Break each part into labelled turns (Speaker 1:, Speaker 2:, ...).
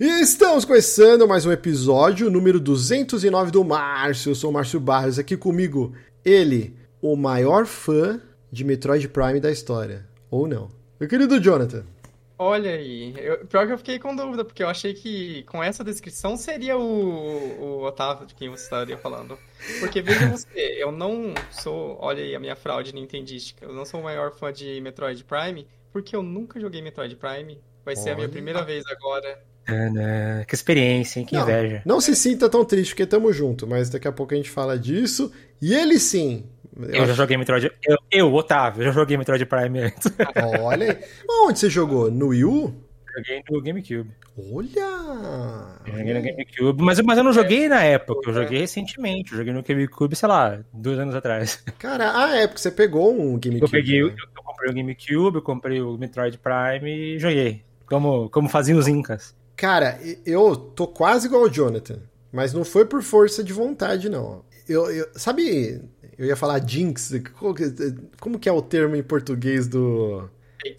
Speaker 1: E estamos começando mais um episódio, número 209 do Márcio. Eu sou o Márcio Barros, aqui comigo ele, o maior fã de Metroid Prime da história. Ou não? Meu querido Jonathan.
Speaker 2: Olha aí, eu, pior que eu fiquei com dúvida, porque eu achei que com essa descrição seria o, o Otávio de quem você estaria falando. Porque veja você, eu não sou, olha aí a minha fraude nintendística, eu não sou o maior fã de Metroid Prime, porque eu nunca joguei Metroid Prime. Vai ser a minha primeira vez agora.
Speaker 3: Ana, que experiência, hein? Que
Speaker 1: não,
Speaker 3: inveja.
Speaker 1: Não se sinta tão triste, porque tamo junto, mas daqui a pouco a gente fala disso. E ele sim.
Speaker 3: Eu, eu já joguei Metroid. Eu, eu, Otávio, já joguei Metroid Prime antes.
Speaker 1: Olha aí. Onde você jogou? No Wii U?
Speaker 3: Joguei no GameCube.
Speaker 1: Olha!
Speaker 3: Eu joguei no GameCube, mas, mas eu não joguei na época, eu joguei recentemente. Eu joguei no GameCube, sei lá, dois anos atrás.
Speaker 1: Cara, a época você pegou um GameCube.
Speaker 3: Eu peguei, né? eu, eu comprei o GameCube, eu comprei o Metroid Prime e joguei. Como, como faziam os Incas.
Speaker 1: Cara, eu tô quase igual o Jonathan, mas não foi por força de vontade, não. Eu, eu sabe, eu ia falar jinx, como que é o termo em português do...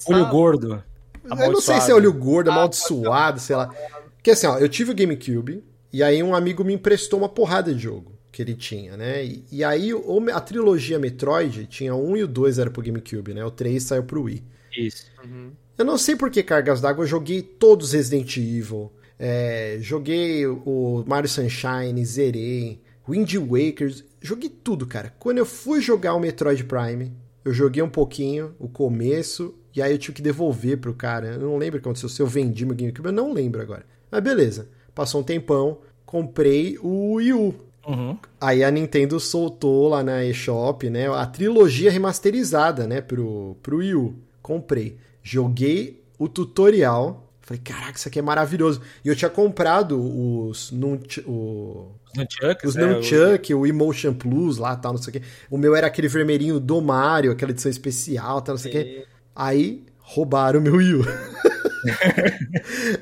Speaker 3: Olho gordo.
Speaker 1: Eu não sei se é olho gordo, amaldiçoado, sei lá. Porque assim, ó, eu tive o GameCube, e aí um amigo me emprestou uma porrada de jogo que ele tinha, né? E, e aí a trilogia Metroid tinha um e o dois era pro GameCube, né? O 3 saiu pro Wii.
Speaker 3: Isso. Uhum.
Speaker 1: Eu não sei por que cargas d'água, eu joguei todos Resident Evil. É, joguei o Mario Sunshine, zerei. Wind Waker, joguei tudo, cara. Quando eu fui jogar o Metroid Prime, eu joguei um pouquinho, o começo, e aí eu tive que devolver pro cara. Eu não lembro o que aconteceu, se eu vendi meu GameCube, eu não lembro agora. Mas beleza, passou um tempão, comprei o Wii U.
Speaker 3: Uhum.
Speaker 1: Aí a Nintendo soltou lá na eShop, né, a trilogia remasterizada, né, pro, pro Wii U. Comprei joguei o tutorial. Falei, caraca, isso aqui é maravilhoso. E eu tinha comprado os nunch, o,
Speaker 3: Nunchucks,
Speaker 1: os Nunchuck, é, o... o Emotion Plus lá, tal, não sei o quê. O meu era aquele vermelhinho do Mario, aquela edição especial, tal, não sei o quê. Aí roubaram o meu Wii U.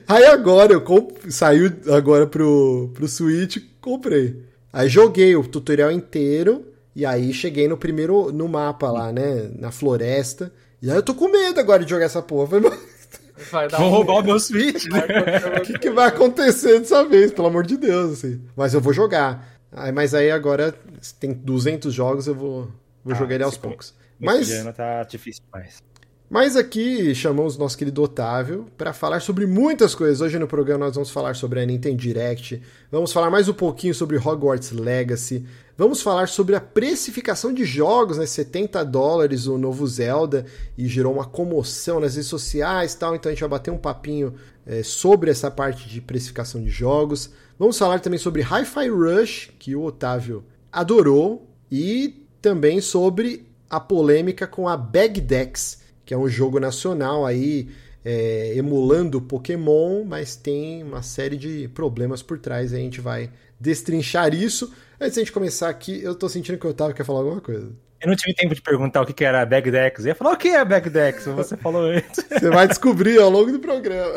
Speaker 1: Aí agora eu comp... saiu agora pro, pro Switch, comprei. Aí joguei o tutorial inteiro e aí cheguei no primeiro no mapa lá, né, na floresta. E aí eu tô com medo agora de jogar essa porra.
Speaker 3: Vai dar Vão um... roubar o meu Switch. Né?
Speaker 1: O que, que vai acontecer dessa vez, pelo amor de Deus, assim. Mas eu vou jogar. Aí, mas aí agora tem 200 jogos, eu vou, vou ah, jogar ele aos poucos.
Speaker 3: Mas ano tá difícil mais.
Speaker 1: Mas aqui chamamos nosso querido Otávio para falar sobre muitas coisas. Hoje no programa nós vamos falar sobre a Nintendo Direct, vamos falar mais um pouquinho sobre Hogwarts Legacy, vamos falar sobre a precificação de jogos, né? 70 dólares o novo Zelda e gerou uma comoção nas redes sociais tal. Então a gente vai bater um papinho é, sobre essa parte de precificação de jogos. Vamos falar também sobre Hi-Fi Rush, que o Otávio adorou, e também sobre a polêmica com a Bagdex que é um jogo nacional aí é, emulando Pokémon, mas tem uma série de problemas por trás. A gente vai destrinchar isso. Antes de a gente começar aqui, eu tô sentindo que o Otávio quer falar alguma coisa.
Speaker 3: Eu não tive tempo de perguntar o que era Bagdex. Eu ia falar o que é Bagdex, você falou antes.
Speaker 1: Você vai descobrir ao longo do programa.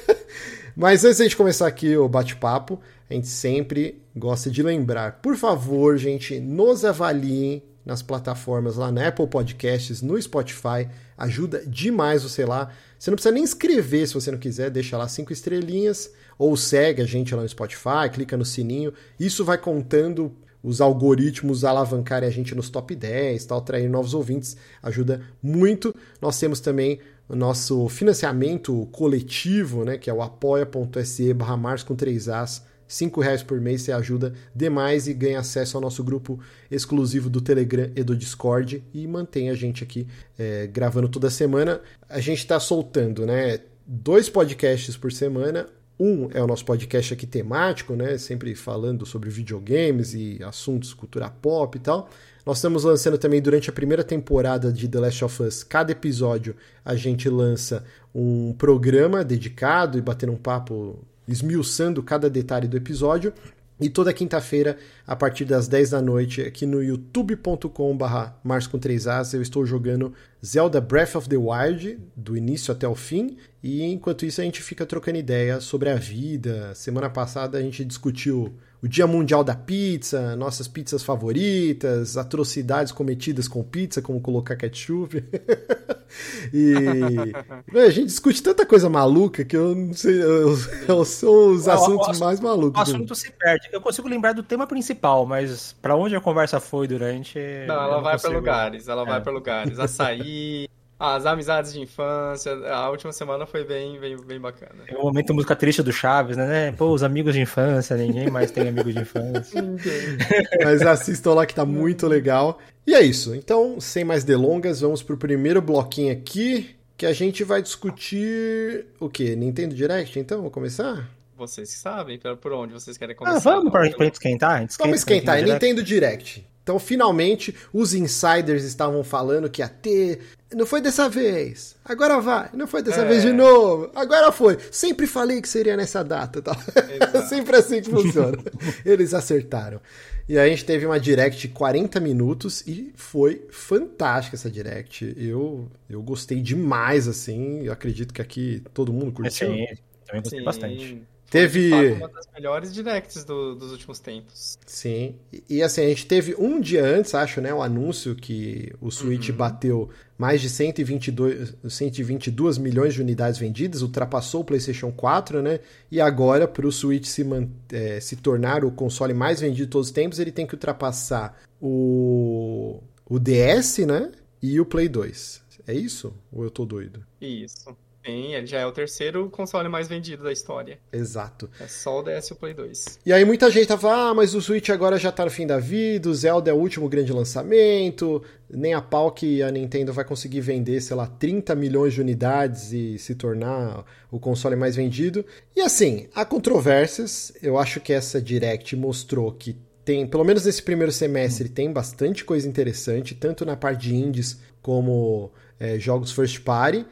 Speaker 1: Mas antes de a gente começar aqui o bate-papo, a gente sempre gosta de lembrar, por favor, gente, nos avaliem nas plataformas lá na Apple Podcasts, no Spotify. Ajuda demais você lá. Você não precisa nem escrever se você não quiser, deixa lá cinco estrelinhas ou segue a gente lá no Spotify, clica no sininho. Isso vai contando os algoritmos alavancarem a gente nos top 10, tal, atrair novos ouvintes, ajuda muito. Nós temos também o nosso financiamento coletivo, né, que é o apoia.se barra com 3 As. 5 reais por mês você ajuda demais e ganha acesso ao nosso grupo exclusivo do Telegram e do Discord e mantém a gente aqui é, gravando toda semana. A gente está soltando, né? Dois podcasts por semana. Um é o nosso podcast aqui temático, né? Sempre falando sobre videogames e assuntos, cultura pop e tal. Nós estamos lançando também durante a primeira temporada de The Last of Us, cada episódio a gente lança um programa dedicado e batendo um papo esmiuçando cada detalhe do episódio. E toda quinta-feira, a partir das 10 da noite, aqui no youtube.com.br Mars com 3As, eu estou jogando Zelda Breath of the Wild, do início até o fim. E enquanto isso, a gente fica trocando ideia sobre a vida. Semana passada a gente discutiu o Dia Mundial da Pizza, nossas pizzas favoritas, atrocidades cometidas com pizza, como colocar ketchup. e a gente discute tanta coisa maluca que eu não sei, eu, eu são os assuntos o, mais malucos.
Speaker 3: O assunto se perde. Eu consigo lembrar do tema principal, mas para onde a conversa foi durante.
Speaker 2: Não, ela não vai para lugares, ela é. vai para lugares. Açaí, as amizades de infância. A última semana foi bem, bem, bem bacana.
Speaker 3: É o momento música triste do Chaves, né? Pô, os amigos de infância, ninguém mais tem amigos de infância.
Speaker 1: Mas assistam lá que tá muito legal. E é isso. Então, sem mais delongas, vamos pro primeiro bloquinho aqui, que a gente vai discutir o quê? Nintendo Direct, então? Vamos começar?
Speaker 2: Vocês que sabem, por onde vocês querem começar. Ah,
Speaker 3: vamos para gente esquentar?
Speaker 1: Vamos esquentar, Nintendo Direct. Então, finalmente, os insiders estavam falando que ia ter não foi dessa vez. Agora vai. Não foi dessa é. vez de novo. Agora foi. Sempre falei que seria nessa data. Tá? Sempre assim que funciona. Eles acertaram. E aí a gente teve uma direct de 40 minutos e foi fantástica essa direct. Eu, eu gostei demais, assim. Eu acredito que aqui todo mundo curtiu.
Speaker 3: Sim, também gostei Sim. bastante.
Speaker 1: Teve.
Speaker 2: Uma das melhores directs do, dos últimos tempos.
Speaker 1: Sim. E, e, assim, a gente teve um dia antes, acho, né? O um anúncio que o Switch uhum. bateu mais de 122, 122 milhões de unidades vendidas, ultrapassou o PlayStation 4, né? E agora, para o Switch se, é, se tornar o console mais vendido de todos os tempos, ele tem que ultrapassar o, o DS, né? E o Play 2. É isso? Ou eu tô doido?
Speaker 2: Isso. Sim, ele já é o terceiro console mais vendido da história.
Speaker 1: Exato.
Speaker 2: É só o DS e o Play 2.
Speaker 1: E aí muita gente tava, ah, mas o Switch agora já tá no fim da vida, o Zelda é o último grande lançamento, nem a pau que a Nintendo vai conseguir vender, sei lá, 30 milhões de unidades e se tornar o console mais vendido. E assim, há controvérsias, eu acho que essa Direct mostrou que tem, pelo menos nesse primeiro semestre, tem bastante coisa interessante, tanto na parte de indies como é, jogos first party.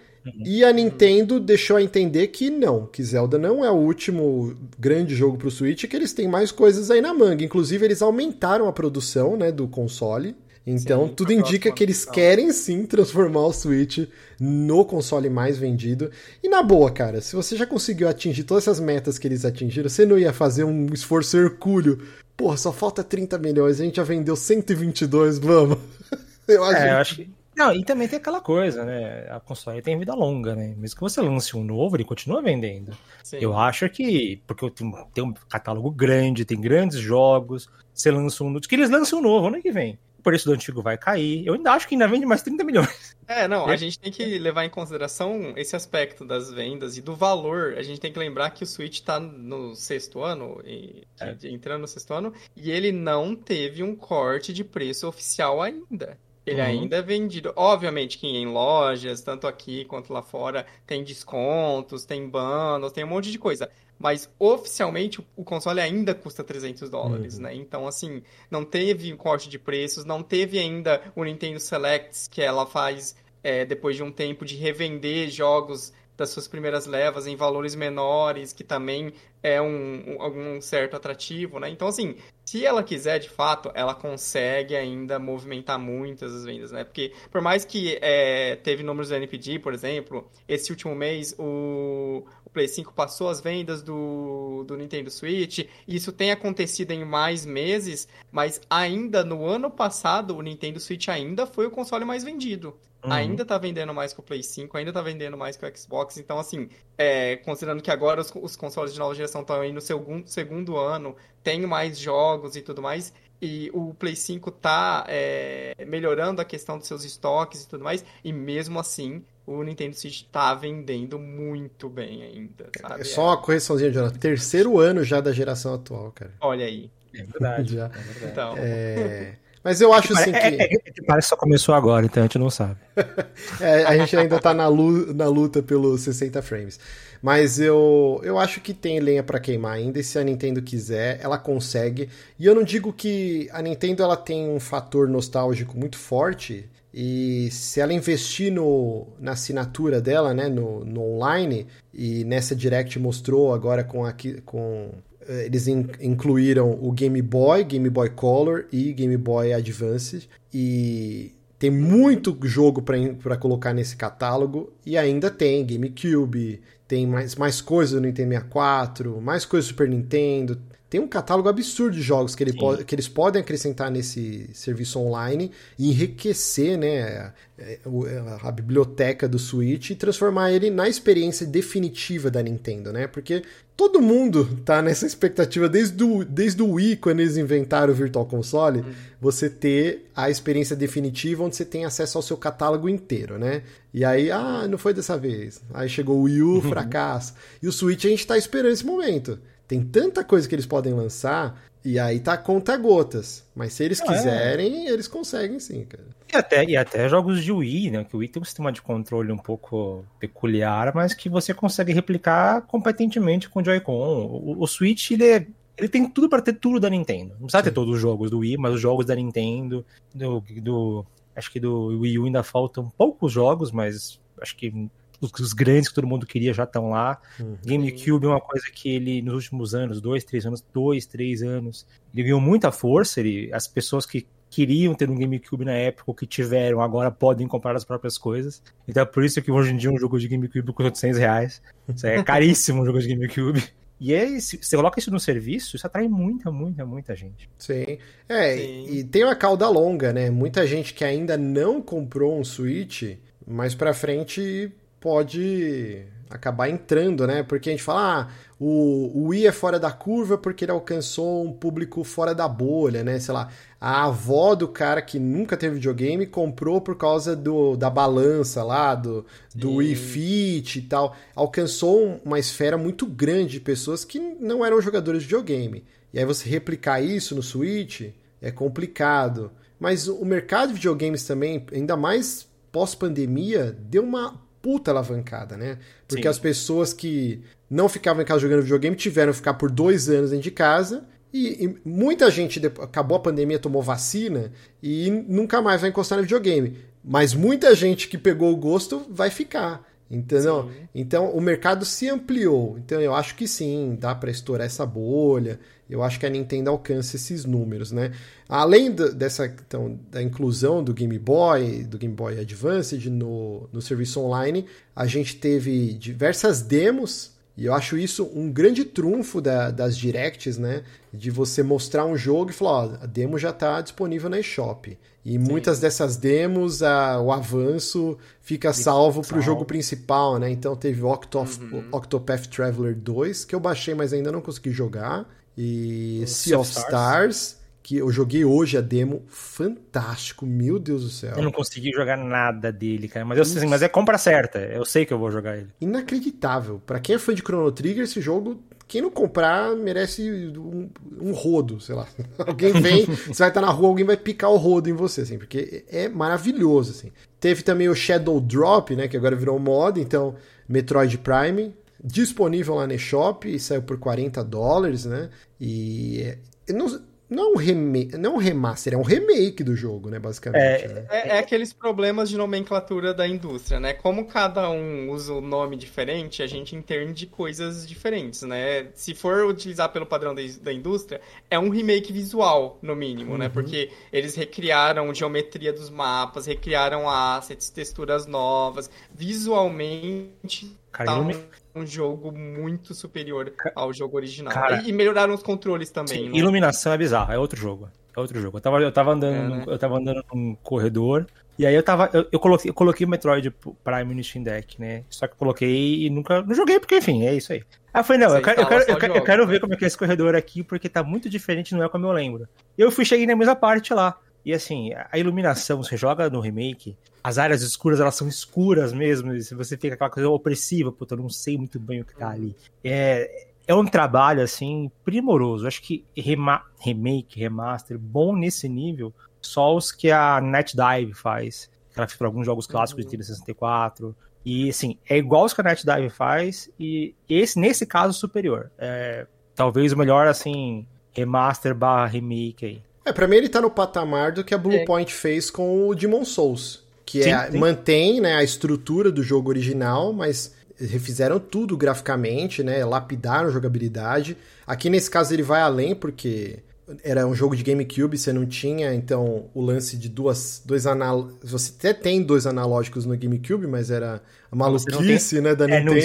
Speaker 1: E a Nintendo deixou a entender que não, que Zelda não é o último grande jogo para o Switch, que eles têm mais coisas aí na manga. Inclusive, eles aumentaram a produção né, do console. Então, sim, tudo indica que eles querem sim transformar o Switch no console mais vendido. E na boa, cara, se você já conseguiu atingir todas essas metas que eles atingiram, você não ia fazer um esforço hercúleo. Porra, só falta 30 milhões, a gente já vendeu 122, vamos.
Speaker 3: Eu acho, é, eu acho que não, e também tem aquela coisa, né? A console tem vida longa, né? Mesmo que você lance um novo, ele continua vendendo. Sim. Eu acho que, porque tem um catálogo grande, tem grandes jogos, você lança um que eles lançam um novo ano que vem. O preço do antigo vai cair. Eu ainda acho que ainda vende mais 30 milhões.
Speaker 2: É, não, a gente tem que levar em consideração esse aspecto das vendas e do valor. A gente tem que lembrar que o Switch tá no sexto ano, e, é. entrando no sexto ano, e ele não teve um corte de preço oficial ainda. Ele uhum. ainda é vendido. Obviamente que em lojas, tanto aqui quanto lá fora, tem descontos, tem bundles, tem um monte de coisa. Mas oficialmente o console ainda custa 300 dólares, uhum. né? Então, assim, não teve corte de preços, não teve ainda o Nintendo Selects, que ela faz é, depois de um tempo de revender jogos das suas primeiras levas em valores menores, que também é um, um, algum certo atrativo, né? Então, assim, se ela quiser, de fato, ela consegue ainda movimentar muitas as vendas, né? Porque, por mais que é, teve números do NPD, por exemplo, esse último mês o, o Play 5 passou as vendas do, do Nintendo Switch, isso tem acontecido em mais meses, mas ainda no ano passado, o Nintendo Switch ainda foi o console mais vendido. Uhum. Ainda tá vendendo mais que o Play 5, ainda tá vendendo mais que o Xbox. Então, assim, é, considerando que agora os, os, consoles de nova geração estão aí no segundo, segundo ano, tem mais jogos e tudo mais, e o Play 5 tá é, melhorando a questão dos seus estoques e tudo mais, e mesmo assim, o Nintendo Switch tá vendendo muito bem ainda, sabe?
Speaker 1: É só uma correçãozinha, Jonathan. Terceiro ano já da geração atual, cara.
Speaker 2: Olha aí.
Speaker 3: É verdade.
Speaker 1: já.
Speaker 3: É verdade.
Speaker 1: Então... É... Mas eu acho assim que. É,
Speaker 3: é, é, parece que só começou agora, então a gente não sabe.
Speaker 1: é, a gente ainda tá na, luta, na luta pelos 60 frames. Mas eu, eu acho que tem lenha para queimar ainda. E se a Nintendo quiser, ela consegue. E eu não digo que a Nintendo ela tem um fator nostálgico muito forte. E se ela investir no, na assinatura dela, né, no, no online, e nessa Direct mostrou agora com, aqui, com eles in, incluíram o Game Boy, Game Boy Color e Game Boy Advance. E tem muito jogo para colocar nesse catálogo. E ainda tem GameCube, tem mais, mais coisas do Nintendo 64, mais coisas do Super Nintendo. Tem um catálogo absurdo de jogos que, ele pode, que eles podem acrescentar nesse serviço online e enriquecer né, é, a, a biblioteca do Switch e transformar ele na experiência definitiva da Nintendo, né? Porque todo mundo tá nessa expectativa desde o, desde o Wii, quando eles inventaram o Virtual Console, uhum. você ter a experiência definitiva onde você tem acesso ao seu catálogo inteiro, né? E aí, ah, não foi dessa vez. Aí chegou o Wii U, fracasso. E o Switch a gente tá esperando esse momento. Tem tanta coisa que eles podem lançar e aí tá conta gotas. Mas se eles é. quiserem, é. eles conseguem sim, cara.
Speaker 3: E até, e até jogos de Wii, né? Que o Wii tem um sistema de controle um pouco peculiar, mas que você consegue replicar competentemente com o Joy-Con. O, o, Switch, ele, é, ele tem tudo para ter tudo da Nintendo. Não precisa sim. ter todos os jogos do Wii, mas os jogos da Nintendo, do, do acho que do Wii U ainda faltam poucos jogos, mas acho que os, os, grandes que todo mundo queria já estão lá. Uhum. GameCube é uma coisa que ele, nos últimos anos, dois, três anos, dois, três anos, ele ganhou muita força. Ele, as pessoas que queriam ter um GameCube na época, ou que tiveram, agora podem comprar as próprias coisas. Então é por isso que hoje em dia um jogo de GameCube custa 800 reais. Isso é caríssimo um jogo de GameCube. E é, se você coloca isso no serviço, isso atrai muita, muita, muita gente.
Speaker 1: Sim. É, Sim. e tem uma cauda longa, né? Muita gente que ainda não comprou um Switch, mais pra frente pode acabar entrando, né? Porque a gente fala, ah, o, o Wii é fora da curva porque ele alcançou um público fora da bolha, né? Sei lá, a avó do cara que nunca teve videogame comprou por causa do, da balança lá, do, do Wii Fit e tal. Alcançou uma esfera muito grande de pessoas que não eram jogadores de videogame. E aí você replicar isso no Switch é complicado. Mas o mercado de videogames também, ainda mais pós-pandemia, deu uma puta alavancada, né? Porque Sim. as pessoas que não ficavam em casa jogando videogame tiveram que ficar por dois anos dentro de casa. E, e muita gente acabou a pandemia, tomou vacina e nunca mais vai encostar no videogame. Mas muita gente que pegou o gosto vai ficar. Entendeu? Sim. Então o mercado se ampliou. Então eu acho que sim, dá para estourar essa bolha. Eu acho que a Nintendo alcança esses números, né? Além do, dessa então, da inclusão do Game Boy, do Game Boy Advanced no, no serviço online, a gente teve diversas demos e eu acho isso um grande trunfo da, das directs, né? De você mostrar um jogo e falar, ó, a demo já está disponível na eShop. E Sim. muitas dessas demos, a, o avanço fica salvo para o jogo principal, né? Então teve Octof uhum. Octopath Traveler 2, que eu baixei, mas ainda não consegui jogar. E Sea of Stars. Stars que eu joguei hoje a demo, fantástico, meu Deus do céu.
Speaker 3: Eu não consegui jogar nada dele, cara, mas eu assim, mas é compra certa, eu sei que eu vou jogar ele.
Speaker 1: Inacreditável. Para quem é fã de Chrono Trigger, esse jogo, quem não comprar merece um, um rodo, sei lá. alguém vem, você vai estar na rua, alguém vai picar o rodo em você, assim, porque é maravilhoso, assim. Teve também o Shadow Drop, né, que agora virou mod, então Metroid Prime, disponível lá no shop e saiu por 40 dólares, né? E não, não é um remake, não é um remaster, é um remake do jogo, né, basicamente.
Speaker 2: É,
Speaker 1: né?
Speaker 2: é, é, aqueles problemas de nomenclatura da indústria, né? Como cada um usa o um nome diferente, a gente entende coisas diferentes, né? Se for utilizar pelo padrão da, da indústria, é um remake visual, no mínimo, né? uhum. né? Porque eles recriaram geometria dos mapas, recriaram assets, texturas novas, visualmente Cara, tá um, jogo muito superior ao jogo original. Cara, e, melhoraram os controles também. Sim,
Speaker 3: né? Iluminação é bizarra, é outro jogo. É outro jogo. Eu tava, eu tava andando, é, né? eu tava andando num corredor. E aí eu tava. Eu, eu, coloquei, eu coloquei o Metroid Prime no Steam Deck, né? Só que eu coloquei e nunca. Não joguei, porque, enfim, é isso aí. Aí eu falei, não, eu quero, eu quero, eu, quero, eu quero ver como é que é esse corredor aqui, porque tá muito diferente, não é como eu lembro. Eu fui cheguei na mesma parte lá. E assim, a iluminação, você joga no remake, as áreas escuras, elas são escuras mesmo, e você fica aquela coisa opressiva, puta, eu não sei muito bem o que tá ali. É, é um trabalho, assim, primoroso. Acho que rema remake, remaster, bom nesse nível, só os que a NetDive faz. Ela fez para alguns jogos clássicos de Nintendo 64. E, assim, é igual os que a NetDive faz, e esse, nesse caso, superior. É, talvez o melhor, assim, remaster barra remake aí.
Speaker 1: É, pra mim ele tá no patamar do que a Bluepoint é. fez com o Demon Souls. Que sim, é, sim. mantém né, a estrutura do jogo original, mas refizeram tudo graficamente, né? Lapidaram a jogabilidade. Aqui nesse caso ele vai além, porque era um jogo de GameCube, você não tinha, então, o lance de duas, dois anal... Você até tem dois analógicos no GameCube, mas era a maluquice, tem... né, da é, Nintendo. Não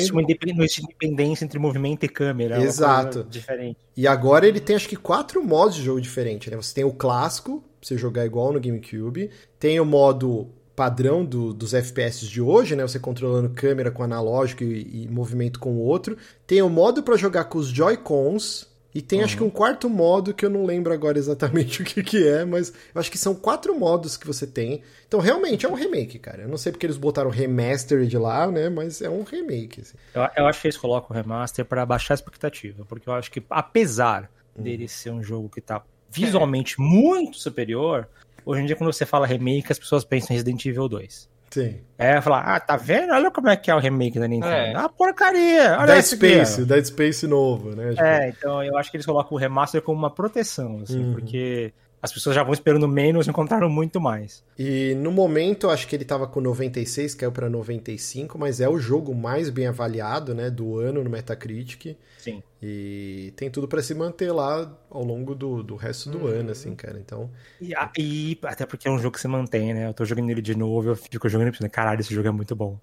Speaker 1: existe,
Speaker 3: independência entre movimento e câmera. É
Speaker 1: Exato.
Speaker 3: diferente.
Speaker 1: E agora ele tem, acho que, quatro modos de jogo diferentes, né? Você tem o clássico, pra você jogar igual no GameCube. Tem o modo padrão do, dos FPS de hoje, né? Você controlando câmera com analógico e, e movimento com o outro. Tem o modo para jogar com os Joy-Cons. E tem uhum. acho que um quarto modo que eu não lembro agora exatamente o que, que é, mas eu acho que são quatro modos que você tem. Então realmente é um remake, cara. Eu não sei porque eles botaram remastered lá, né? Mas é um remake. Assim.
Speaker 3: Eu, eu, acho que eles colocam o remaster para baixar a expectativa, porque eu acho que apesar uhum. dele ser um jogo que tá visualmente é. muito superior, Hoje em dia, quando você fala remake, as pessoas pensam em Resident Evil 2.
Speaker 1: Sim.
Speaker 3: É, falar, ah, tá vendo? Olha como é que é o remake da Nintendo. É. Ah, porcaria! Olha
Speaker 1: Dead Space, aqui, Dead Space novo, né?
Speaker 3: Tipo... É, então eu acho que eles colocam o remaster como uma proteção, assim, uhum. porque as pessoas já vão esperando menos e encontraram muito mais.
Speaker 1: E no momento, acho que ele tava com 96, caiu para 95, mas é o jogo mais bem avaliado, né, do ano no Metacritic.
Speaker 3: Sim.
Speaker 1: E tem tudo para se manter lá ao longo do, do resto do uhum. ano, assim, cara. Então.
Speaker 3: E, e, até porque é um jogo que se mantém, né? Eu tô jogando ele de novo, eu fico jogando e pensando, caralho, esse jogo é muito bom.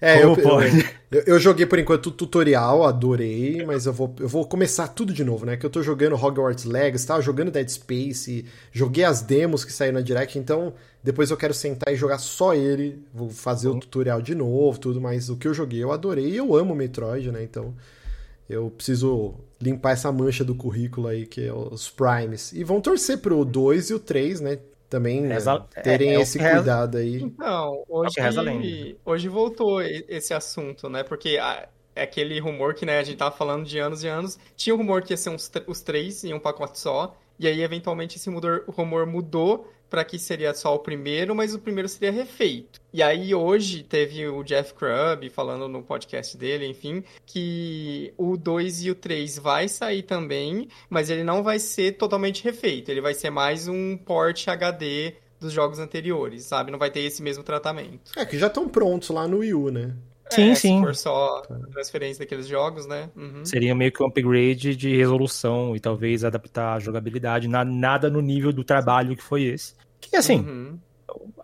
Speaker 1: É, eu, eu, eu, joguei por enquanto o tutorial, adorei, mas eu vou, eu vou começar tudo de novo, né? Que eu tô jogando Hogwarts Legacy, tava jogando Dead Space, joguei as demos que saíram na Direct, então depois eu quero sentar e jogar só ele, vou fazer o tutorial de novo, tudo, mas o que eu joguei eu adorei e eu amo Metroid, né? Então eu preciso limpar essa mancha do currículo aí, que é os Primes. E vão torcer pro 2 e o 3, né? Também né, terem é, é, esse cuidado aí.
Speaker 2: Então, hoje, hoje voltou esse assunto, né? Porque a, é aquele rumor que né, a gente tava falando de anos e anos. Tinha um rumor que ia ser uns, os três em um pacote só. E aí, eventualmente, esse mudor, rumor mudou para que seria só o primeiro, mas o primeiro seria refeito. E aí hoje teve o Jeff Grubb falando no podcast dele, enfim, que o 2 e o 3 vai sair também, mas ele não vai ser totalmente refeito, ele vai ser mais um port HD dos jogos anteriores, sabe? Não vai ter esse mesmo tratamento.
Speaker 1: É, que já estão prontos lá no Wii U, né?
Speaker 3: Sim, é, sim.
Speaker 2: Se for só transferência daqueles jogos, né?
Speaker 3: Uhum. Seria meio que um upgrade de resolução e talvez adaptar a jogabilidade, nada no nível do trabalho que foi esse. Que assim, uhum.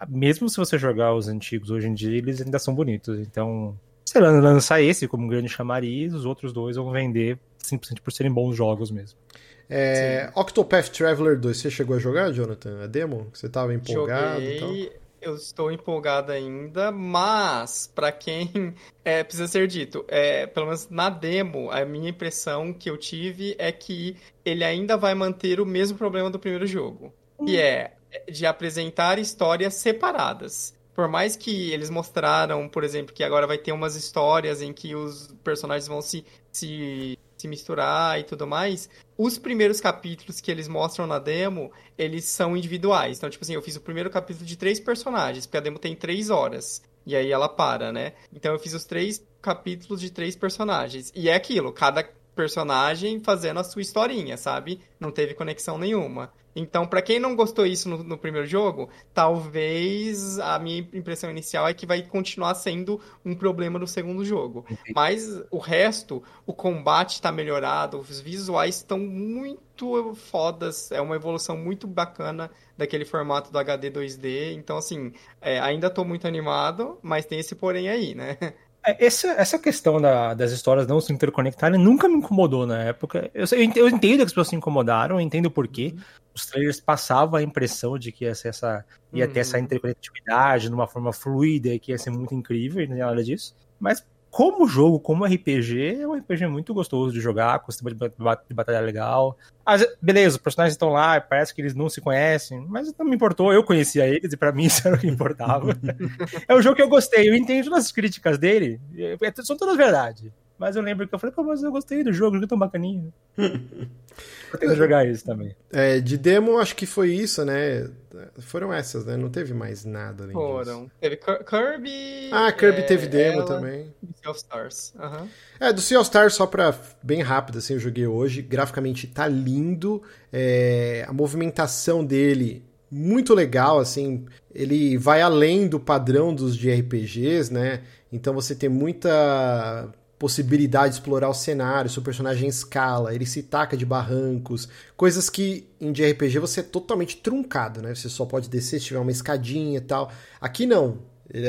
Speaker 3: mesmo se você jogar os antigos hoje em dia, eles ainda são bonitos. Então, se lançar esse como um grande chamariz, os outros dois vão vender simplesmente por serem bons jogos mesmo.
Speaker 1: É, Octopath Traveler 2, você chegou a jogar, Jonathan? A demo? Você tava empolgado
Speaker 2: Joguei, Eu estou empolgado ainda, mas para quem é, precisa ser dito, é, pelo menos na demo, a minha impressão que eu tive é que ele ainda vai manter o mesmo problema do primeiro jogo, que hum. é de apresentar histórias separadas. Por mais que eles mostraram, por exemplo, que agora vai ter umas histórias em que os personagens vão se, se, se misturar e tudo mais, os primeiros capítulos que eles mostram na demo, eles são individuais. Então, tipo assim, eu fiz o primeiro capítulo de três personagens, porque a demo tem três horas. E aí ela para, né? Então eu fiz os três capítulos de três personagens. E é aquilo, cada personagem fazendo a sua historinha, sabe? Não teve conexão nenhuma. Então, para quem não gostou isso no, no, primeiro jogo, talvez a minha impressão inicial é que vai continuar sendo um problema no segundo jogo. Entendi. Mas o resto, o combate está melhorado, os visuais estão muito fodas, é uma evolução muito bacana daquele formato do HD 2D. Então, assim, é, ainda estou muito animado, mas tem esse porém aí, né?
Speaker 3: É, essa, essa questão da, das histórias não se interconectarem nunca me incomodou na época. Eu, eu entendo que as pessoas se incomodaram, eu entendo por quê. Uhum. Os trailers passavam a impressão de que ia, ser essa, ia ter essa uhum. interconectividade de uma forma fluida, que ia ser muito incrível, e não é nada disso. Mas como jogo, como RPG, é um RPG muito gostoso de jogar, com sistema de batalha legal. Mas, beleza, os personagens estão lá, parece que eles não se conhecem, mas não me importou, eu conhecia eles e para mim isso era o que importava. é um jogo que eu gostei, eu entendo as críticas dele, é, são todas verdade. Mas eu lembro que eu falei, pô, mas eu gostei do jogo, o jogo é tão bacaninho. eu tenho que jogar isso também.
Speaker 1: É, de demo, acho que foi isso, né? Foram essas, né? Não teve mais nada além
Speaker 2: Foram. Disso. Teve Kirby.
Speaker 1: Ah, Kirby é, teve demo ela, também.
Speaker 2: Sea of Stars. Uhum.
Speaker 1: É, do Sea of Stars, só pra bem rápido, assim, eu joguei hoje. Graficamente tá lindo. É, a movimentação dele muito legal, assim, ele vai além do padrão dos de RPGs, né? Então você tem muita possibilidade de explorar o cenário, seu personagem escala, ele se taca de barrancos, coisas que em RPG você é totalmente truncado, né? Você só pode descer se tiver uma escadinha e tal. Aqui não.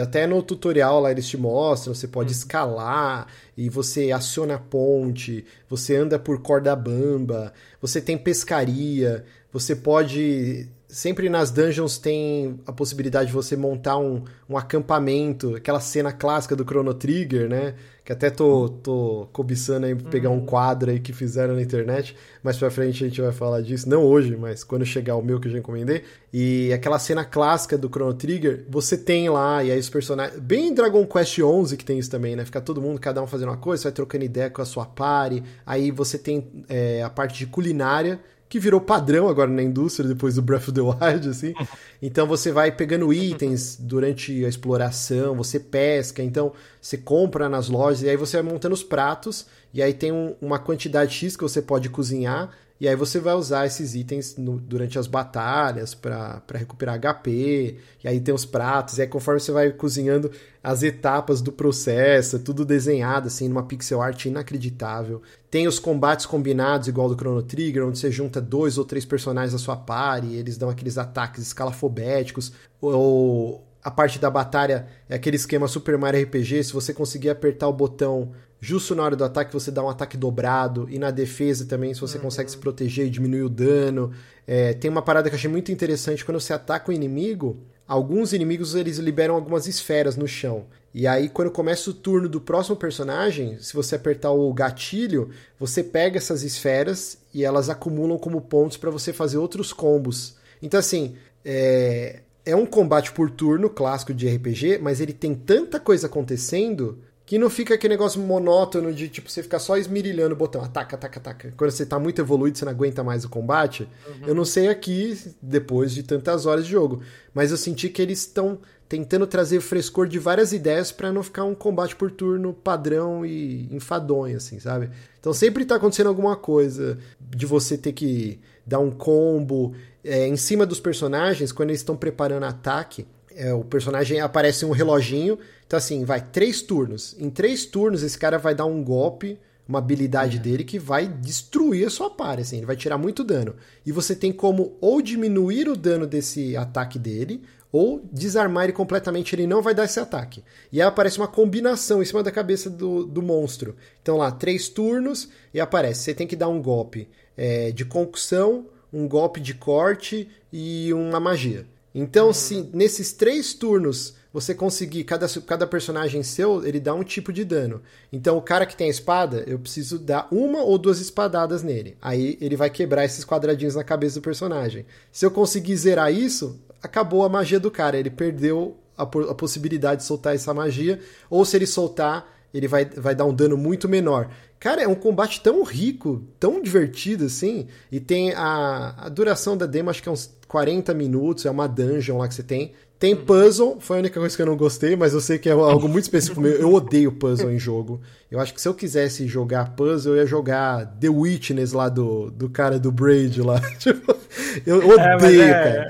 Speaker 1: Até no tutorial lá eles te mostram, você pode hum. escalar e você aciona a ponte, você anda por corda bamba, você tem pescaria, você pode sempre nas dungeons tem a possibilidade de você montar um, um acampamento, aquela cena clássica do Chrono Trigger, né? Que até tô, tô cobiçando aí pegar um uhum. quadro aí que fizeram na internet. Mais pra frente a gente vai falar disso. Não hoje, mas quando chegar o meu que eu já encomendei. E aquela cena clássica do Chrono Trigger, você tem lá, e aí os personagens. Bem Dragon Quest 11 que tem isso também, né? Fica todo mundo, cada um fazendo uma coisa, você vai trocando ideia com a sua party. Aí você tem é, a parte de culinária que virou padrão agora na indústria depois do Breath of the Wild, assim. Então você vai pegando itens durante a exploração, você pesca, então você compra nas lojas e aí você vai montando os pratos e aí tem um, uma quantidade X que você pode cozinhar e aí você vai usar esses itens no, durante as batalhas para recuperar HP. E aí tem os pratos. E aí conforme você vai cozinhando as etapas do processo, é tudo desenhado assim numa pixel art inacreditável. Tem os combates combinados igual do Chrono Trigger, onde você junta dois ou três personagens da sua party, e eles dão aqueles ataques escalafobéticos. Ou a parte da batalha é aquele esquema Super Mario RPG, se você conseguir apertar o botão Justo na hora do ataque você dá um ataque dobrado. E na defesa também, se você uhum. consegue se proteger e diminuir o dano. É, tem uma parada que eu achei muito interessante. Quando você ataca o inimigo, alguns inimigos eles liberam algumas esferas no chão. E aí, quando começa o turno do próximo personagem, se você apertar o gatilho, você pega essas esferas e elas acumulam como pontos para você fazer outros combos. Então, assim, é, é um combate por turno clássico de RPG, mas ele tem tanta coisa acontecendo que não fica aquele negócio monótono de, tipo, você ficar só esmirilhando o botão, ataca, ataca, ataca. Quando você tá muito evoluído, você não aguenta mais o combate. Uhum. Eu não sei aqui, depois de tantas horas de jogo, mas eu senti que eles estão tentando trazer frescor de várias ideias para não ficar um combate por turno padrão e enfadonho, assim, sabe? Então sempre tá acontecendo alguma coisa de você ter que dar um combo é, em cima dos personagens, quando eles estão preparando ataque é, o personagem aparece um reloginho. Então, assim, vai três turnos. Em três turnos, esse cara vai dar um golpe, uma habilidade uhum. dele que vai destruir a sua par, assim, ele vai tirar muito dano. E você tem como ou diminuir o dano desse ataque dele, ou desarmar ele completamente, ele não vai dar esse ataque. E aí aparece uma combinação em cima da cabeça do, do monstro. Então lá, três turnos e aparece. Você tem que dar um golpe é, de concussão, um golpe de corte e uma magia. Então, uhum. se nesses três turnos você conseguir, cada, cada personagem seu, ele dá um tipo de dano. Então, o cara que tem a espada, eu preciso dar uma ou duas espadadas nele. Aí ele vai quebrar esses quadradinhos na cabeça do personagem. Se eu conseguir zerar isso, acabou a magia do cara. Ele perdeu a, a possibilidade de soltar essa magia. Ou se ele soltar, ele vai, vai dar um dano muito menor. Cara, é um combate tão rico, tão divertido assim. E tem a, a duração da demo, acho que é uns 40 minutos, é uma dungeon lá que você tem. Tem uhum. puzzle, foi a única coisa que eu não gostei, mas eu sei que é algo muito específico meu. Eu odeio puzzle em jogo. Eu acho que se eu quisesse jogar puzzle, eu ia jogar The Witness lá do, do cara do Braid lá. Tipo, eu é, odeio, é, mas é, cara.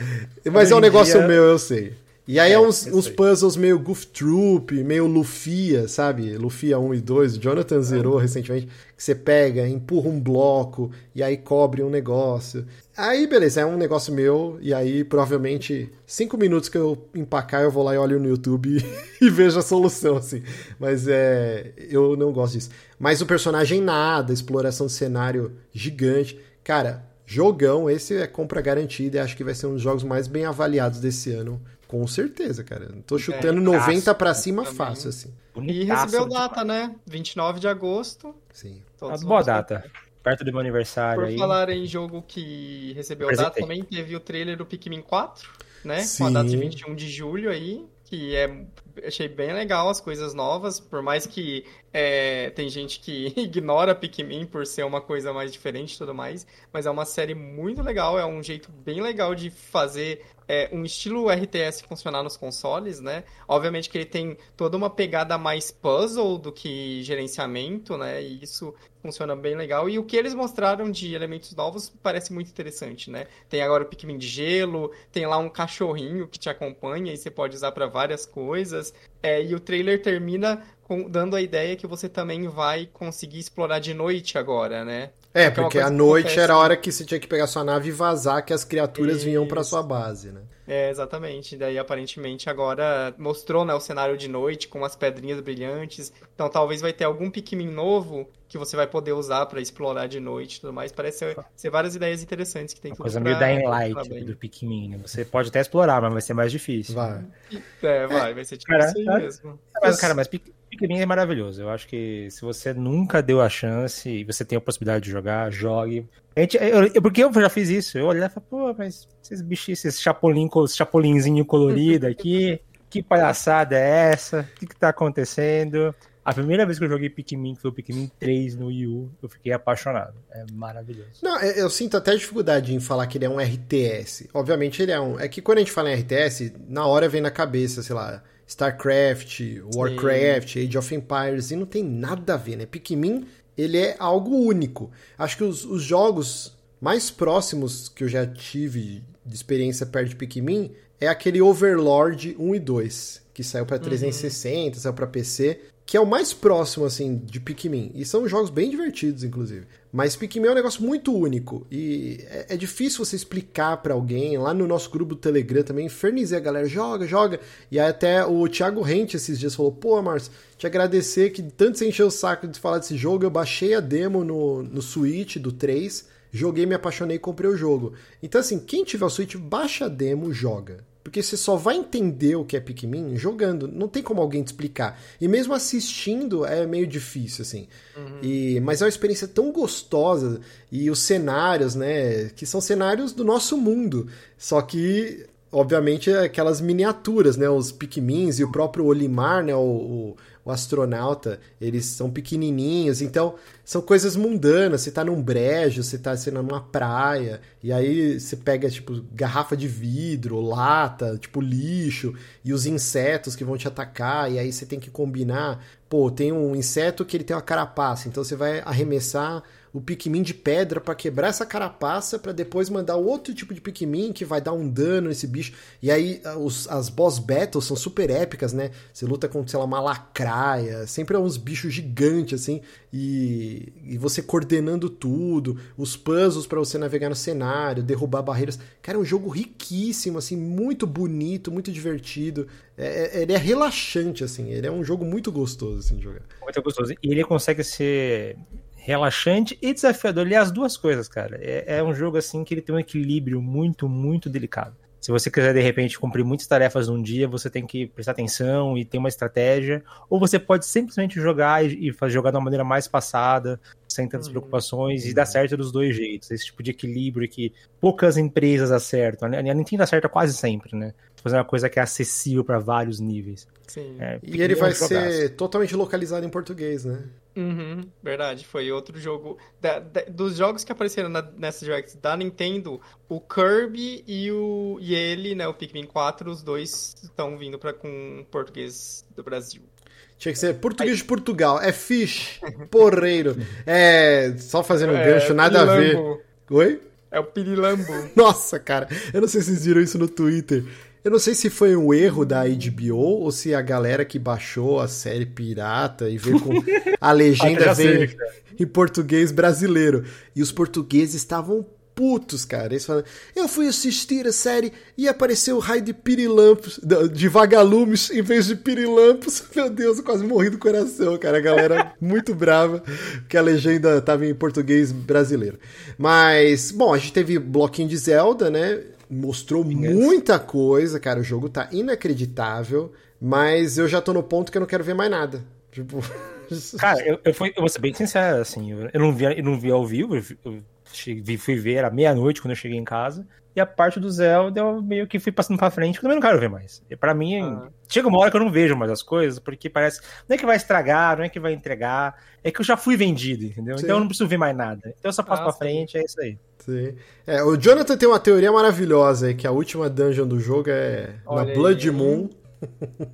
Speaker 1: Mas é um negócio dia... meu, eu sei. E aí é, é uns, uns puzzles meio Goof Troop, meio Lufia, sabe? Lufia 1 e 2, o Jonathan zerou é. recentemente, que você pega, empurra um bloco e aí cobre um negócio. Aí, beleza, é um negócio meu, e aí provavelmente cinco minutos que eu empacar, eu vou lá e olho no YouTube e, vejo a solução, assim. Mas é. Eu não gosto disso. Mas o personagem nada, exploração de cenário gigante. Cara, jogão, esse é compra garantida e acho que vai ser um dos jogos mais bem avaliados desse ano com certeza, cara. Tô chutando é, 90 para cima também. fácil, assim.
Speaker 2: E recebeu data, né? 29 de agosto.
Speaker 3: Sim. Uma boa data. Perto do meu aniversário
Speaker 2: Por
Speaker 3: aí.
Speaker 2: falar em jogo que recebeu data, também teve o trailer do Pikmin 4, né? Sim. Com a data de 21 de julho aí, que é achei bem legal as coisas novas, por mais que é, tem gente que ignora Pikmin por ser uma coisa mais diferente e tudo mais, mas é uma série muito legal, é um jeito bem legal de fazer é, um estilo RTS funcionar nos consoles, né? Obviamente que ele tem toda uma pegada mais puzzle do que gerenciamento, né? E isso funciona bem legal. E o que eles mostraram de elementos novos parece muito interessante, né? Tem agora o Pikmin de gelo, tem lá um cachorrinho que te acompanha e você pode usar para várias coisas. É, e o trailer termina com, dando a ideia que você também vai conseguir explorar de noite agora, né?
Speaker 1: É, porque, a noite era a hora que você tinha que pegar sua nave e vazar que as criaturas Isso. vinham para sua base, né?
Speaker 2: É, exatamente. Daí, aparentemente, agora mostrou né, o cenário de noite com as pedrinhas brilhantes. Então, talvez vai ter algum Pikmin novo que você vai poder usar para explorar de noite e tudo mais. Parece ser, ser, várias ideias interessantes que tem
Speaker 3: Uma coisa meio Dying Light do Pikmin, né? Você pode até explorar, mas vai ser mais difícil.
Speaker 1: Vai.
Speaker 2: É, vai, vai ser tipo cara, mesmo.
Speaker 3: Mas, cara, mas Pikmin é maravilhoso. Eu acho que se você nunca deu a chance e você tem a possibilidade de jogar, jogue. A gente, eu, eu, porque eu já fiz isso. Eu olhei e falei, pô, mas esses bichinhos, esses chapolim, chapolinzinho colorido aqui, que palhaçada é essa? O que, que tá acontecendo? A primeira vez que eu joguei Pikmin, que foi o Pikmin 3 no Wii U, eu fiquei apaixonado. É maravilhoso.
Speaker 1: Não, eu sinto até dificuldade em falar que ele é um RTS. Obviamente ele é um. É que quando a gente fala em RTS, na hora vem na cabeça, sei lá, StarCraft, Warcraft, Sim. Age of Empires, e não tem nada a ver, né? Pikmin, ele é algo único. Acho que os, os jogos mais próximos que eu já tive de experiência perto de Pikmin é aquele Overlord 1 e 2, que saiu para 360, uhum. saiu para PC que é o mais próximo, assim, de Pikmin. E são jogos bem divertidos, inclusive. Mas Pikmin é um negócio muito único. E é, é difícil você explicar para alguém. Lá no nosso grupo do Telegram também, infernizei a galera, joga, joga. E aí até o Thiago Rente esses dias falou: pô, Marcos, te agradecer que tanto você encheu o saco de falar desse jogo. Eu baixei a demo no, no Switch do 3. Joguei, me apaixonei e comprei o jogo. Então, assim, quem tiver o Switch, baixa a demo, joga. Porque você só vai entender o que é Pikmin jogando. Não tem como alguém te explicar. E mesmo assistindo é meio difícil, assim. Uhum. E, mas é uma experiência tão gostosa. E os cenários, né? Que são cenários do nosso mundo. Só que, obviamente, aquelas miniaturas, né? Os Pikmins e o próprio Olimar, né? O, o, o astronauta, eles são pequenininhos, então são coisas mundanas. Você tá num brejo, você tá sendo numa praia, e aí você pega, tipo, garrafa de vidro, lata, tipo, lixo, e os insetos que vão te atacar, e aí você tem que combinar. Pô, tem um inseto que ele tem uma carapaça, então você vai arremessar o Pikmin de pedra para quebrar essa carapaça para depois mandar outro tipo de Pikmin que vai dar um dano nesse bicho. E aí os, as boss battles são super épicas, né? Você luta com, sei lá, uma lacraia, sempre é uns bichos gigantes assim, e, e você coordenando tudo, os puzzles para você navegar no cenário, derrubar barreiras. Cara, é um jogo riquíssimo, assim, muito bonito, muito divertido. É, é, ele é relaxante, assim, ele é um jogo muito gostoso assim, de jogar.
Speaker 3: Muito gostoso. E ele consegue ser relaxante e desafiador. Ele é as duas coisas, cara. É, é, um jogo assim que ele tem um equilíbrio muito, muito delicado. Se você quiser, de repente, cumprir muitas tarefas num dia, você tem que prestar atenção e ter uma estratégia. Ou você pode simplesmente jogar e, e jogar de uma maneira mais passada, sem tantas uhum. preocupações, e dar certo dos dois jeitos. Esse tipo de equilíbrio que poucas empresas acertam. A Nintendo acerta quase sempre, né? Fazer uma coisa que é acessível para vários níveis.
Speaker 1: Sim. É, e ele vai ser totalmente localizado em português, né?
Speaker 2: Uhum, verdade, foi outro jogo. Da, da, dos jogos que apareceram na, nessa Direct da Nintendo, o Kirby e, o, e ele, né, o Pikmin 4, os dois estão vindo para com português do Brasil.
Speaker 1: Tinha que ser português Aí... de Portugal. É fish, porreiro. É. Só fazendo um é, gancho, nada a ver. Oi?
Speaker 2: É o Pirilambo.
Speaker 1: Nossa, cara. Eu não sei se vocês viram isso no Twitter. Eu não sei se foi um erro da HBO ou se a galera que baixou a série pirata e veio com a legenda veio em português brasileiro. E os portugueses estavam putos, cara. Eles falam, eu fui assistir a série e apareceu o raio de pirilampos, de vagalumes em vez de pirilampos. Meu Deus, eu quase morri do coração, cara. A galera muito brava que a legenda estava em português brasileiro. Mas, bom, a gente teve bloquinho de Zelda, né? Mostrou muita coisa, cara. O jogo tá inacreditável, mas eu já tô no ponto que eu não quero ver mais nada. Tipo.
Speaker 3: Cara, eu, eu, fui, eu vou ser bem sincero, assim, eu não vi, eu não vi ao vivo, eu cheguei, fui ver, era meia-noite quando eu cheguei em casa. E a parte do Zelda eu meio que fui passando pra frente, porque eu também não quero ver mais. E pra mim, ah. chega uma hora que eu não vejo mais as coisas, porque parece. Não é que vai estragar, não é que vai entregar, é que eu já fui vendido, entendeu? Sim. Então eu não preciso ver mais nada. Então eu só passo ah, pra frente, é isso aí.
Speaker 1: Sim. É, o Jonathan tem uma teoria maravilhosa aí, que a última dungeon do jogo é Olha na Blood aí. Moon.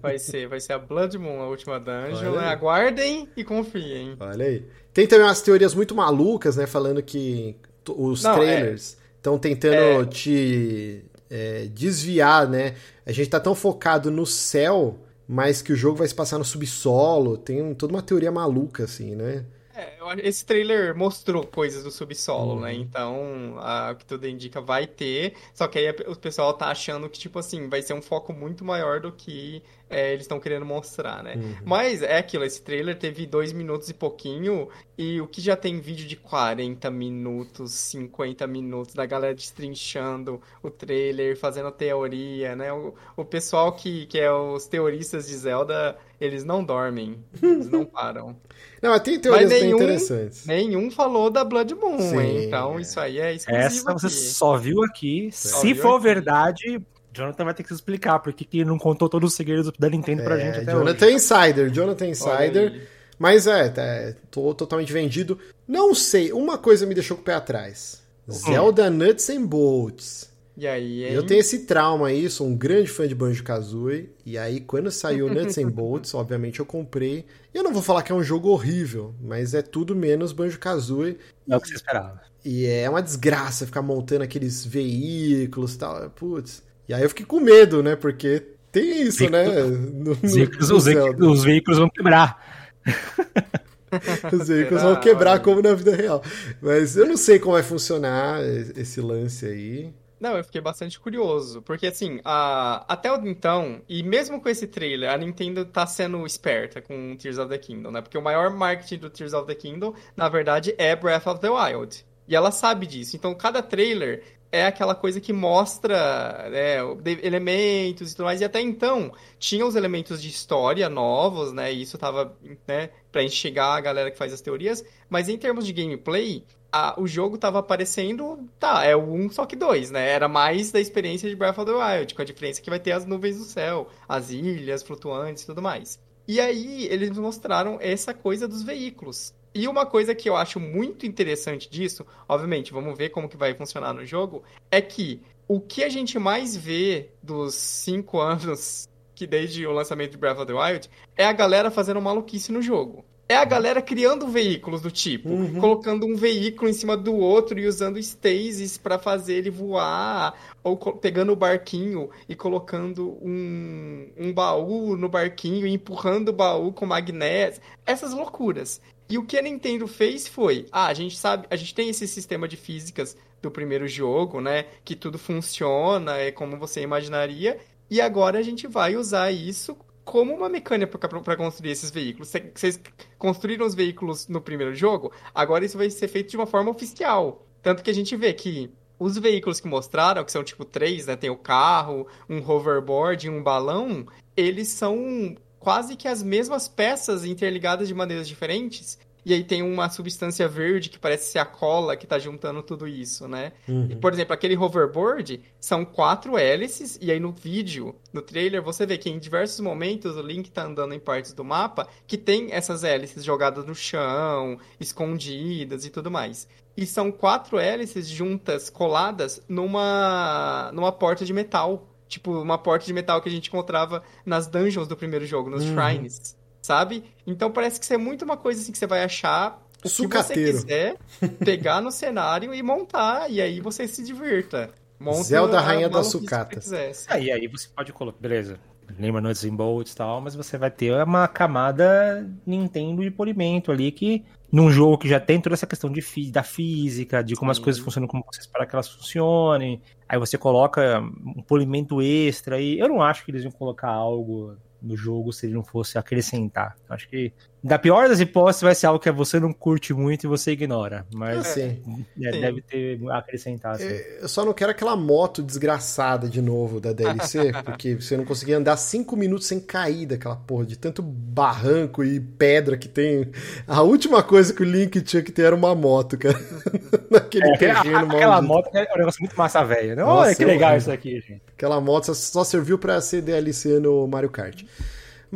Speaker 2: Vai ser, vai ser a Blood Moon, a última dungeon. Né? Aguardem e confiem.
Speaker 1: Olha aí. Tem também umas teorias muito malucas, né? Falando que os não, trailers estão é... tentando é... te é, desviar, né? A gente tá tão focado no céu mas que o jogo vai se passar no subsolo. Tem toda uma teoria maluca, assim, né?
Speaker 2: É, esse trailer mostrou coisas do subsolo, uhum. né? Então, o que tudo indica vai ter. Só que aí o pessoal tá achando que, tipo assim, vai ser um foco muito maior do que é, eles estão querendo mostrar, né? Uhum. Mas é aquilo, esse trailer teve dois minutos e pouquinho, e o que já tem vídeo de 40 minutos, 50 minutos, da galera destrinchando o trailer, fazendo teoria, né? O, o pessoal que, que é os teoristas de Zelda, eles não dormem, eles não param.
Speaker 1: Não, mas tem teorias mas nenhum, bem interessantes.
Speaker 2: Nenhum falou da Blood Moon, Sim, então é. isso aí é exclusivo
Speaker 3: Essa você aqui. só viu aqui. Só Se viu for aqui. verdade, Jonathan vai ter que se explicar porque que não contou todos os segredos da Nintendo pra é, gente até
Speaker 1: Jonathan
Speaker 3: hoje.
Speaker 1: Insider, Jonathan Insider. Mas é, é, tô totalmente vendido. Não sei, uma coisa me deixou com o pé atrás. Hum. Zelda Nuts and Bolts.
Speaker 2: E aí, hein?
Speaker 1: Eu tenho esse trauma aí, sou um grande fã de Banjo-Kazooie, e aí quando saiu Nuts and Bolts, obviamente eu comprei. Eu não vou falar que é um jogo horrível, mas é tudo menos Banjo-Kazooie.
Speaker 3: É o que você esperava.
Speaker 1: E é uma desgraça ficar montando aqueles veículos e tal. Putz, e aí eu fiquei com medo, né? Porque tem isso, né?
Speaker 3: No, os, veículos, os, os, veículos, vão quebrar.
Speaker 1: os veículos vão quebrar como na vida real. Mas eu não sei como vai funcionar esse lance aí.
Speaker 2: Não, eu fiquei bastante curioso, porque assim, a... até então, e mesmo com esse trailer, a Nintendo tá sendo esperta com Tears of the Kingdom, né? Porque o maior marketing do Tears of the Kingdom, na verdade, é Breath of the Wild. E ela sabe disso. Então, cada trailer é aquela coisa que mostra né, elementos e tudo mais. E até então, tinha os elementos de história novos, né? E isso tava, né, pra enxergar a galera que faz as teorias. Mas em termos de gameplay, a, o jogo tava aparecendo, tá, é o 1 só que 2, né? Era mais da experiência de Breath of the Wild, com a diferença que vai ter as nuvens do céu, as ilhas flutuantes e tudo mais. E aí, eles mostraram essa coisa dos veículos. E uma coisa que eu acho muito interessante disso, obviamente, vamos ver como que vai funcionar no jogo, é que o que a gente mais vê dos cinco anos que desde o lançamento de Breath of the Wild é a galera fazendo maluquice no jogo. É a galera criando veículos do tipo, uhum. colocando um veículo em cima do outro e usando stasis para fazer ele voar, ou pegando o barquinho e colocando um, um baú no barquinho e empurrando o baú com magnésio. Essas loucuras. E o que a Nintendo fez foi, ah, a gente sabe, a gente tem esse sistema de físicas do primeiro jogo, né, que tudo funciona, é como você imaginaria, e agora a gente vai usar isso como uma mecânica para construir esses veículos. Vocês construíram os veículos no primeiro jogo, agora isso vai ser feito de uma forma oficial. Tanto que a gente vê que os veículos que mostraram, que são tipo três, né? Tem o carro, um hoverboard e um balão, eles são quase que as mesmas peças interligadas de maneiras diferentes. E aí tem uma substância verde que parece ser a cola que está juntando tudo isso, né? Uhum. E, por exemplo, aquele hoverboard são quatro hélices, e aí no vídeo, no trailer, você vê que em diversos momentos o Link está andando em partes do mapa que tem essas hélices jogadas no chão, escondidas e tudo mais. E são quatro hélices juntas, coladas, numa, numa porta de metal Tipo, uma porta de metal que a gente encontrava nas dungeons do primeiro jogo, nos uhum. shrines, sabe? Então parece que isso é muito uma coisa assim que você vai achar o
Speaker 1: Sucateiro.
Speaker 2: que você quiser, pegar no cenário e montar, e aí você se divirta.
Speaker 1: Monta Zelda Rainha das Sucatas.
Speaker 3: Ah, e aí você pode colocar, beleza, lembra Nuts and Bolts e tal, mas você vai ter uma camada Nintendo de polimento ali que num jogo que já tem toda essa questão de da física, de como Sim. as coisas funcionam, como você espera que elas funcionem. Aí você coloca um polimento extra e eu não acho que eles iam colocar algo no jogo se ele não fosse acrescentar. Acho que, da pior das hipóteses, vai ser algo que você não curte muito e você ignora. Mas é, é, deve ter acrescentado.
Speaker 1: É, eu só não quero aquela moto desgraçada de novo da DLC, porque você não conseguia andar cinco minutos sem cair daquela porra, de tanto barranco e pedra que tem. A última coisa que o Link tinha que ter era uma moto, cara.
Speaker 3: Naquele é, terreno Aquela moto é um negócio muito massa velho, né? Olha que legal isso aqui, gente.
Speaker 1: Aquela moto só serviu para ser DLC no Mario Kart.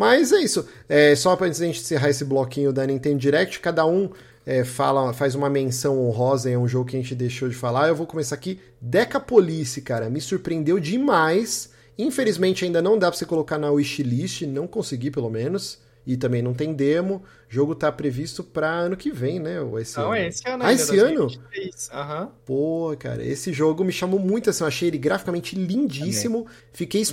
Speaker 1: Mas é isso. É, só para a gente encerrar esse bloquinho da Nintendo Direct, cada um é, fala, faz uma menção honrosa em um jogo que a gente deixou de falar. Eu vou começar aqui. Decapolice, cara, me surpreendeu demais. Infelizmente ainda não dá para você colocar na wishlist, não consegui pelo menos. E também não tem demo. O jogo tá previsto para ano que vem, né? Ou esse
Speaker 2: não,
Speaker 1: ano.
Speaker 2: é esse ano.
Speaker 1: Ah, esse ano?
Speaker 2: Uhum.
Speaker 1: Pô, cara, esse jogo me chamou muito assim. Eu achei ele graficamente lindíssimo. Fiquei uhum.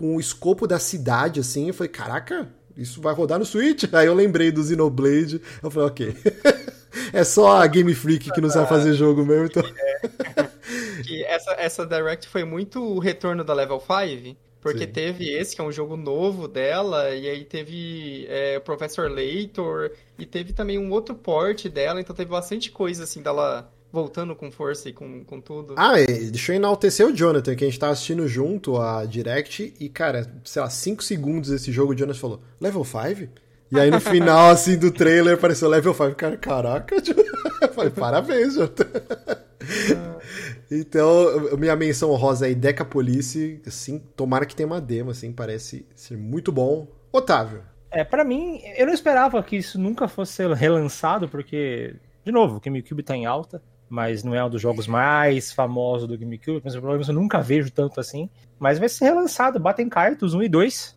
Speaker 1: Com o escopo da cidade, assim. Eu falei, caraca, isso vai rodar no Switch? Aí eu lembrei do Xenoblade. Eu falei, ok. é só a Game Freak que não sabe fazer jogo mesmo, então.
Speaker 2: que essa, essa Direct foi muito o retorno da Level 5. Porque Sim. teve esse, que é um jogo novo dela, e aí teve é, o Professor Laytor, e teve também um outro port dela, então teve bastante coisa assim dela voltando com força e com, com tudo.
Speaker 1: Ah, deixa eu enaltecer o Jonathan, que a gente tava assistindo junto a Direct, e cara, sei lá, 5 segundos desse jogo o Jonathan falou, level 5? E aí no final, assim, do trailer apareceu level 5. Cara, caraca, eu falei, parabéns, Jonathan. Então, minha menção rosa aí, Decapolice, assim, tomara que tenha uma demo, assim, parece ser muito bom. Otávio.
Speaker 3: É, para mim, eu não esperava que isso nunca fosse ser relançado, porque, de novo, o GameCube tá em alta, mas não é um dos jogos mais famosos do GameCube, mas problemas eu nunca vejo tanto assim. Mas vai ser relançado, Batem Kaitos 1 e 2,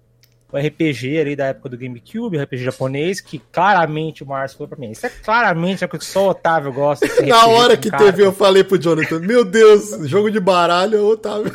Speaker 3: o RPG ali da época do GameCube, RPG japonês, que claramente o Márcio falou pra mim. Isso é claramente a coisa que só o Otávio gosta.
Speaker 1: Na hora que teve, eu falei pro Jonathan, meu Deus, jogo de baralho Otávio.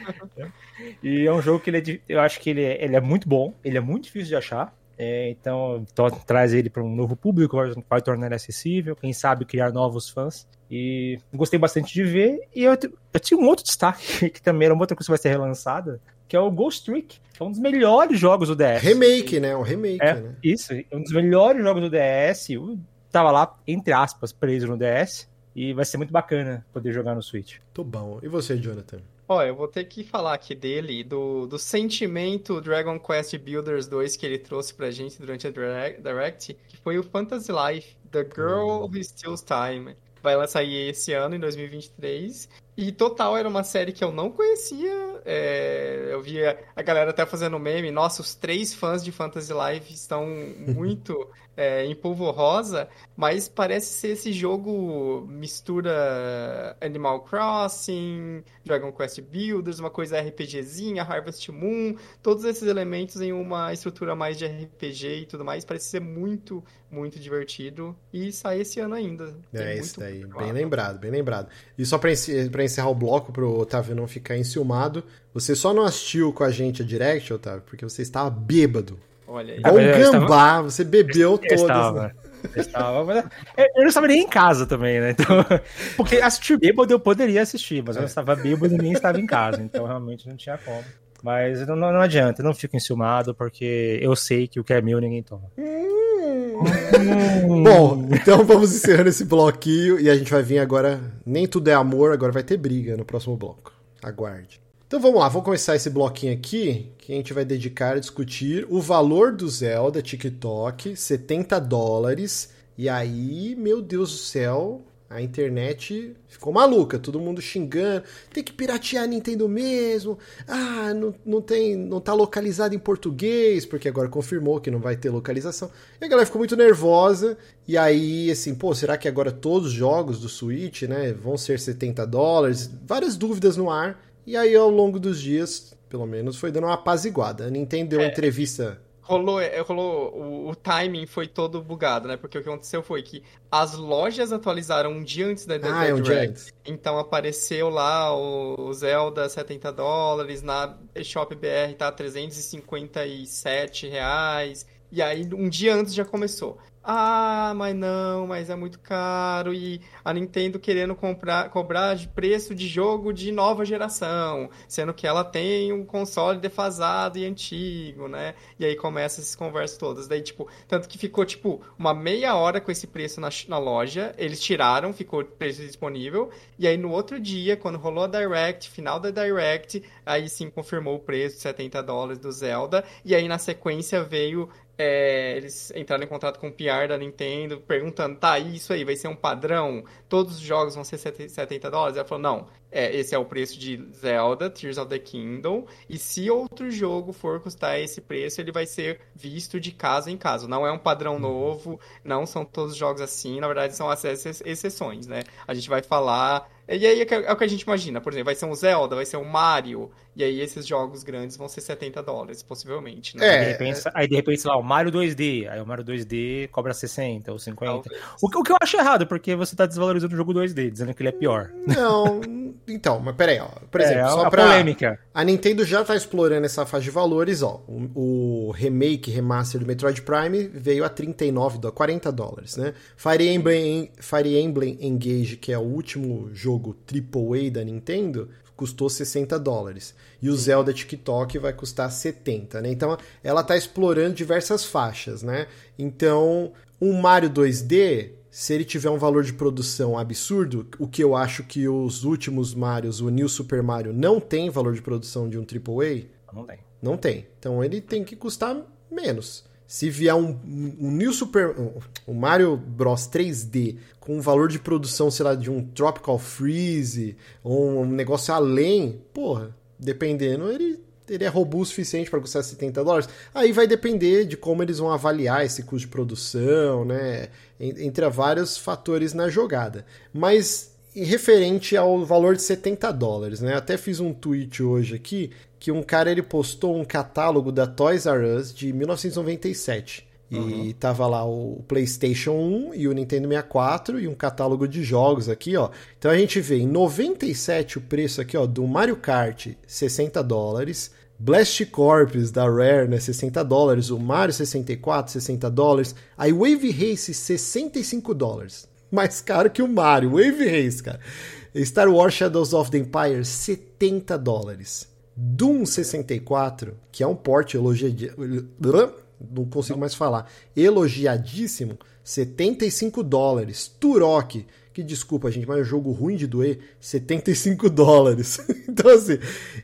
Speaker 3: e é um jogo que ele é, eu acho que ele é, ele é muito bom, ele é muito difícil de achar. É, então, traz ele para um novo público, vai, vai tornar ele acessível, quem sabe criar novos fãs. E gostei bastante de ver. E eu, eu tinha um outro destaque, que também era uma outra coisa que vai ser relançada, que é o Ghost Trick, que é um dos melhores jogos do DS.
Speaker 1: Remake, né? Um remake,
Speaker 3: é,
Speaker 1: né?
Speaker 3: Isso, é um dos melhores jogos do DS. Eu tava lá, entre aspas, preso no DS. E vai ser muito bacana poder jogar no Switch.
Speaker 1: Tô bom. E você, Jonathan?
Speaker 2: Ó, eu vou ter que falar aqui dele, do, do sentimento Dragon Quest Builders 2 que ele trouxe pra gente durante a Direct, que foi o Fantasy Life, The Girl Who Steals Time. Vai sair esse ano, em 2023. E total era uma série que eu não conhecia. É, eu via a galera até fazendo meme. Nossa, os três fãs de Fantasy Life estão muito é, em polvorosa, mas parece ser esse jogo mistura Animal Crossing, Dragon Quest Builders, uma coisa RPGzinha, Harvest Moon, todos esses elementos em uma estrutura mais de RPG e tudo mais. Parece ser muito, muito divertido. E sai esse ano ainda.
Speaker 1: é, isso daí. Bem lembrado, bem lembrado. E só pra encerrar o bloco, pro Otávio não ficar enciumado, você só não assistiu com a gente a Direct, Otávio, porque você estava bêbado.
Speaker 2: Olha.
Speaker 1: Igual um gambá, estava... você bebeu todas. Né?
Speaker 3: Eu, estava, mas eu não estava nem em casa também, né? Então, porque assistir bêbado eu poderia assistir, mas eu não estava bêbado e nem estava em casa, então realmente não tinha como. Mas não, não, adianta, eu não fico enciumado, porque eu sei que o que é meu ninguém toma. Hum.
Speaker 1: Bom, então vamos encerrando esse bloquinho e a gente vai vir agora. Nem tudo é amor, agora vai ter briga no próximo bloco. Aguarde. Então vamos lá, vamos começar esse bloquinho aqui, que a gente vai dedicar a discutir o valor do Zelda TikTok, 70 dólares. E aí, meu Deus do céu, a internet ficou maluca, todo mundo xingando, tem que piratear a Nintendo mesmo, ah, não, não, tem, não tá localizado em português, porque agora confirmou que não vai ter localização. E a galera ficou muito nervosa, e aí, assim, pô, será que agora todos os jogos do Switch, né, vão ser 70 dólares? Várias dúvidas no ar. E aí, ao longo dos dias, pelo menos, foi dando uma apaziguada. A Nintendo deu uma é, entrevista.
Speaker 2: Rolou, é, rolou o, o, timing foi todo bugado, né? Porque o que aconteceu foi que as lojas atualizaram um dia antes da,
Speaker 1: ah, é um.
Speaker 2: Então apareceu lá o, o Zelda 70 dólares, na Shop BR tá 357 reais. E aí, um dia antes já começou. Ah, mas não, mas é muito caro. E a Nintendo querendo comprar, cobrar preço de jogo de nova geração, sendo que ela tem um console defasado e antigo, né? E aí começa essas conversas todas. Daí, tipo, tanto que ficou, tipo, uma meia hora com esse preço na, na loja, eles tiraram, ficou preço disponível. E aí no outro dia, quando rolou a Direct, final da Direct, aí sim confirmou o preço de 70 dólares do Zelda. E aí na sequência veio é, eles entraram em contato com o PR da Nintendo, perguntando, tá, isso aí vai ser um padrão? Todos os jogos vão ser 70 dólares? Ela falou, não, é, esse é o preço de Zelda, Tears of the Kingdom, e se outro jogo for custar esse preço, ele vai ser visto de caso em caso. Não é um padrão uhum. novo, não são todos os jogos assim, na verdade são as exceções, né? A gente vai falar e aí é, é, o que a gente imagina, por exemplo, vai ser um Zelda, vai ser um Mario, e aí esses jogos grandes vão ser 70 dólares, possivelmente.
Speaker 3: Né? É, aí, de repente, aí de repente, lá, o Mario 2D, aí o Mario 2D cobra 60 ou 50. O, o, que eu acho errado, porque você tá desvalorizando o jogo 2D, dizendo que ele é pior.
Speaker 1: Não, então, mas peraí, ó. Por é, exemplo, é, só
Speaker 3: a
Speaker 1: pra...
Speaker 3: polêmica.
Speaker 1: A Nintendo já está explorando essa faixa de valores, ó. O, o, remake, remaster do Metroid Prime veio a 39, a 40 dólares, né? Fire Emblem, Fire Emblem Engage, que é o último jogo AAA da Nintendo, custou 60 dólares. E o Zelda TikTok vai custar 70, né? Então ela está explorando diversas faixas, né? Então, o Mario 2D se ele tiver um valor de produção absurdo, o que eu acho que os últimos Marios, o New Super Mario, não tem valor de produção de um AAA.
Speaker 3: Não tem.
Speaker 1: Não tem. Então ele tem que custar menos. Se vier um, um New Super. Um Mario Bros 3D com um valor de produção, sei lá, de um Tropical Freeze, ou um negócio além, porra, dependendo, ele ele é robusto o suficiente para custar 70 dólares? Aí vai depender de como eles vão avaliar esse custo de produção, né? Entre vários fatores na jogada. Mas referente ao valor de 70 dólares, né? Até fiz um tweet hoje aqui que um cara ele postou um catálogo da Toys R Us de 1997. Uhum. E tava lá o PlayStation 1 e o Nintendo 64 e um catálogo de jogos aqui, ó. Então a gente vê em 97 o preço aqui, ó, do Mario Kart, 60 dólares. Blast Corps da Rare, né, 60 dólares, o Mario 64, 60 dólares, aí Wave Race 65 dólares. Mais caro que o Mario, Wave Race, cara. Star Wars Shadows of the Empire 70 dólares. Doom 64, que é um porte elogiado, não consigo mais falar, elogiadíssimo, 75 dólares. Turok, que desculpa, gente, mas é um jogo ruim de doer, 75 dólares. então, assim,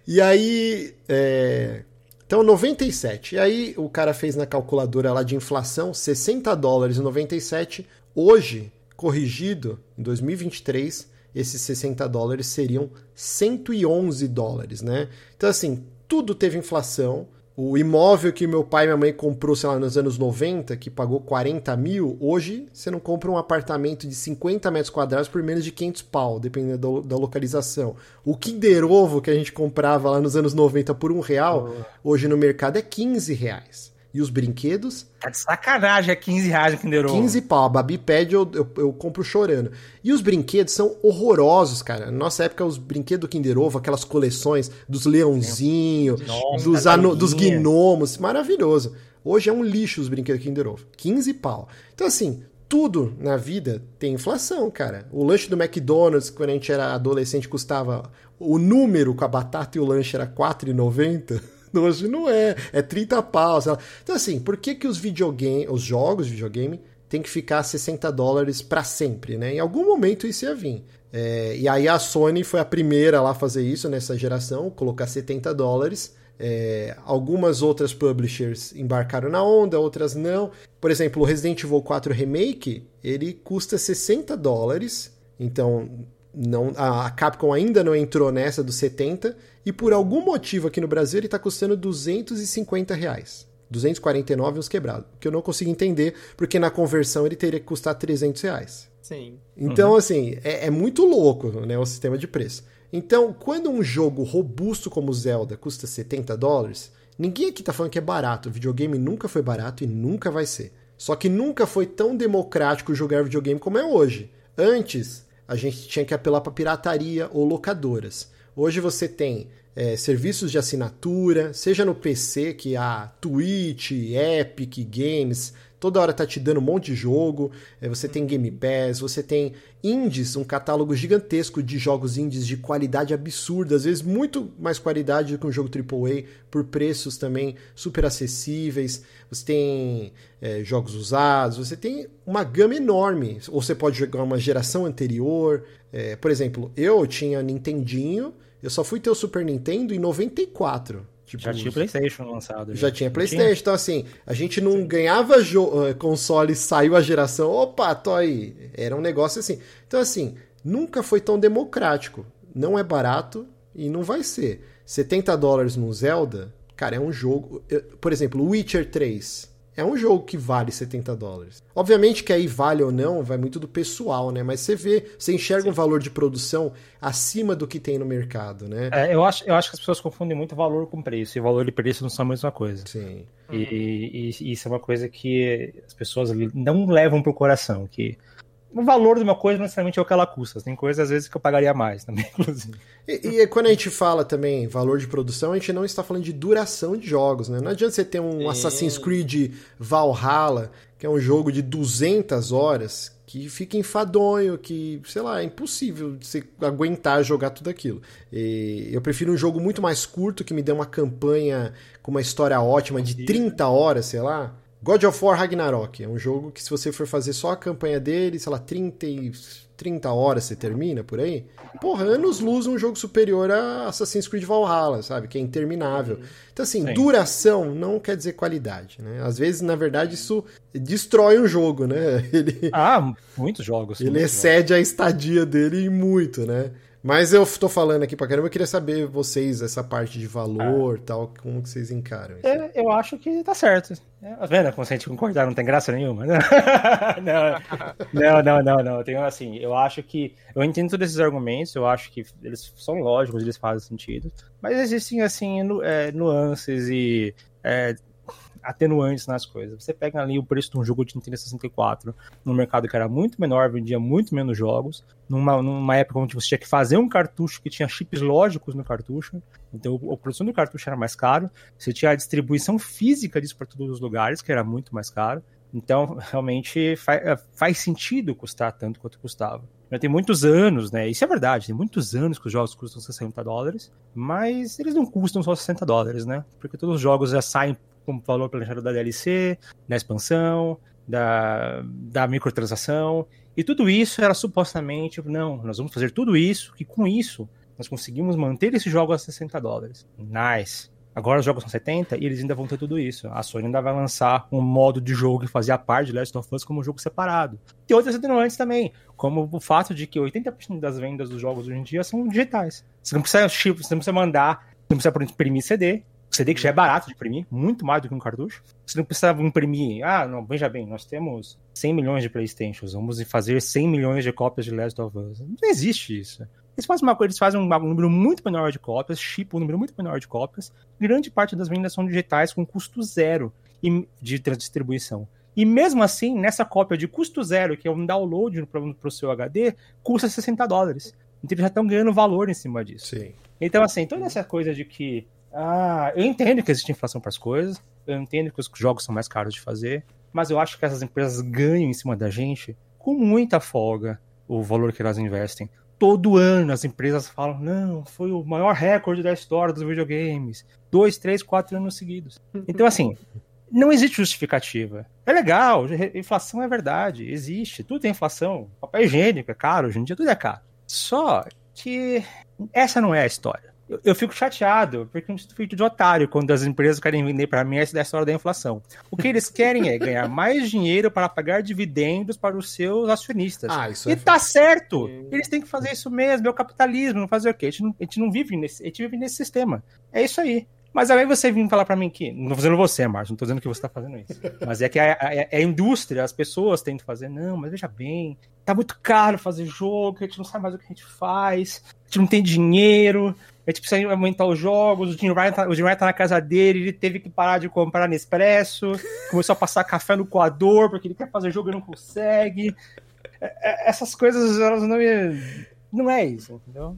Speaker 1: e aí. É... Então, 97. E aí, o cara fez na calculadora lá de inflação, 60 dólares e 97. Hoje, corrigido, em 2023, esses 60 dólares seriam 111 dólares, né? Então, assim, tudo teve inflação. O imóvel que meu pai e minha mãe comprou, sei lá, nos anos 90, que pagou 40 mil, hoje você não compra um apartamento de 50 metros quadrados por menos de 500 pau, dependendo da, da localização. O Kinder Ovo que a gente comprava lá nos anos 90 por um real, oh. hoje no mercado é 15 reais. E os brinquedos?
Speaker 3: Tá de sacanagem, é 15 reais o Kinder Ovo.
Speaker 1: 15 pau. A Babi pede, eu, eu, eu, compro chorando. E os brinquedos são horrorosos, cara. Na nossa época, os brinquedos do Kinder Ovo, aquelas coleções dos leãozinhos, dos, dos gnomos, maravilhoso. Hoje é um lixo os brinquedos do Kinder Ovo. 15 pau. Então, assim, tudo na vida tem inflação, cara. O lanche do McDonald's, quando a gente era adolescente, custava. O número com a batata e o lanche era R$4,90. Hoje não é, é 30 pau. Então, assim, por que, que os videogames, os jogos de videogame, tem que ficar 60 dólares para sempre, né? Em algum momento isso ia vir. É, e aí a Sony foi a primeira lá a fazer isso nessa geração, colocar 70 dólares. É, algumas outras publishers embarcaram na onda, outras não. Por exemplo, o Resident Evil 4 Remake, ele custa 60 dólares. Então, não, a Capcom ainda não entrou nessa dos 70 e por algum motivo aqui no Brasil ele está custando 250 reais. 249 uns quebrados. Que eu não consigo entender, porque na conversão ele teria que custar 300 reais.
Speaker 2: Sim.
Speaker 1: Então, uhum. assim, é, é, muito louco né, o sistema de preço. Então, quando um jogo robusto como Zelda custa 70 dólares, ninguém aqui tá falando que é barato. O videogame nunca foi barato e nunca vai ser. Só que nunca foi tão democrático jogar videogame como é hoje. Antes, a gente tinha que apelar para pirataria ou locadoras. Hoje você tem é, serviços de assinatura, seja no PC, que a Twitch, Epic Games, toda hora tá te dando um monte de jogo. É, você tem Game Pass, você tem indies, um catálogo gigantesco de jogos indies de qualidade absurda, às vezes muito mais qualidade do que um jogo AAA, por preços também super acessíveis. Você tem é, jogos usados, você tem uma gama enorme. Ou você pode jogar uma geração anterior. É, por exemplo, eu tinha Nintendinho, eu só fui ter o Super Nintendo em 94.
Speaker 3: Tipo, já tinha PlayStation lançado.
Speaker 1: Já, já tinha PlayStation. Tinha? Então, assim, a gente não Sim. ganhava uh, console, saiu a geração, opa, tô aí. Era um negócio assim. Então, assim, nunca foi tão democrático. Não é barato e não vai ser. 70 dólares no Zelda, cara, é um jogo. Por exemplo, Witcher 3 é um jogo que vale 70 dólares. Obviamente que aí vale ou não, vai muito do pessoal, né? Mas você vê, você enxerga Sim. um valor de produção acima do que tem no mercado, né?
Speaker 3: É, eu, acho, eu acho que as pessoas confundem muito valor com preço, e valor e preço não são a mesma coisa.
Speaker 1: Sim.
Speaker 3: E, e, e isso é uma coisa que as pessoas não levam pro coração, que o valor de uma coisa não necessariamente é o que ela custa. Tem coisas, às vezes, que eu pagaria mais também, inclusive.
Speaker 1: E, e, quando a gente fala também valor de produção, a gente não está falando de duração de jogos, né? Não adianta você ter um Sim. Assassin's Creed Valhalla, que é um jogo de 200 horas, que fica enfadonho, que, sei lá, é impossível você aguentar jogar tudo aquilo. E eu prefiro um jogo muito mais curto, que me dê uma campanha com uma história ótima de 30 horas, sei lá. God of War Ragnarok é um jogo que se você for fazer só a campanha dele, sei lá, 30 e 30 horas você termina por aí. Porra, anos luz um jogo superior a Assassin's Creed Valhalla, sabe? Que é interminável. Então, assim, Sim. duração não quer dizer qualidade, né? Às vezes, na verdade, isso destrói um jogo, né?
Speaker 3: Ele, ah, muitos jogos.
Speaker 1: Ele muitos excede jogos. a estadia dele em muito, né? Mas eu tô falando aqui pra caramba, eu queria saber vocês, essa parte de valor ah. tal, como que vocês encaram isso?
Speaker 3: É, eu acho que tá certo. Tá vendo? Como se a gente concordar, não tem graça nenhuma. Né? não, não, não, não. Tenho assim, eu acho que. Eu entendo todos esses argumentos, eu acho que eles são lógicos, eles fazem sentido. Mas existem, assim, nu, é, nuances e é, atenuantes nas coisas. Você pega ali o preço de um jogo de Nintendo 64 num mercado que era muito menor, vendia muito menos jogos, numa, numa época onde você tinha que fazer um cartucho que tinha chips lógicos no cartucho, então a produção do cartucho era mais caro, você tinha a distribuição física disso para todos os lugares, que era muito mais caro. Então, realmente faz, é, faz sentido custar tanto quanto custava. Já tem muitos anos, né? Isso é verdade, tem muitos anos que os jogos custam 60 dólares, mas eles não custam só 60 dólares, né? Porque todos os jogos já saem como falou planejado da DLC, da expansão, da, da microtransação. E tudo isso era supostamente, não, nós vamos fazer tudo isso, que com isso nós conseguimos manter esse jogo a 60 dólares. Nice. Agora os jogos são 70 e eles ainda vão ter tudo isso. A Sony ainda vai lançar um modo de jogo que fazia parte de Last of Us como um jogo separado. E outras atenuantes também, como o fato de que 80% das vendas dos jogos hoje em dia são digitais. Você não precisa, você não precisa mandar, você não precisa imprimir CD, CD que já é barato de imprimir, muito mais do que um cartucho. Você não precisava imprimir, ah, não, veja bem, nós temos 100 milhões de Playstations, vamos fazer 100 milhões de cópias de Last of Us. Não existe isso. Eles fazem uma coisa, eles fazem um número muito menor de cópias, chip um número muito menor de cópias. Grande parte das vendas são digitais com custo zero de distribuição. E mesmo assim, nessa cópia de custo zero, que é um download para o seu HD, custa 60 dólares. Então eles já estão ganhando valor em cima disso. Sim. Então, assim, toda essa coisa de que ah, eu entendo que existe inflação para as coisas, eu entendo que os jogos são mais caros de fazer, mas eu acho que essas empresas ganham em cima da gente com muita folga o valor que elas investem. Todo ano as empresas falam: não, foi o maior recorde da história dos videogames. Dois, três, quatro anos seguidos. Então, assim, não existe justificativa. É legal, inflação é verdade, existe. Tudo tem inflação. Papel higiênico é caro, hoje em dia tudo é caro. Só que essa não é a história eu, eu, fico chateado, porque eu me sinto feito de otário quando as empresas querem vender para mim essa história da inflação. O que eles querem é ganhar mais dinheiro para pagar dividendos para os seus acionistas. Ah, isso e é tá certo! Eles têm que fazer isso mesmo, é o capitalismo, não fazer o quê? A gente não, a gente não vive nesse, a gente vive nesse sistema. É isso aí. Mas aí você vem falar para mim que. Não tô fazendo você, Márcio, não tô dizendo que você tá fazendo isso. Mas é que a, a, a, indústria, as pessoas tentam fazer. Não, mas veja bem, tá muito caro fazer jogo, a gente não sabe mais o que a gente faz, a gente não tem dinheiro, a gente precisa aumentar os jogos, o Jim Ryan tá, o Jim Ryan tá na casa dele, ele teve que parar de comprar Nespresso, começou a passar café no coador, porque ele quer fazer jogo e não consegue. É, é, essas coisas, elas não me... Não é isso, entendeu?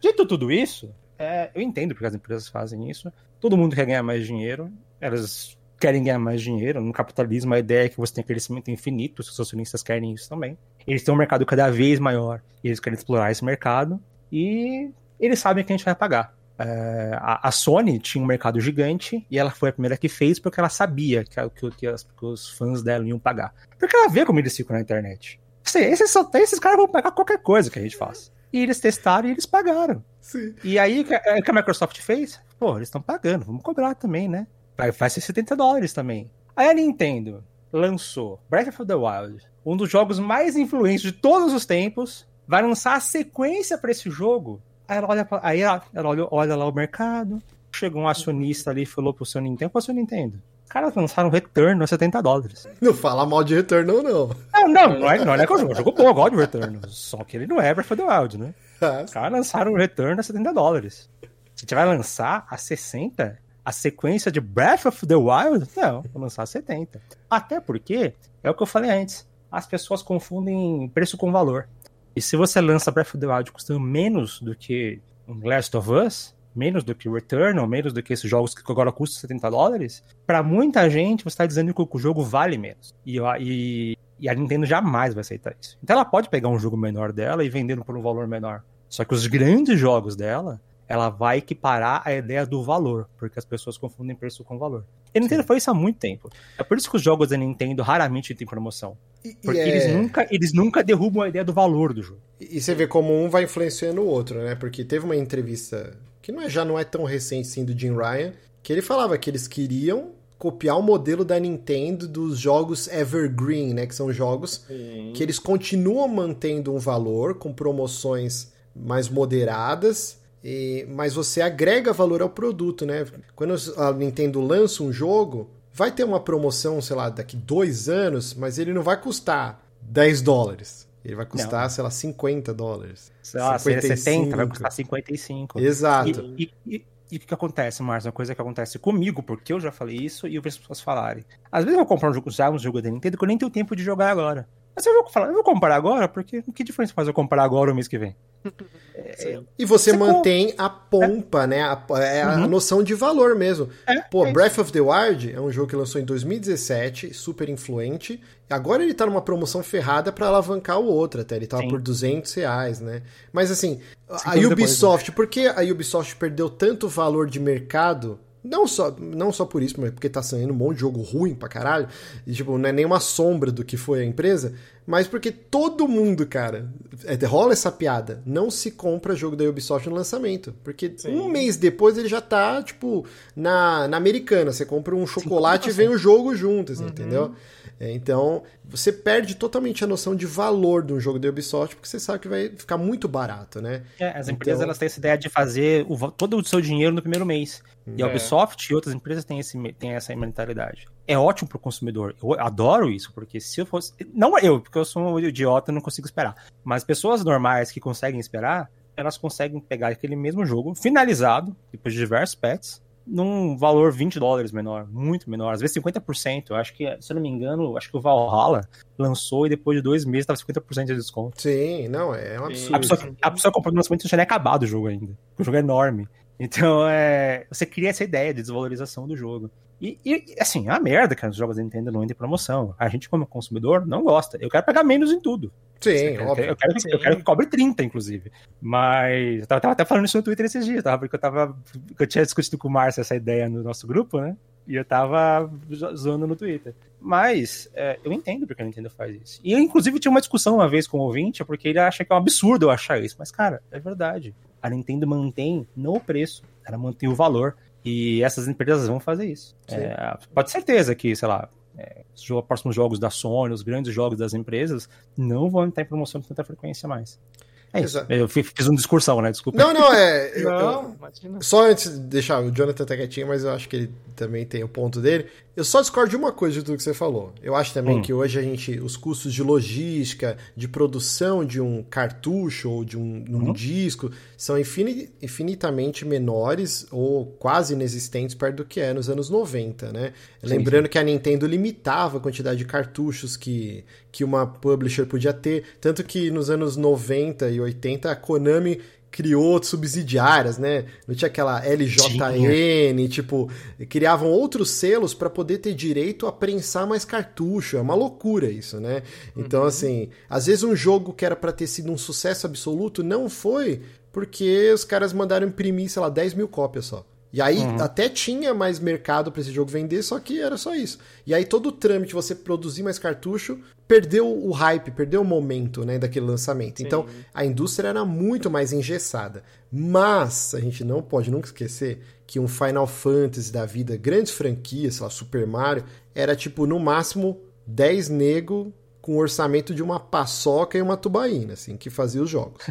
Speaker 3: Dito tudo isso, é, eu entendo porque as empresas fazem isso. Todo mundo quer ganhar mais dinheiro, elas querem ganhar mais dinheiro. No capitalismo, a ideia é que você tem crescimento infinito, os acionistas querem isso também. Eles têm um mercado cada vez maior, eles querem explorar esse mercado, e eles sabem que a gente vai pagar. É, a, a, Sony tinha um mercado gigante e ela foi a primeira que fez porque ela sabia que, que, que, as, que os fãs dela iam pagar. Porque ela vê como eles ficam na internet. Assim, esses, esses caras vão pagar qualquer coisa que a gente faz. E eles testaram e eles pagaram. Sim. E aí, o que, que a Microsoft fez? Pô, eles estão pagando, vamos cobrar também, né? Vai, vai ser 70 dólares também. Aí a Nintendo lançou Breath of the Wild, um dos jogos mais influentes de todos os tempos, vai lançar a sequência para esse jogo Aí ela olha, pra, aí ela, ela olha, olha, lá o mercado. Chegou um acionista ali e falou pro seu Nintendo: Qual é o seu Nintendo? Os caras lançaram Return a 70 dólares.
Speaker 1: Não fala mal de Return, não, não.
Speaker 3: Não, não, não é, não é que eu jogo. Eu jogo bom, eu gosto de Return. Só que ele não é Breath of the Wild, né? Ah, Os caras lançaram Return a 70 dólares. A gente vai lançar a 60? A sequência de Breath of the Wild? Não, vou lançar a 70. Até porque, é o que eu falei antes, as pessoas confundem preço com valor. E se você lança Breath of the Wild custando menos do que Last of Us, menos do que Returnal, menos do que esses jogos que agora custam 70 dólares, para muita gente você está dizendo que o jogo vale menos. E, e, e, a Nintendo jamais vai aceitar isso. Então ela pode pegar um jogo menor dela e vendendo por um valor menor. Só que os grandes jogos dela, ela vai equiparar a ideia do valor, porque as pessoas confundem preço com valor. E a Nintendo Sim. foi isso há muito tempo. É por isso que os jogos da Nintendo raramente têm promoção. Porque é... eles, nunca, eles nunca derrubam a ideia do valor do jogo.
Speaker 1: E, e você vê como um vai influenciando o outro, né? Porque teve uma entrevista que não é, já não é tão recente assim do Jim Ryan, que ele falava que eles queriam copiar o modelo da Nintendo dos jogos Evergreen, né? Que são jogos Sim. que eles continuam mantendo um valor com promoções mais moderadas, e, mas você agrega valor ao produto, né? Quando a Nintendo lança um jogo, vai ter uma promoção, sei lá, daqui dois anos, mas ele não vai custar 10 dólares. Ele vai custar, não. sei lá, 50 dólares.
Speaker 3: Sei lá, 55. 70, vai custar 55.
Speaker 1: Exato.
Speaker 3: E, e, e o que, que acontece, Márcio? Uma coisa que acontece comigo, porque eu já falei isso e eu vejo as pessoas falarem. Às vezes eu vou comprar um jogo, já um jogo da Nintendo que eu nem tenho tempo de jogar agora. Mas eu vou falar, eu vou comprar agora, porque que diferença faz eu comprar agora ou mês que vem?
Speaker 1: É, e você, você mantém a pompa, é. né? A, é a uhum. noção de valor mesmo. É, Pô, é Breath of the Wild é um jogo que lançou em 2017, super influente. Agora ele tá numa promoção ferrada para alavancar o outro até. Ele tava Sim. por 200 reais, né? Mas assim, a Ubisoft, depois, né? por que a Ubisoft perdeu tanto valor de mercado não só, não só por isso, mas porque tá saindo um monte de jogo ruim pra caralho. E, tipo, não é nenhuma sombra do que foi a empresa. Mas porque todo mundo, cara, é, rola essa piada. Não se compra jogo da Ubisoft no lançamento. Porque Sim. um mês depois ele já tá, tipo, na, na americana. Você compra um chocolate e vem o jogo junto, assim, uhum. entendeu? É, então, você perde totalmente a noção de valor de um jogo da Ubisoft, porque você sabe que vai ficar muito barato, né?
Speaker 3: É, as empresas então... elas têm essa ideia de fazer o, todo o seu dinheiro no primeiro mês. E a é. Ubisoft e outras empresas têm, esse, têm essa mentalidade. É ótimo para o consumidor. Eu adoro isso, porque se eu fosse. Não eu, porque eu sou um idiota e não consigo esperar. Mas pessoas normais que conseguem esperar, elas conseguem pegar aquele mesmo jogo, finalizado, depois de diversos pets, num valor 20 dólares menor, muito menor, às vezes 50%. Eu acho que, se eu não me engano, acho que o Valhalla lançou e depois de dois meses estava 50% de desconto.
Speaker 1: Sim, não, é um absurdo.
Speaker 3: A pessoa, a pessoa comprou no lançamento já nem acabado o jogo ainda. O jogo é enorme. Então, é, você cria essa ideia de desvalorização do jogo. E, e assim, é uma merda que os jogos da Nintendo não entram em promoção. A gente, como consumidor, não gosta. Eu quero pagar menos em tudo.
Speaker 1: Sim,
Speaker 3: eu,
Speaker 1: óbvio.
Speaker 3: Eu, quero,
Speaker 1: Sim.
Speaker 3: eu quero que cobre 30, inclusive. Mas eu tava, tava, até falando isso no Twitter esses dias, tá? Porque eu tava. Eu tinha discutido com o Márcio essa ideia no nosso grupo, né? E eu tava zoando no Twitter. Mas é, eu entendo porque a Nintendo faz isso. E eu, inclusive, tinha uma discussão uma vez com o ouvinte, porque ele acha que é um absurdo eu achar isso. Mas, cara, é verdade. A Nintendo mantém no preço, ela mantém o valor. E essas empresas vão fazer isso. É, pode ter certeza que, sei lá, é, os próximos jogos da Sony, os grandes jogos das empresas, não vão entrar em promoção com tanta frequência mais. É isso. Eu fiz uma discursão, né? Desculpa.
Speaker 1: Não, não, é. Eu, não, eu, só antes de deixar o Jonathan tá quietinho, mas eu acho que ele também tem o ponto dele. Eu só discordo de uma coisa de tudo que você falou. Eu acho também hum. que hoje a gente, os custos de logística, de produção de um cartucho ou de um, um uhum. disco, são infinitamente menores ou quase inexistentes perto do que é nos anos 90, né? Sim, Lembrando sim. que a Nintendo limitava a quantidade de cartuchos que, que uma publisher podia ter, tanto que nos anos 90 e 80 a Konami criou subsidiárias, né? Não tinha aquela LJN, tipo, criavam outros selos para poder ter direito a prensar mais cartucho. É uma loucura isso, né? Então, uhum. assim, às vezes um jogo que era para ter sido um sucesso absoluto não foi porque os caras mandaram imprimir, sei lá, 10 mil cópias só. E aí uhum. até tinha mais mercado para esse jogo vender, só que era só isso. E aí todo o trâmite, você produzir mais cartucho, perdeu o hype, perdeu o momento né, daquele lançamento. Sim. Então a indústria era muito mais engessada. Mas a gente não pode nunca esquecer que um Final Fantasy da vida, grandes franquias, sei lá, Super Mario, era tipo no máximo 10 nego com o orçamento de uma paçoca e uma tubaína, assim, que fazia os jogos.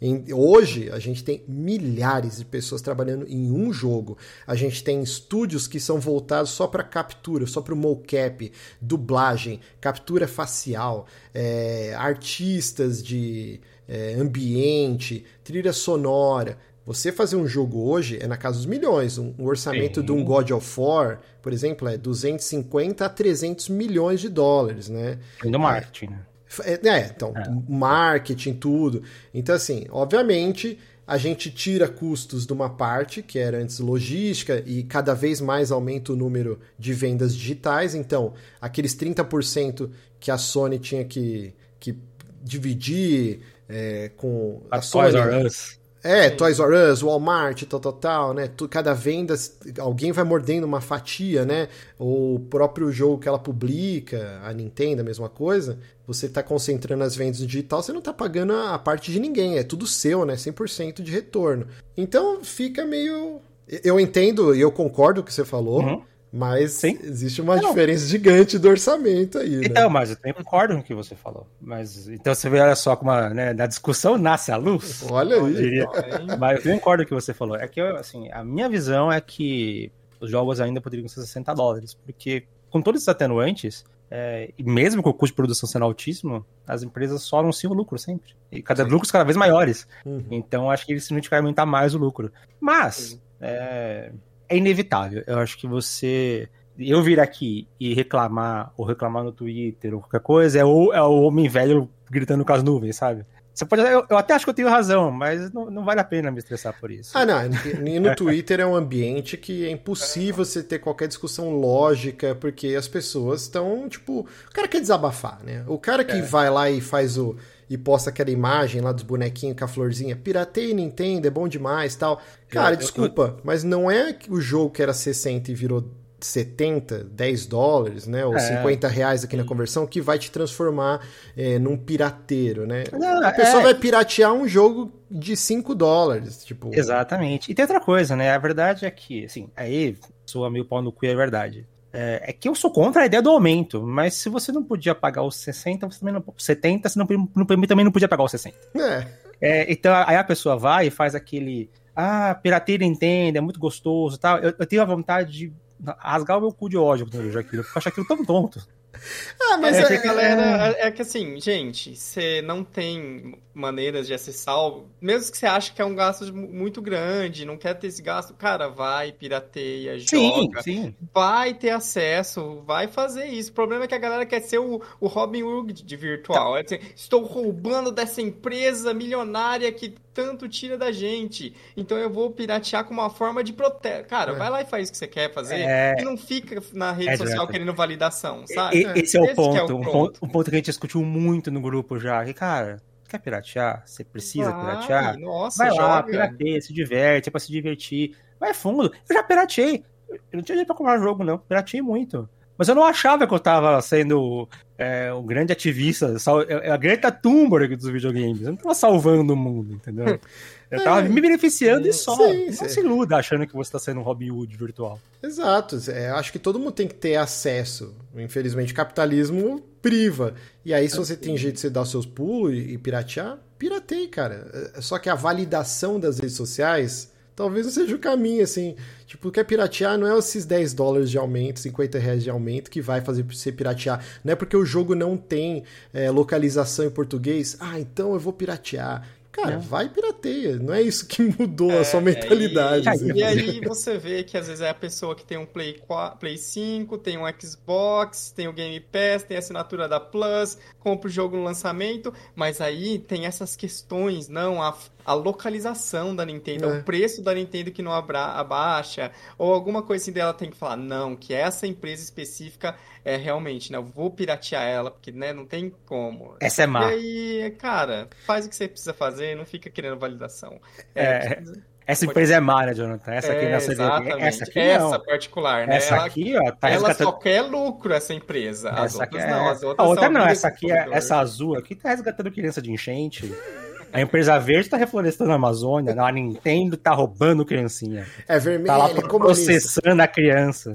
Speaker 1: Em, hoje, a gente tem milhares de pessoas trabalhando em um jogo. A gente tem estúdios que são voltados só para captura, só para o mocap, dublagem, captura facial, é, artistas de é, ambiente, trilha sonora. Você fazer um jogo hoje é na casa dos milhões. Um, um orçamento Sim. de um God of War, por exemplo, é 250 a 300 milhões de dólares, né?
Speaker 3: No marketing, né?
Speaker 1: É, é então, é. marketing, tudo. Então, assim, obviamente a gente tira custos de uma parte, que era antes logística, e cada vez mais aumenta o número de vendas digitais. Então, aqueles 30% que a Sony tinha que, que dividir é, com a, a Sony. É, Sim. Toys R Us, Walmart, tal, tal, tal, né? Cada venda, alguém vai mordendo uma fatia, né? O próprio jogo que ela publica, a Nintendo, a mesma coisa. Você tá concentrando as vendas no digital, você não tá pagando a parte de ninguém, é tudo seu, né? 100% de retorno. Então fica meio. Eu entendo e eu concordo com o que você falou. Uhum. Mas Sim. existe uma não. diferença gigante do orçamento aí.
Speaker 3: Né? Então, mas eu também concordo com o que você falou. Mas então você vê, olha só como a, né, na discussão nasce a luz.
Speaker 1: Olha aí.
Speaker 3: Mas eu concordo com o que você falou. É que assim, a minha visão é que os jogos ainda poderiam ser 60 dólares, porque com todos esses atenuantes, é, e mesmo com o custo de produção sendo altíssimo, as empresas só anunciam o lucro sempre. E cada Sim. lucros cada vez maiores. Uhum. Então acho que eles simplesmente vai aumentar mais o lucro. Mas, é, é inevitável. Eu acho que você. Eu vir aqui e reclamar, ou reclamar no Twitter, ou qualquer coisa, é o, é o homem velho gritando com as nuvens, sabe? Você pode, eu, eu, até acho que eu tenho razão, mas não, não vale a pena me estressar por isso.
Speaker 1: Ah, não. E no Twitter é um ambiente que é impossível você ter qualquer discussão lógica, porque as pessoas estão, tipo. O cara quer desabafar, né? O cara que é. vai lá e faz o e posta aquela imagem lá dos bonequinhos com a florzinha. Piratei Nintendo, é bom demais tal. Cara, eu, desculpa, eu, eu... mas não é o jogo que era 60 e virou 70, 10 dólares, né? Ou é, 50 reais aqui na conversão, que vai te transformar é, num pirateiro, né? Não, a pessoa é... vai piratear um jogo de 5 dólares, tipo...
Speaker 3: Exatamente. E tem outra coisa, né? A verdade é que, assim, aí sou meio pau no cu, é verdade. É, é, que eu sou contra a ideia do aumento, mas se você não podia pagar os 60, você também não, 70, você não, não, também não podia pagar os 60. É. é. então aí a pessoa vai e faz aquele. Ah, pirateira entende, é muito gostoso tal. Eu, eu tenho a vontade de rasgar o meu cu de ódio quando eu vejo aquilo, porque eu acho aquilo tão tonto.
Speaker 2: Ah, mas é, é, que a galera. É, é que assim, gente, você não tem maneiras de acessar, mesmo que você ache que é um gasto muito grande, não quer ter esse gasto, cara, vai, pirateia, joga. Sim, sim. Vai ter acesso, vai fazer isso. O problema é que a galera quer ser o, o Robin Hood de virtual. Tá. É assim, estou roubando dessa empresa milionária que tanto tira da gente. Então eu vou piratear como uma forma de proteger. Cara, é. vai lá e faz o que você quer fazer é... e não fica na rede é social querendo validação, sabe?
Speaker 3: Esse é o esse ponto, é o ponto. Ponto. Um ponto que a gente discutiu muito no grupo já. Que, cara, quer piratear? Você precisa vai, piratear? Nossa, vai lá, joga. pirateia, se diverte, é pra se divertir. Vai fundo. Eu já pirateei. Eu não tinha jeito pra comprar jogo, não. Pirateei muito. Mas eu não achava que eu tava sendo é, um grande ativista, é, é a Greta Thunberg dos videogames. Eu não tava salvando o mundo, entendeu? Eu tava é, me beneficiando e só. Sim, não se iluda achando que você tá sendo um Robin Hood virtual.
Speaker 1: Exato. É, acho que todo mundo tem que ter acesso. Infelizmente, o capitalismo priva. E aí, se você tem jeito de você dar os seus pulos e, e piratear, piratei, cara. É, só que a validação das redes sociais talvez não seja o caminho, assim. Tipo, quer piratear não é esses 10 dólares de aumento, 50 reais de aumento que vai fazer você piratear. Não é porque o jogo não tem é, localização em português, ah, então eu vou piratear. Cara, é. vai pirateia. Não é isso que mudou é, a sua mentalidade.
Speaker 2: E, assim. e, aí você vê que às vezes é a pessoa que tem um Play, 4, Play 5, tem um Xbox, tem o Game Pass, tem a assinatura da Plus, compra o jogo no lançamento, mas aí tem essas questões, não, a, a localização da Nintendo, é. o preço da Nintendo que não abra, abaixa, ou alguma coisa assim dela tem que falar, não, que essa empresa específica é realmente, né? Eu vou piratear ela, porque né, não tem como.
Speaker 3: Essa é má.
Speaker 2: E aí, cara, faz o que você precisa fazer, não fica querendo validação.
Speaker 3: É, é essa empresa é má, né, Jonathan? Essa aqui é,
Speaker 2: nossa exatamente. Essa aqui essa não. particular, né?
Speaker 3: Essa ela, aqui, ó,
Speaker 2: tá ela resgatando... só quer lucro, essa empresa. As essa outras é... não, as outras
Speaker 3: A outra não, essa aqui, é, essa azul aqui tá resgatando criança de enchente. A empresa verde tá reflorestando a Amazônia, a Nintendo tá roubando criancinha.
Speaker 1: É vermelho,
Speaker 3: tá lá é processando a criança.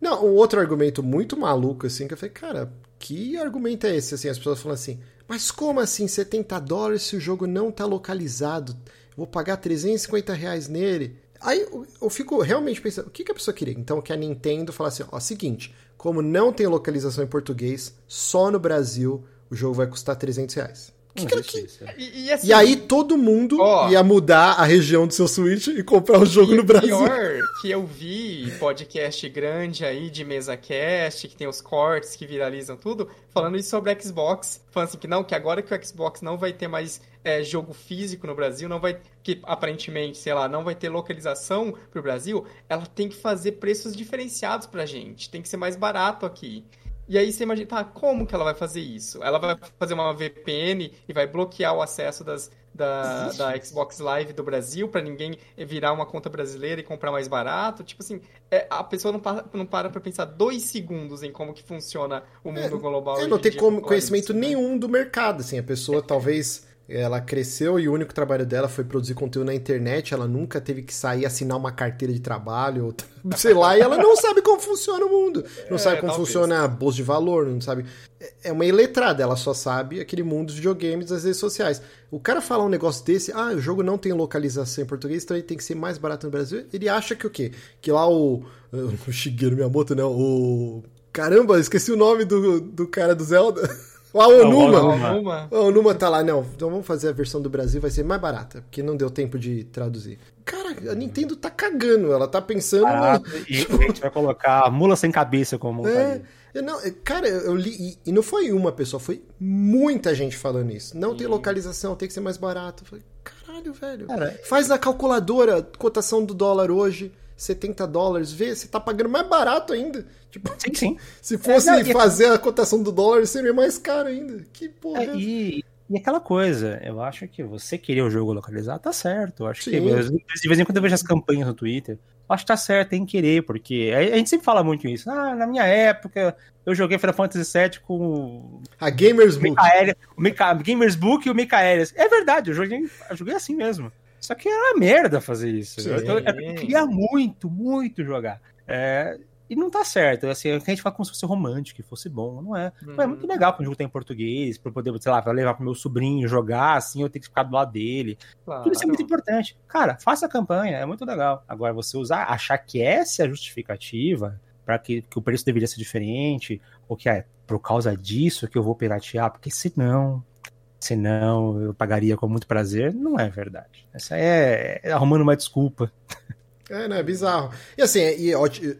Speaker 1: Não, um outro argumento muito maluco, assim, que eu falei, cara, que argumento é esse? Assim, as pessoas falam assim, mas como assim 70 dólares se o jogo não tá localizado? Vou pagar 350 reais nele? Aí eu fico realmente pensando, o que, que a pessoa queria? Então que a Nintendo falasse, ó, seguinte, como não tem localização em português, só no Brasil o jogo vai custar 300 reais. Que que que... E, e, assim, e, aí todo mundo ó, ia mudar a região do seu Switch e comprar o jogo no Brasil.
Speaker 2: pior que eu vi podcast grande aí de mesa cast, que tem os cortes que viralizam tudo, falando isso sobre Xbox. Falando assim que não, que agora que o Xbox não vai ter mais é, jogo físico no Brasil, não vai. Que aparentemente, sei lá, não vai ter localização pro Brasil, ela tem que fazer preços diferenciados pra gente. Tem que ser mais barato aqui. E aí você imagina, tá, como que ela vai fazer isso? Ela vai fazer uma VPN e vai bloquear o acesso das, da, da Xbox Live do Brasil para ninguém virar uma conta brasileira e comprar mais barato? Tipo assim, é, a pessoa não para, não para pra pensar dois segundos em como que funciona o mundo é, global.
Speaker 1: É, não tem conhecimento né? nenhum do mercado, assim, a pessoa talvez ela cresceu e o único trabalho dela foi produzir conteúdo na internet. Ela nunca teve que sair assinar uma carteira de trabalho, ou, sei lá, e ela não sabe como funciona o mundo. Não é, sabe como talvez. funciona a bolsa de valor, não sabe. É uma iletrada, ela só sabe aquele mundo dos videogames das redes sociais. O cara falar um negócio desse, ah, o jogo não tem localização em português, então ele tem que ser mais barato no Brasil. Ele acha que o quê? Que lá o. O Shigeru Miyamoto, né? O. Caramba, esqueci o nome do, do cara do Zelda. O Aonuma. Aonuma. O Aonuma tá lá, não. Então vamos fazer a versão do Brasil, vai ser mais barata, porque não deu tempo de traduzir. Cara, a Nintendo tá cagando, ela tá pensando.
Speaker 3: Barato, no... E a gente vai colocar a mula sem cabeça como
Speaker 1: é, não, é, Cara, eu li. E, e, não foi uma pessoa, foi muita gente falando isso. Não tem localização, tem que ser mais barato. Eu falei, caralho, velho. Cara, Faz na calculadora cotação do dólar hoje. 70 dólares, vê, você tá pagando mais barato ainda. Tipo,
Speaker 3: sim, sim.
Speaker 1: Se fosse é, não, fazer a cotação do dólar, seria mais caro ainda. Que porra. É,
Speaker 3: é e, e aquela coisa, eu acho que você querer o jogo localizado tá certo. Eu acho sim. que de vez em quando eu vejo as campanhas no Twitter. Acho que tá certo, tem que querer, porque a gente sempre fala muito isso. Ah, na minha época, eu joguei Final Fantasy VII com.
Speaker 1: A Gamers Book.
Speaker 3: O, Mica... Gamers Book e o Micaelis. É verdade, eu joguei, eu joguei assim mesmo. Só que era merda fazer isso. Eu, eu, eu, queria muito, muito jogar. É, e não tá certo. Assim, a gente fala como se fosse romântico, que fosse bom. Não é. Uhum. é muito uhum. legal quando o jogo tá em português, pra poder, sei lá, levar pro meu sobrinho jogar, assim, eu tenho que ficar do lado dele. Claro. Tudo isso é muito importante. Cara, faça a campanha, é muito legal. Agora, você usar, achar que essa é a justificativa para que, que o preço deveria ser diferente, ou que é por causa disso que eu vou piratear, porque senão senão eu pagaria com muito prazer, não é verdade. Essa é, é arrumando uma desculpa.
Speaker 1: É, né? É bizarro. E assim, e,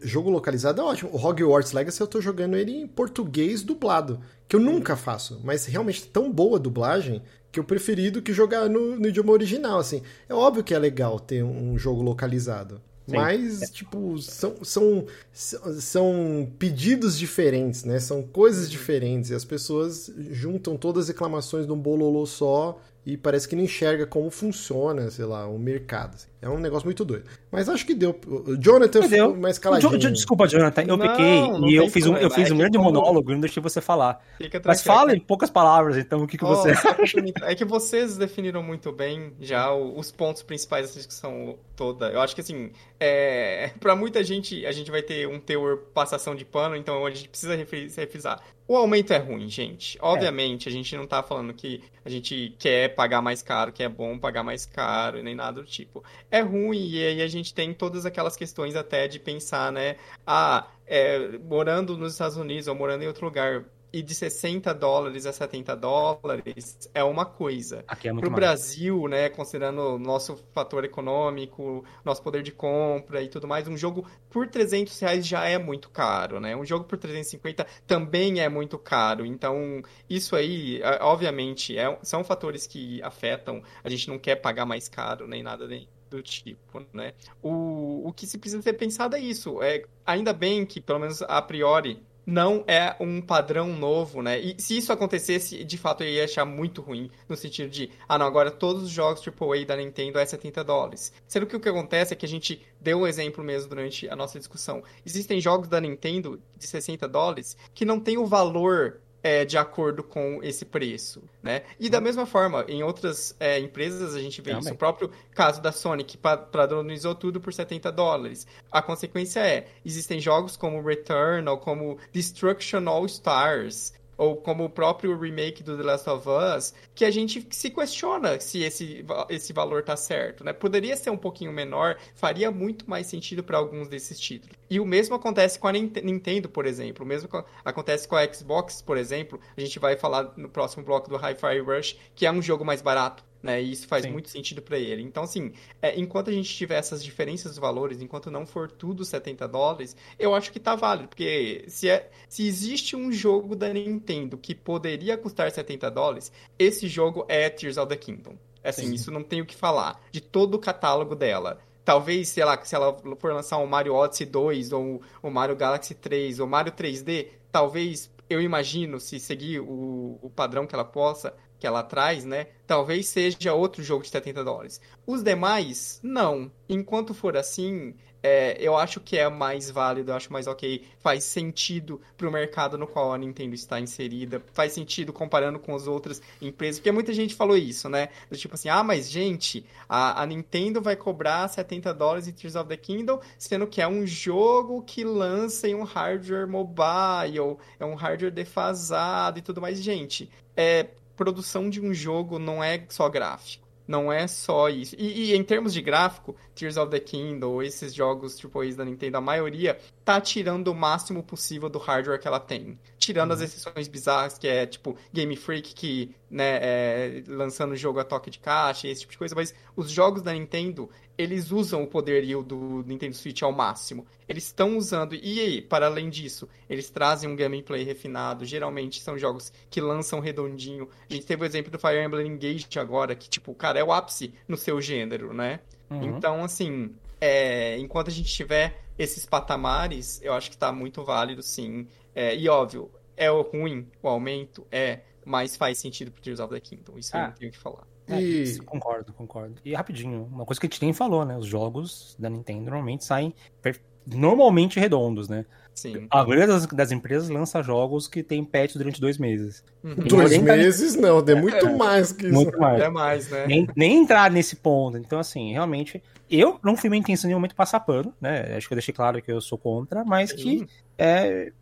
Speaker 1: jogo localizado é ótimo. O Hogwarts Legacy eu tô jogando ele em português dublado, que eu nunca faço, mas realmente tão boa a dublagem que eu preferi do que jogar no, no idioma original, assim. É óbvio que é legal ter um jogo localizado. Sim. Mas, tipo, são, são, são pedidos diferentes, né? São coisas diferentes. E as pessoas juntam todas as reclamações num bololô só e parece que não enxerga como funciona, sei lá, o mercado. Assim. É um negócio muito doido. Mas acho que deu. O Jonathan deu. ficou mais caladinho.
Speaker 3: Jo, desculpa, Jonathan, eu não, pequei não e eu fiz, um, eu fiz um grande como... monólogo e não deixei você falar. Mas fala em poucas palavras, então, o que, que oh, você acha?
Speaker 2: É que vocês definiram muito bem já os pontos principais dessa discussão toda. Eu acho que, assim, é... para muita gente, a gente vai ter um teor passação de pano, então a gente precisa refrisar. O aumento é ruim, gente. Obviamente, é. a gente não tá falando que a gente quer pagar mais caro, que é bom pagar mais caro, nem nada do tipo é ruim. E aí a gente tem todas aquelas questões até de pensar, né? Ah, é, morando nos Estados Unidos ou morando em outro lugar, e de 60 dólares a 70 dólares é uma coisa.
Speaker 3: Aqui é
Speaker 2: muito Para o Brasil, né, considerando o nosso fator econômico, nosso poder de compra e tudo mais, um jogo por 300 reais já é muito caro, né? Um jogo por 350 também é muito caro. Então, isso aí, obviamente, é, são fatores que afetam. A gente não quer pagar mais caro nem nada nem do tipo, né? O, o que se precisa ter pensado é isso. É, ainda bem que, pelo menos a priori, não é um padrão novo, né? E se isso acontecesse, de fato eu ia achar muito ruim, no sentido de, ah não, agora todos os jogos AAA da Nintendo é 70 dólares. Sendo que o que acontece é que a gente deu um exemplo mesmo durante a nossa discussão. Existem jogos da Nintendo de 60 dólares que não tem o valor é, de acordo com esse preço, né? E da mesma forma, em outras é, empresas a gente vê Também. isso. O próprio caso da Sony, que padronizou tudo por 70 dólares. A consequência é, existem jogos como Returnal, como Destruction All Stars, ou como o próprio remake do The Last of Us, que a gente se questiona se esse, esse valor tá certo, né? Poderia ser um pouquinho menor, faria muito mais sentido para alguns desses títulos. E o mesmo acontece com a Nintendo, por exemplo, o mesmo acontece com a Xbox, por exemplo. A gente vai falar no próximo bloco do Hi-Fi Rush, que é um jogo mais barato né? E isso faz Sim. muito sentido para ele. Então, assim, é, enquanto a gente tiver essas diferenças dos valores, enquanto não for tudo 70 dólares, eu acho que tá válido, porque se, é, se existe um jogo da Nintendo que poderia custar 70 dólares, esse jogo é Tears of the Kingdom. Assim, Sim. isso não tem o que falar. De todo o catálogo dela. Talvez, sei lá, se ela for lançar um Mario Odyssey 2, ou o Mario Galaxy 3, ou Mario 3D, talvez eu imagino, se seguir o, o padrão que ela possa, que ela traz, né? Talvez seja outro jogo de 70 dólares. Os demais, não. Enquanto for assim, é, eu acho que é mais válido, eu acho mais ok. Faz sentido pro mercado no qual a Nintendo está inserida. Faz sentido comparando com as outras empresas. Porque muita gente falou isso, né? Tipo assim, ah, mas gente, a, a Nintendo vai cobrar 70 dólares em Tears of the Kingdom, sendo que é um jogo que lança em um hardware mobile, é um hardware defasado e tudo mais. Gente, é, produção de um jogo não é só gráfico. Não é só isso. E, e, em termos de gráfico, Tears of the Kingdom, esses jogos tipo da Nintendo, a maioria tá tirando o máximo possível do hardware que ela tem. Tirando uhum. as exceções bizarras, que é tipo Game Freak, que, né, é, lançando o jogo a toque de caixa, esse tipo de coisa, mas os jogos da Nintendo, eles usam o poderio do Nintendo Switch ao máximo. Eles estão usando, e para além disso, eles trazem um gameplay refinado. Geralmente são jogos que lançam redondinho. A gente teve o exemplo do Fire Emblem Engage agora, que, tipo, cara, é o ápice no seu gênero, né? Uhum. Então, assim, é, enquanto a gente tiver esses patamares, eu acho que tá muito válido, sim. É, e óbvio, é ruim o aumento, é, mas faz sentido pro Tears of the Kingdom. Isso ah. eu não tenho o que falar.
Speaker 3: É, e... Concordo, concordo. E rapidinho, uma coisa que a gente nem falou, né? Os jogos da Nintendo normalmente saem normalmente redondos, né?
Speaker 2: Sim.
Speaker 3: A maioria das, das, empresas lança jogos que tem patch durante dois meses.
Speaker 1: Uhum. Dois meses não, é muito é, mais que isso.
Speaker 3: Muito mais.
Speaker 2: É mais, né?
Speaker 3: Nem, nem, entrar nesse ponto. Então, assim, realmente, eu não fui minha intenção em nenhum momento passar pano, né? Acho que eu deixei claro que eu sou contra, mas Sim. que é,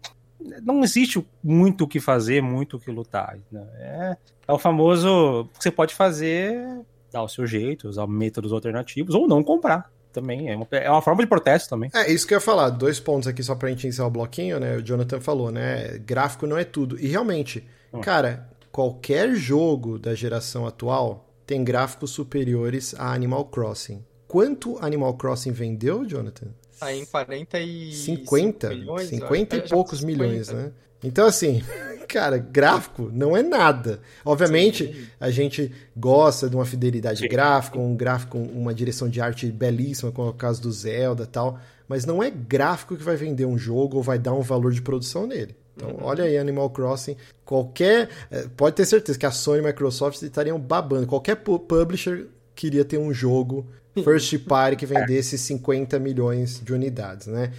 Speaker 3: não existe muito o que fazer, muito o que lutar. Né? É, é o famoso. Você pode fazer, dar o seu jeito, usar métodos alternativos, ou não comprar também. É uma, é uma forma de protesto também.
Speaker 1: É, isso que eu ia falar. Dois pontos aqui só pra gente encerrar o bloquinho, né? O Jonathan falou, né? Gráfico não é tudo. E realmente, hum. cara, qualquer jogo da geração atual tem gráficos superiores a Animal Crossing. Quanto Animal Crossing vendeu, Jonathan?
Speaker 2: Tá em 40 e
Speaker 1: 50, milhões, 50 e poucos 50. milhões, né? Então, assim, cara, gráfico não é nada. Obviamente, Sim. a gente gosta de uma fidelidade Sim. gráfica, um gráfico, uma direção de arte belíssima, como é o caso do Zelda tal, mas não é gráfico que vai vender um jogo ou vai dar um valor de produção nele. Então, uhum. olha aí Animal Crossing, qualquer, eh, pode ter certeza que a Sony e a Microsoft estariam babando, qualquer publisher queria ter um jogo first party que vendesse 50 milhões de unidades, né?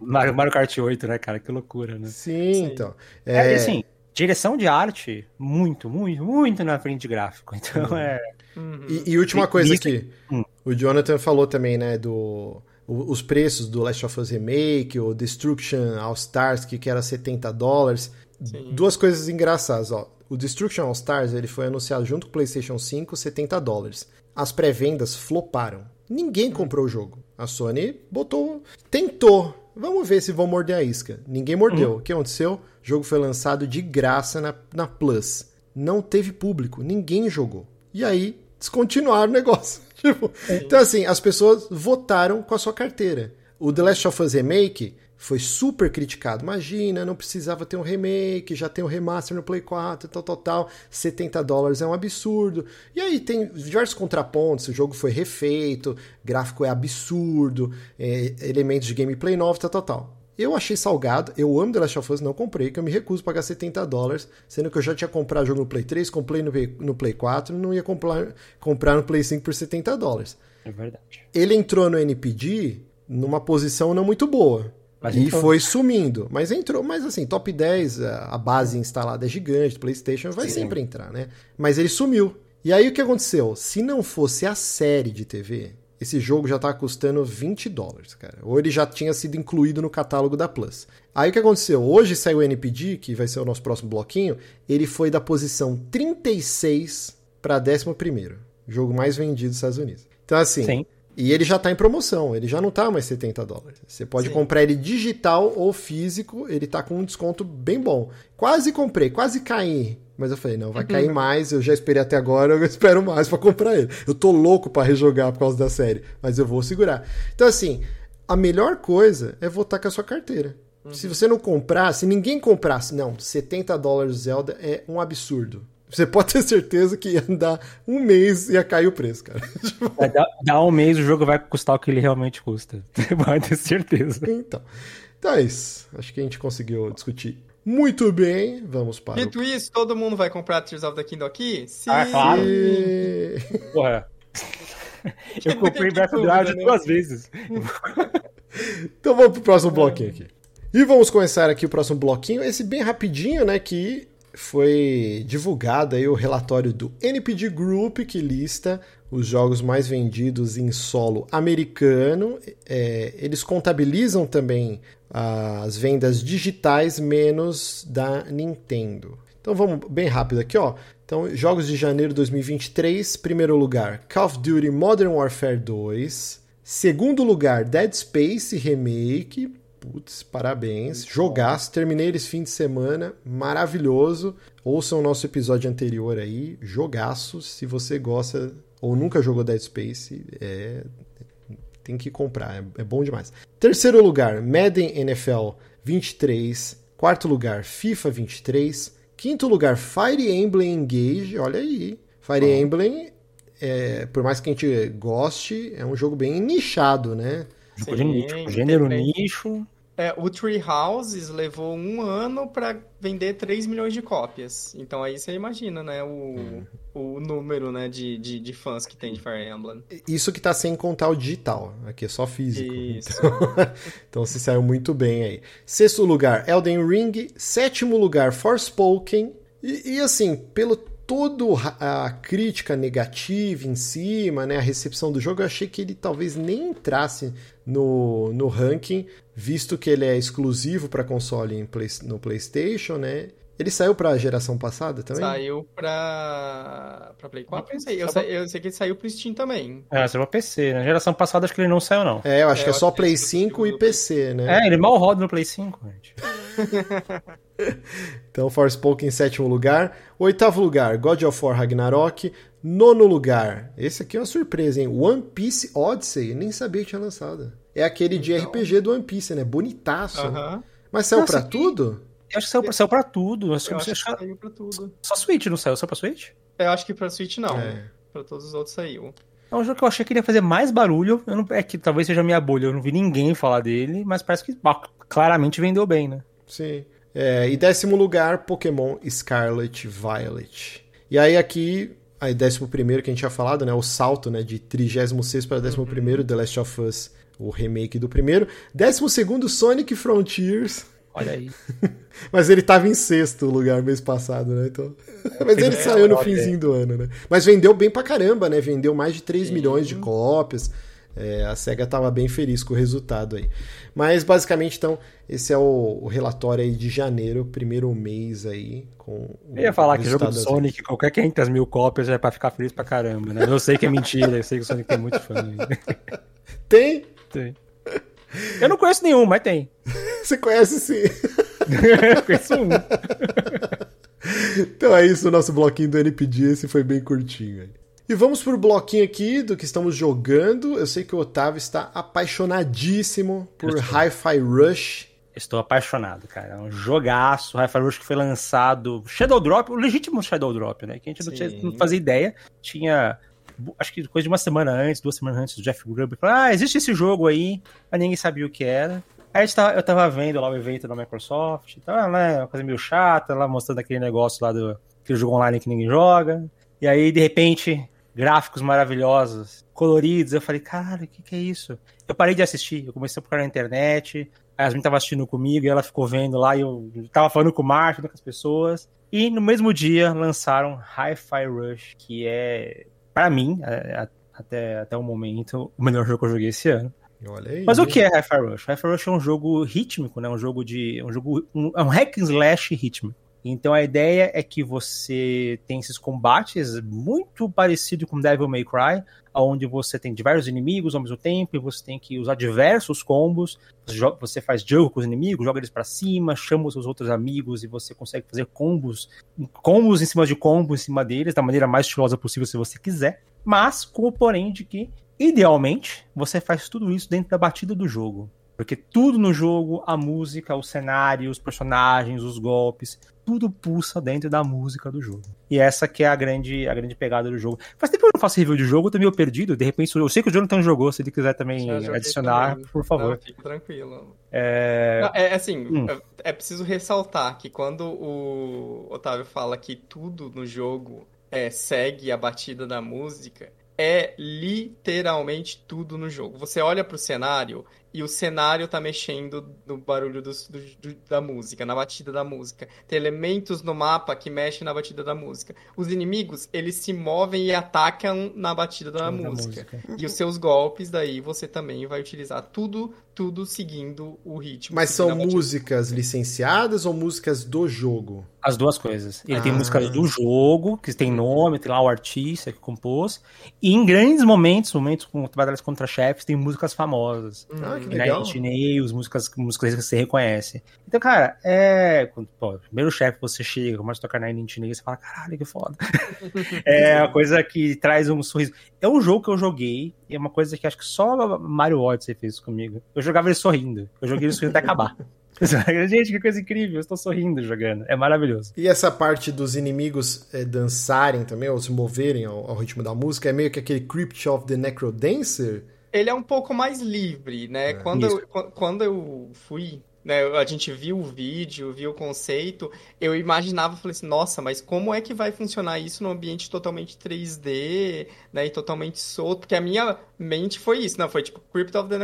Speaker 3: Mario, Mario Kart 8, né, cara? Que loucura, né?
Speaker 1: Sim, Sim. então.
Speaker 3: É... é, assim, direção de arte, muito, muito, muito na frente de gráfico. Então uhum. é.
Speaker 1: Uhum. E, e, última coisa aqui, hum. o Jonathan falou também, né, do os preços do Last of Us Remake, o Destruction All Stars, que, que era 70 dólares. Duas coisas engraçadas, ó. O Destruction All Stars ele foi anunciado junto com o PlayStation 5, 70 dólares as pré-vendas floparam. Ninguém comprou o jogo. A Sony botou. Tentou. Vamos ver se vão morder a isca. Ninguém mordeu. Uhum. O que aconteceu? O jogo foi lançado de graça na, na Plus. Não teve público. Ninguém jogou. E aí, descontinuaram o negócio. tipo, então, assim, as pessoas votaram com a sua carteira. O The Last of Us Remake foi super criticado. Imagina, não precisava ter um remake, já tem um remaster no Play 4, tal, tal, tal. 70 dólares é um absurdo. E aí tem diversos contrapontos. O jogo foi refeito, gráfico é absurdo, é, elementos de gameplay novos, tal, tal, tal. Eu achei salgado, eu amo The Last of Us, não comprei, que eu me recuso a pagar 70 dólares, sendo que eu já tinha comprado jogo no Play 3, comprei no, no Play 4, não ia comprar, comprar no Play 5 por 70 dólares.
Speaker 3: É verdade.
Speaker 1: Ele entrou no NPD numa posição não muito boa e entrou. foi sumindo. Mas entrou, mas assim, top 10, a base instalada é gigante, PlayStation vai Sim. sempre entrar, né? Mas ele sumiu. E aí o que aconteceu? Se não fosse a série de TV, esse jogo já tá custando 20 dólares, cara. Ou ele já tinha sido incluído no catálogo da Plus. Aí o que aconteceu? Hoje saiu o NPD, que vai ser o nosso próximo bloquinho. Ele foi da posição 36 para 11. Jogo mais vendido dos Estados Unidos. Então, assim. Sim. E ele já tá em promoção, ele já não tá mais 70 dólares. Você pode Sim. comprar ele digital ou físico, ele tá com um desconto bem bom. Quase comprei, quase caí mas eu falei, não, vai cair mais, eu já esperei até agora, eu espero mais para comprar ele. Eu tô louco para rejogar por causa da série, mas eu vou segurar. Então, assim, a melhor coisa é votar com a sua carteira. Uhum. Se você não comprar, se ninguém comprasse, não, 70 dólares Zelda é um absurdo. Você pode ter certeza que ia dar um mês e ia cair o preço, cara.
Speaker 3: É, dá, dá, um mês o jogo vai custar o que ele realmente custa. Você pode ter certeza.
Speaker 1: Então, então é isso. Acho que a gente conseguiu discutir muito bem, vamos para.
Speaker 2: Dito o... isso, todo mundo vai comprar Tears of the Kingdom aqui?
Speaker 3: Sim. Ah, claro. Porra. Eu comprei Breath of the Wild né? duas vezes.
Speaker 1: então vamos pro próximo bloquinho aqui. E vamos começar aqui o próximo bloquinho, esse bem rapidinho, né, que foi divulgado aí o relatório do NPD Group que lista os jogos mais vendidos em solo americano. É, eles contabilizam também as vendas digitais menos da Nintendo. Então vamos bem rápido aqui, ó. Então, jogos de janeiro de 2023, primeiro lugar, Call of Duty Modern Warfare 2. Segundo lugar, Dead Space Remake. Putz, parabéns. Jogaço, terminei esse fim de semana, maravilhoso. Ouçam o nosso episódio anterior aí, jogaço. Se você gosta ou nunca jogou Dead Space, é, tem que comprar, é, é bom demais. Terceiro lugar, Madden NFL 23. Quarto lugar, FIFA 23. Quinto lugar, Fire Emblem Engage. Olha aí. Fire oh. Emblem, é, por mais que a gente goste, é um jogo bem nichado, né?
Speaker 3: Sim, nicho, gênero nicho.
Speaker 2: É, o Tree Houses levou um ano para vender 3 milhões de cópias. Então aí você imagina, né, o, hum. o número né, de, de, de, fãs que tem de Fire Emblem.
Speaker 1: Isso que tá sem contar o digital, aqui é só físico. Isso. Então, então se saiu muito bem aí. Sexto lugar, Elden Ring. Sétimo lugar, Forspoken. E, e assim, pelo toda a crítica negativa em cima, né, a recepção do jogo, eu achei que ele talvez nem entrasse no, no ranking, visto que ele é exclusivo para console play, no PlayStation, né? Ele saiu para a geração passada também?
Speaker 2: Saiu para para Play 4, não sei. Eu, sei. eu sei que ele saiu pro Steam também.
Speaker 3: É, saiu pra PC. Na geração passada acho que ele não saiu, não.
Speaker 1: É, eu acho é, que é só Play 5 e PC,
Speaker 3: né? É, ele mal roda no Play 5, gente.
Speaker 1: então, Forspoken em sétimo lugar. Oitavo lugar, God of War Ragnarok. Nono lugar, esse aqui é uma surpresa, hein? One Piece Odyssey. Nem sabia que tinha lançado. É aquele de então... RPG do One Piece, né? Bonitaço. Uh -huh. Mas saiu Nossa, pra que... tudo?
Speaker 3: Eu acho que saiu, saiu pra tudo. Eu acho, eu acho que saiu pra tudo. Só Switch não saiu? Só pra Switch?
Speaker 2: Eu acho que pra Switch não. É. Pra todos os outros saiu.
Speaker 3: É um jogo que eu achei que iria fazer mais barulho. Não, é que talvez seja minha bolha. Eu não vi ninguém falar dele, mas parece que claramente vendeu bem, né?
Speaker 1: Sim. É, e décimo lugar, Pokémon Scarlet Violet. E aí aqui, aí décimo primeiro que a gente tinha falado, né? O salto né, de 36 para décimo uhum. primeiro, The Last of Us, o remake do primeiro. Décimo segundo, Sonic Frontiers.
Speaker 3: Olha aí.
Speaker 1: Mas ele tava em sexto lugar mês passado, né? Então... Mas ele saiu no finzinho do ano, né? Mas vendeu bem pra caramba, né? Vendeu mais de 3 Sim. milhões de cópias. É, a SEGA estava bem feliz com o resultado aí. Mas basicamente, então, esse é o, o relatório aí de janeiro, primeiro mês aí. Com
Speaker 3: eu ia falar que jogo do Sonic, qualquer 500 mil cópias é para ficar feliz pra caramba, né? Eu sei que é mentira, eu sei que o Sonic tem muito fã.
Speaker 1: Tem?
Speaker 3: Tem. Eu não conheço nenhum, mas tem.
Speaker 1: Você conhece sim.
Speaker 3: conheço um.
Speaker 1: Então é isso, o nosso bloquinho do NPD, esse foi bem curtinho. E vamos pro bloquinho aqui do que estamos jogando. Eu sei que o Otávio está apaixonadíssimo por Hi-Fi Rush.
Speaker 3: Estou apaixonado, cara. É um jogaço. Hi-Fi Rush que foi lançado. Shadow Drop, o legítimo Shadow Drop, né? Que a gente tinha, não fazia ideia. Tinha acho que coisa de uma semana antes, duas semanas antes, o Jeff Grubb falou: Ah, existe esse jogo aí, mas ninguém sabia o que era. Aí tava, eu tava vendo lá o evento da Microsoft, tava, né, uma coisa meio chata, lá mostrando aquele negócio lá do aquele jogo online que ninguém joga. E aí, de repente, gráficos maravilhosos, coloridos. Eu falei, cara, o que, que é isso? Eu parei de assistir, eu comecei a procurar na internet, a Yasmin tava assistindo comigo e ela ficou vendo lá, e eu tava falando com o Marco, com as pessoas. E no mesmo dia lançaram Hi-Fi Rush, que é, para mim, a, até, até o momento, o melhor jogo que eu joguei esse ano. Mas o que é Hi-Fi Rush? Hi-Fi Rush é um jogo rítmico, né? Um jogo de. Um jogo. Um, é um hack and slash rítmico. Então a ideia é que você tem esses combates muito parecido com Devil May Cry, onde você tem diversos inimigos ao mesmo tempo e você tem que usar diversos combos. Você faz jogo com os inimigos, joga eles para cima, chama os seus outros amigos e você consegue fazer combos, combos em cima de combos em cima deles da maneira mais estilosa possível se você quiser. Mas com o porém de que Idealmente, você faz tudo isso dentro da batida do jogo. Porque tudo no jogo, a música, o cenário, os personagens, os golpes, tudo pulsa dentro da música do jogo. E essa que é a grande, a grande pegada do jogo. Faz tempo que eu não faço review de jogo, eu tô meio perdido. De repente, eu sei que o Jonathan jogou, se ele quiser também adicionar, também. por favor. Não,
Speaker 2: fico tranquilo.
Speaker 3: É,
Speaker 2: não, é assim, hum. é preciso ressaltar que quando o Otávio fala que tudo no jogo é, segue a batida da música, é literalmente tudo no jogo. Você olha pro cenário e o cenário tá mexendo no barulho do, do, da música, na batida da música. Tem elementos no mapa que mexem na batida da música. Os inimigos, eles se movem e atacam na batida da, música. música. E os seus golpes, daí você também vai utilizar tudo, tudo seguindo o ritmo.
Speaker 1: Mas são músicas licenciadas ou músicas do jogo?
Speaker 3: As duas coisas. Ele ah. tem músicas do jogo, que tem nome, tem lá o artista que compôs. E em grandes momentos, momentos com batalhas contra chefes, tem músicas famosas.
Speaker 1: Ah, que legal.
Speaker 3: Nine Nails, músicas, músicas que você reconhece. Então, cara, é. Pô, primeiro chefe você chega, começa a tocar Inch Nails, você fala, caralho, que foda. é uma coisa que traz um sorriso. É um jogo que eu joguei, e é uma coisa que acho que só Mario Odyssey fez comigo. Eu jogava ele sorrindo. Eu joguei ele sorrindo até acabar. Gente, que coisa incrível, eu estou sorrindo jogando. É maravilhoso.
Speaker 1: E essa parte dos inimigos é, dançarem também, ou se moverem ao, ao, ritmo da música, é meio que aquele Crypt of the Necrodancer?
Speaker 2: Ele é um pouco mais livre, né? É, quando, eu, quando eu fui né, a gente viu o vídeo, viu o conceito, eu imaginava, falei assim, nossa, mas como é que vai funcionar isso num ambiente totalmente 3D, né, e totalmente solto? Porque a minha mente foi isso, não, foi tipo Crypt of the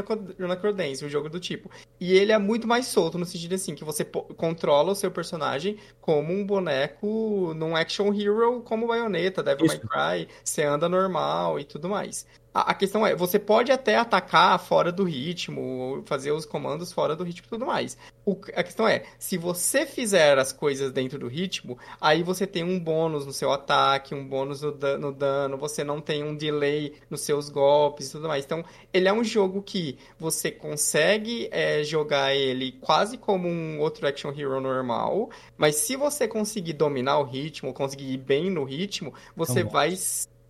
Speaker 2: Necrodance, um jogo do tipo. E ele é muito mais solto, no sentido assim, que você Controla o seu personagem como um boneco num action hero como Bayonetta, Devil Isso. May Cry, você anda normal e tudo mais. A, a questão é, você pode até atacar fora do ritmo, fazer os comandos fora do ritmo e tudo mais. O, a questão é, se você fizer as coisas dentro do ritmo, aí você tem um bônus no seu ataque, um bônus no, no dano, você não tem um delay nos seus golpes e tudo mais. Então, ele é um jogo que você consegue é, jogar ele quase como um outro action hero normal, mas se você conseguir dominar o ritmo, conseguir ir bem no ritmo, você vai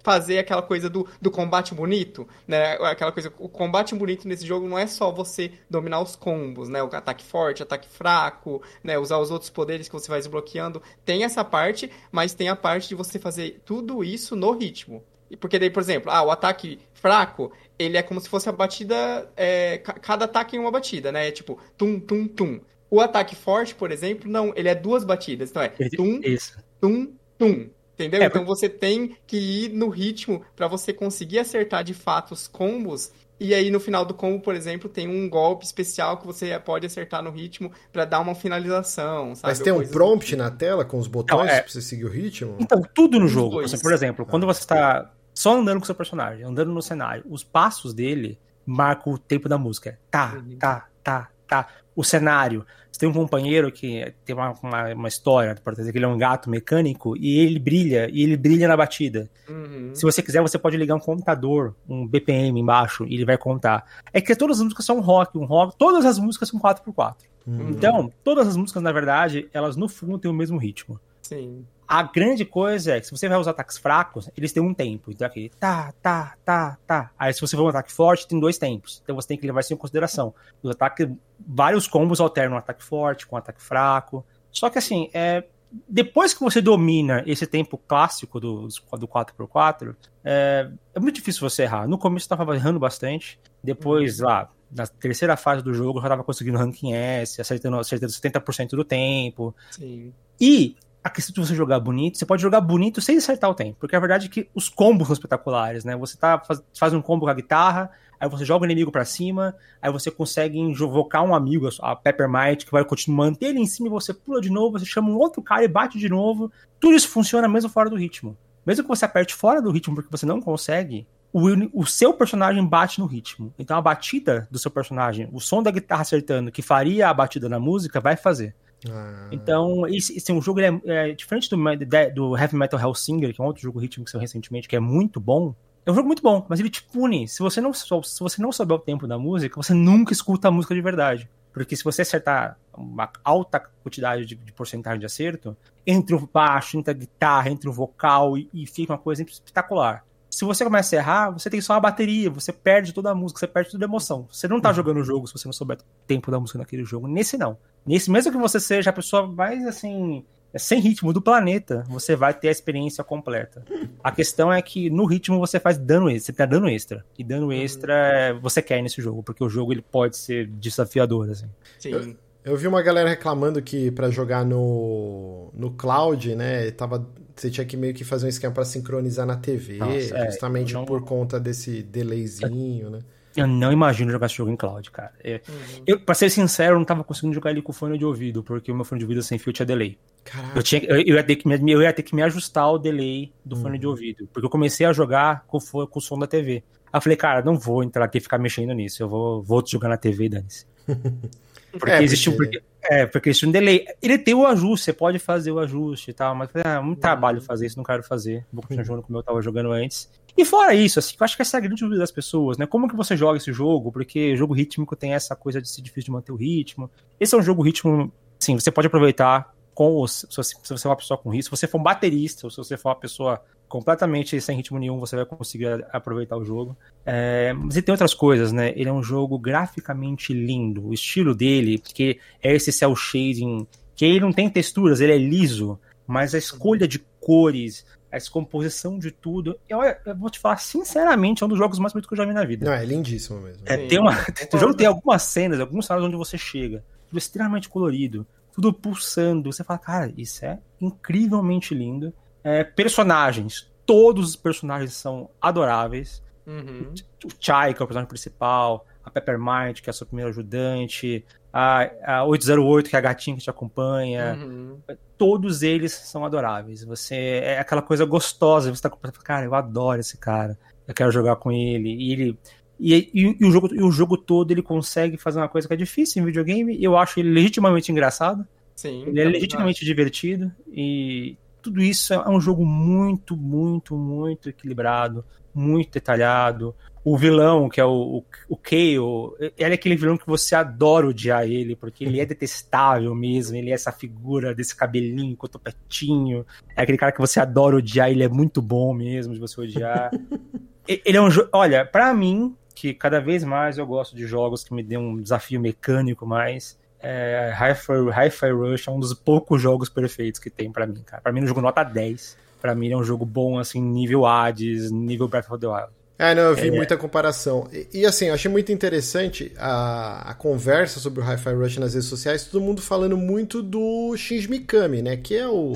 Speaker 2: fazer aquela coisa do, do combate bonito, né? Aquela coisa, o combate bonito nesse jogo não é só você dominar os combos, né? O ataque forte, ataque fraco, né? Usar os outros poderes que você vai desbloqueando. Tem essa parte, mas tem a parte de você fazer tudo isso no ritmo. Porque daí, por exemplo, ah, o ataque fraco, ele é como se fosse a batida, é, cada ataque em uma batida, né? É tipo, tum, tum, tum. O ataque forte, por exemplo, não, ele é duas batidas. Então é tum, Isso. tum, tum. Entendeu? É, então você tem que ir no ritmo para você conseguir acertar de fato os combos. E aí no final do combo, por exemplo, tem um golpe especial que você pode acertar no ritmo para dar uma finalização, sabe?
Speaker 1: Mas tem um prompt na tela com os botões é... para você seguir o ritmo?
Speaker 3: Então, tudo no jogo. Assim, por exemplo, ah. quando você está só andando com seu personagem, andando no cenário, os passos dele marcam o tempo da música. Tá, uhum. tá, tá, tá. O cenário, você tem um companheiro que tem uma, uma, uma história, por exemplo, que ele é um gato mecânico e ele brilha, e ele brilha na batida. Uhum. Se você quiser, você pode ligar um contador, um BPM embaixo, e ele vai contar. É que todas as músicas são rock, um rock, todas as músicas são 4x4. Uhum. Então, todas as músicas, na verdade, elas no fundo têm o mesmo ritmo.
Speaker 2: Sim.
Speaker 3: A grande coisa é que se você vai usar ataques fracos, eles têm um tempo. Então aqui, tá, tá, tá, tá. Aí se você for um ataque forte, tem dois tempos. Então você tem que levar isso em consideração. Os ataques, vários combos alternam um ataque forte com um ataque fraco. Só que assim, é, depois que você domina esse tempo clássico do, do 4x4, é, é muito difícil você errar. No começo eu tava errando bastante. Depois, uhum. lá, na terceira fase do jogo, eu já tava conseguindo ranking S, acertando, acertando 70% do tempo.
Speaker 2: Sim.
Speaker 3: E a questão de você jogar bonito, você pode jogar bonito sem acertar o tempo, porque a verdade é que os combos são espetaculares, né? Você tá, faz, faz um combo com a guitarra, aí você joga o inimigo para cima, aí você consegue invocar um amigo, a Peppermint, que vai continuar manter ele em cima e você pula de novo, você chama um outro cara e bate de novo. Tudo isso funciona mesmo fora do ritmo. Mesmo que você aperte fora do ritmo porque você não consegue, o, o seu personagem bate no ritmo. Então a batida do seu personagem, o som da guitarra acertando, que faria a batida na música, vai fazer. Ah. Então, esse, esse um jogo é, é, diferente do, do Heavy Metal Hellsinger, que é um outro jogo ritmo que saiu recentemente, que é muito bom. É um jogo muito bom, mas ele te pune. Se você não, se você não souber o tempo da música, você nunca escuta a música de verdade. Porque se você acertar uma alta quantidade de, de porcentagem de acerto, entre o baixo, entre a guitarra, entre o vocal, e, e fica uma coisa espetacular. Se você começa a errar, você tem só a bateria, você perde toda a música, você perde toda a emoção. Você não tá uhum. jogando o jogo se você não souber o tempo da música naquele jogo. Nesse não. Nesse, mesmo que você seja a pessoa mais assim, sem ritmo do planeta, você vai ter a experiência completa. A questão é que no ritmo você faz dano extra, você tem dano extra. E dano uhum. extra você quer nesse jogo, porque o jogo ele pode ser desafiador, assim.
Speaker 1: Sim. Eu vi uma galera reclamando que para jogar no, no cloud, né, tava, você tinha que meio que fazer um esquema para sincronizar na TV, Nossa, é, justamente não... por conta desse delayzinho, né?
Speaker 3: Eu não imagino jogar esse jogo em cloud, cara. Eu, uhum. eu, pra ser sincero, eu não tava conseguindo jogar ele com fone de ouvido, porque o meu fone de ouvido sem fio tinha delay. Caraca. Eu, tinha, eu, eu, ia ter que me, eu ia ter que me ajustar ao delay do uhum. fone de uhum. ouvido, porque eu comecei a jogar com, com o som da TV. Aí eu falei, cara, não vou entrar aqui e ficar mexendo nisso, eu vou, vou jogar na TV e dane-se. Porque é, existe um. Porque, é, porque existe um delay. Ele tem o ajuste, você pode fazer o ajuste e tal, mas é muito trabalho fazer isso, não quero fazer. Vou continuar jogando como eu tava jogando antes. E fora isso, assim, eu acho que essa é a grande dúvida das pessoas, né? Como que você joga esse jogo? Porque jogo rítmico tem essa coisa de ser difícil de manter o ritmo. Esse é um jogo ritmo, sim, você pode aproveitar com os, se você for uma pessoa com risco, se você for um baterista, ou se você for uma pessoa completamente sem ritmo nenhum, você vai conseguir aproveitar o jogo. É, mas ele tem outras coisas, né? Ele é um jogo graficamente lindo. O estilo dele, que é esse cel shading, que ele não tem texturas, ele é liso, mas a escolha de cores, a descomposição de tudo, eu, eu vou te falar sinceramente, é um dos jogos mais bonitos que eu já vi na vida.
Speaker 1: Não, é lindíssimo mesmo.
Speaker 3: É, tem uma, o jogo tem algumas cenas, alguns cenários onde você chega, tudo extremamente colorido, tudo pulsando. Você fala, cara, isso é incrivelmente lindo. É, personagens. Todos os personagens são adoráveis. Uhum. O Chai, que é o personagem principal, a Peppermint, que é a sua primeira ajudante, a, a 808, que é a gatinha que te acompanha. Uhum. Todos eles são adoráveis. Você é aquela coisa gostosa. Você tá com cara, eu adoro esse cara. Eu quero jogar com ele. E ele. E, e, e, o jogo, e o jogo todo ele consegue fazer uma coisa que é difícil em videogame. Eu acho ele legitimamente engraçado. Sim, ele é legitimamente divertido. E, tudo isso é um jogo muito, muito, muito equilibrado, muito detalhado. O vilão, que é o, o, o Kale, ele é aquele vilão que você adora odiar ele, porque ele é detestável mesmo, ele é essa figura desse cabelinho, com o topetinho. É aquele cara que você adora odiar, ele é muito bom mesmo de você odiar. ele é um jogo. Olha, para mim, que cada vez mais eu gosto de jogos que me dêem um desafio mecânico mais é, Hi-Fi Hi Rush é um dos poucos jogos perfeitos que tem para mim, cara. Pra mim, é um jogo nota 10. Pra mim, é um jogo bom, assim, nível Hades, nível Breath of the Wild.
Speaker 1: É, não, eu vi é, muita comparação. E, e, assim, eu achei muito interessante a, a conversa sobre o Hi-Fi Rush nas redes sociais, todo mundo falando muito do Shinji Mikami, né? Que é o,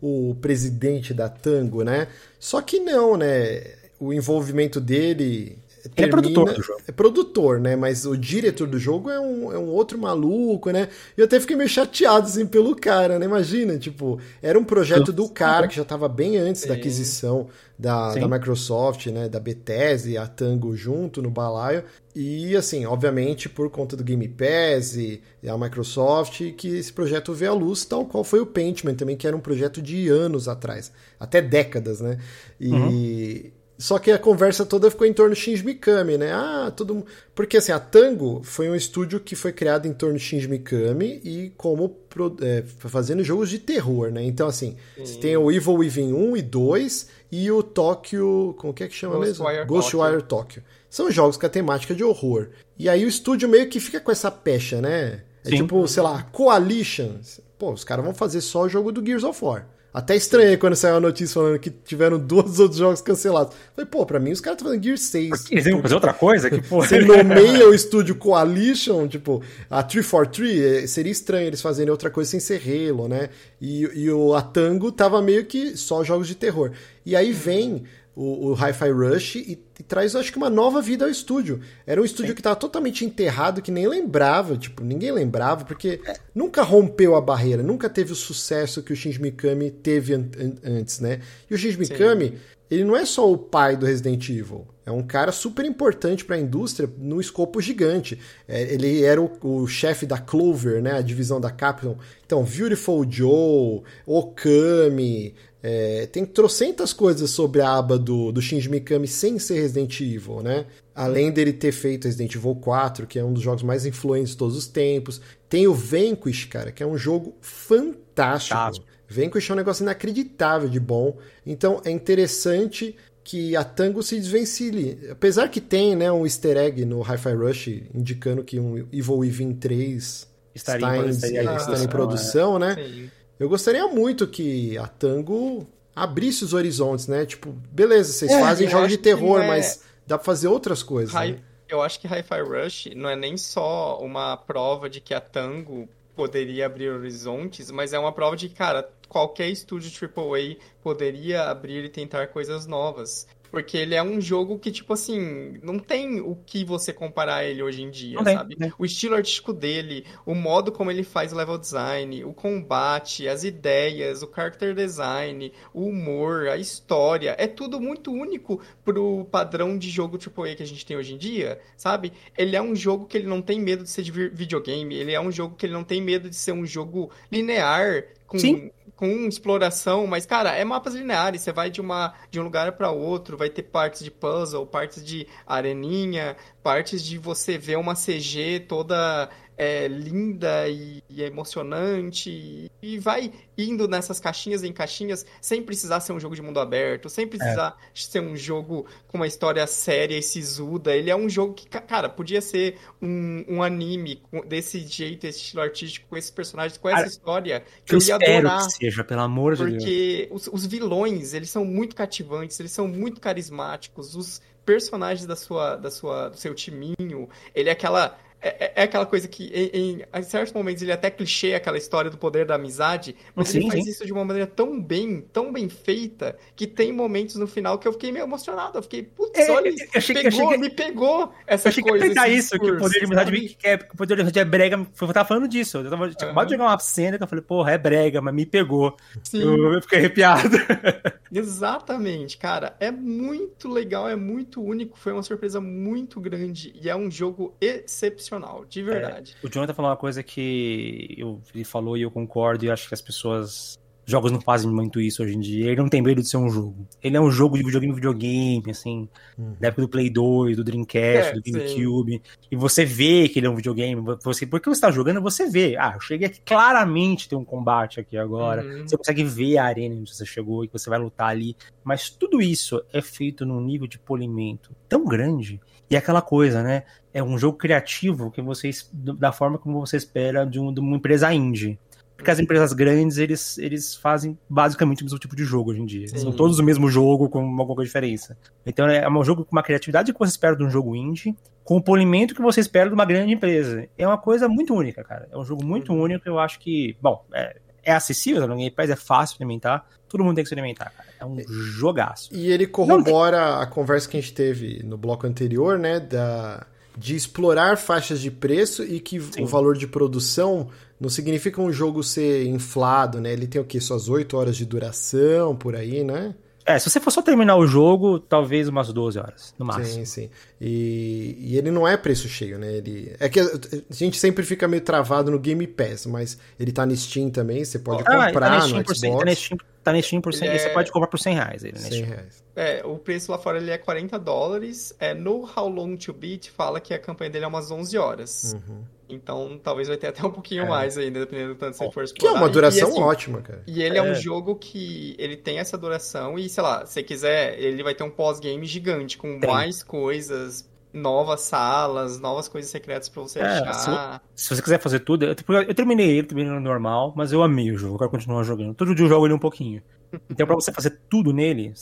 Speaker 1: o presidente da Tango, né? Só que não, né? O envolvimento dele
Speaker 3: Termina, ele é produtor do jogo.
Speaker 1: É produtor, né? Mas o diretor do jogo é um, é um outro maluco, né? E eu até fiquei meio chateado, assim, pelo cara, né? Imagina, tipo, era um projeto do cara que já estava bem antes Sim. da aquisição da, da Microsoft, né? Da Bethesda e a Tango junto no balaio. E, assim, obviamente, por conta do Game Pass e, a Microsoft, que esse projeto veio à luz, tal qual foi o Paintman também, que era um projeto de anos atrás, até décadas, né? E... Uhum só que a conversa toda ficou em torno de Shinji Mikami, né? Ah, todo Porque assim, a Tango foi um estúdio que foi criado em torno de Shinji Mikami e como pro... é, fazendo jogos de terror, né? Então, assim, você tem o Evil Within 1 e 2 e o Tokyo. Como que é que chama Ghostwire mesmo? Ghostwire Tokyo. São jogos com a temática de horror. E aí o estúdio meio que fica com essa pecha, né? É Sim. tipo, sei lá, Coalition. Pô, os caras vão fazer só o jogo do Gears of War. Até estranhei quando saiu a notícia falando que tiveram dois outros jogos cancelados. Falei, pô, pra mim os caras estão fazendo Gear 6.
Speaker 3: Eles iam fazer outra coisa? Que porra.
Speaker 1: Você nomeia o estúdio Coalition, tipo, a 343, eh, seria estranho eles fazerem outra coisa sem ser Halo, né? E, e o Atango tava meio que só jogos de terror. E aí vem o, o Hi-Fi Rush e, e traz, acho que, uma nova vida ao estúdio. Era um estúdio Sim. que estava totalmente enterrado, que nem lembrava, tipo, ninguém lembrava, porque é. nunca rompeu a barreira, nunca teve o sucesso que o Shinji Mikami teve an an antes, né? E o Shinji Mikami, Sim. ele não é só o pai do Resident Evil. É um cara super importante para a indústria no escopo gigante. É, ele era o, o chefe da Clover, né, a divisão da Capcom. Então, Beautiful Joe, Okami, é, tem trocentas coisas sobre a aba do, do Shinji Mikami sem ser Resident Evil, né? Além dele ter feito Resident Evil 4, que é um dos jogos mais influentes de todos os tempos. Tem o Vanquish, cara, que é um jogo fantástico. Fantástico. Vanquish é um negócio inacreditável de bom. Então é interessante que a Tango se desvencilhe. Apesar que tem né, um easter egg no Hi-Fi Rush indicando que um Evil Within 3 estaria está em, em, está em produção, né? Sim. Eu gostaria muito que a Tango abrisse os horizontes, né? Tipo, beleza, vocês é, fazem jogos de terror, é... mas dá pra fazer outras coisas. Hi... Né?
Speaker 2: Eu acho que Hi-Fi Rush não é nem só uma prova de que a Tango poderia abrir horizontes, mas é uma prova de que, cara, qualquer estúdio AAA poderia abrir e tentar coisas novas. Porque ele é um jogo que, tipo assim, não tem o que você comparar ele hoje em dia, sabe? Né? O estilo artístico dele, o modo como ele faz o level design, o combate, as ideias, o character design, o humor, a história, é tudo muito único pro padrão de jogo AAA que a gente tem hoje em dia, sabe? Ele é um jogo que ele não tem medo de ser de videogame, ele é um jogo que ele não tem medo de ser um jogo linear com Sim com exploração, mas cara, é mapas lineares, você vai de uma de um lugar para outro, vai ter partes de puzzle, partes de areninha, partes de você ver uma CG toda é, linda e, e emocionante e, e, vai indo nessas caixinhas em caixinhas sem precisar ser um jogo de mundo aberto, sem precisar é. ser um jogo com uma história séria e sisuda. Ele é um jogo que, cara, podia ser um, um anime desse jeito, esse estilo artístico, com esses personagens, com essa história que eu, eu ia adorar.
Speaker 3: Que seja, pelo amor de
Speaker 2: Deus. Porque os, os vilões, eles são muito cativantes, eles são muito carismáticos, os personagens da sua, da sua, do seu timinho, ele é aquela é, é, é, aquela coisa que, em, em, certos momentos, ele é até clichê aquela história do poder da amizade, mas sim, ele faz sim. isso de uma maneira tão bem, tão bem feita, que tem momentos no final que eu fiquei meio emocionado. Eu fiquei, putz, é, olha, eu achei, pegou, que, me pegou essa coisa. Eu achei
Speaker 3: que isso, que o poder de amizade é, que o poder de amizade é brega. Eu tava falando disso. Eu tava tipo, uhum. de jogar uma cena que eu falei, porra, é brega, mas me pegou. Eu, eu, fiquei arrepiado.
Speaker 2: Exatamente, cara. É muito legal, é muito único, foi uma surpresa muito grande e é um jogo excepcional de é, verdade.
Speaker 3: É, o Jonathan falou uma coisa que eu, ele falou e eu concordo, e acho que as pessoas. Jogos não fazem muito isso hoje em dia. Ele não tem medo de ser um jogo. Ele é um jogo de videogame, videogame, assim, uhum. da época do Play 2, do Dreamcast, é, do GameCube. E você vê que ele é um videogame. Você, porque você está jogando, você vê. Ah, eu cheguei aqui, claramente tem um combate aqui agora. Uhum. Você consegue ver a arena onde você chegou e que você vai lutar ali. Mas tudo isso é feito num nível de polimento tão grande. E é aquela coisa, né? é um jogo criativo que vocês da forma como você espera de, um, de uma empresa indie. Porque as empresas grandes, eles, eles fazem basicamente o mesmo tipo de jogo hoje em dia. Sim. São todos o mesmo jogo, com alguma diferença. Então é um jogo com uma criatividade que você espera de um jogo indie, com o polimento que você espera de uma grande empresa. É uma coisa muito única, cara. É um jogo muito uhum. único. Eu acho que, bom, é, é acessível no Game Pass, é fácil experimentar. Todo mundo tem que experimentar, cara. É um jogaço.
Speaker 1: E ele corrobora a conversa que a gente teve no bloco anterior, né? Da de explorar faixas de preço e que Sim. o valor de produção não significa um jogo ser inflado, né? Ele tem o quê? Suas 8 horas de duração, por aí, né?
Speaker 3: É, se você for só terminar o jogo, talvez umas 12 horas, no máximo.
Speaker 1: Sim, sim. E, e, ele não é preço cheio, né? Ele, é que a gente sempre fica meio travado no Game Pass, mas ele tá no Steam também, você pode ah, comprar tá no, Steam no Xbox.
Speaker 3: Tá no Steam, tá no Steam por 100, é... você pode comprar por 100 reais. Ele, 100
Speaker 2: reais. É, o preço lá fora ele é 40 dólares. É, no How Long to Beat fala que a campanha dele é umas 11 horas. Uhum. Então, talvez vai ter até um pouquinho é. mais ainda, dependendo do tanto que você for explorar.
Speaker 1: Que é uma duração e, assim, ótima, cara.
Speaker 2: E ele é. é. um jogo que ele tem essa duração e, sei lá, se quiser, ele vai ter um pós-game gigante com tem. mais coisas, novas salas, novas coisas secretas para você é, achar.
Speaker 3: Se, se, você quiser fazer tudo, eu, eu terminei ele, terminei no normal, mas eu amei o jogo, eu quero continuar jogando. Todo dia eu jogo ele um pouquinho. Então, para você fazer tudo nele,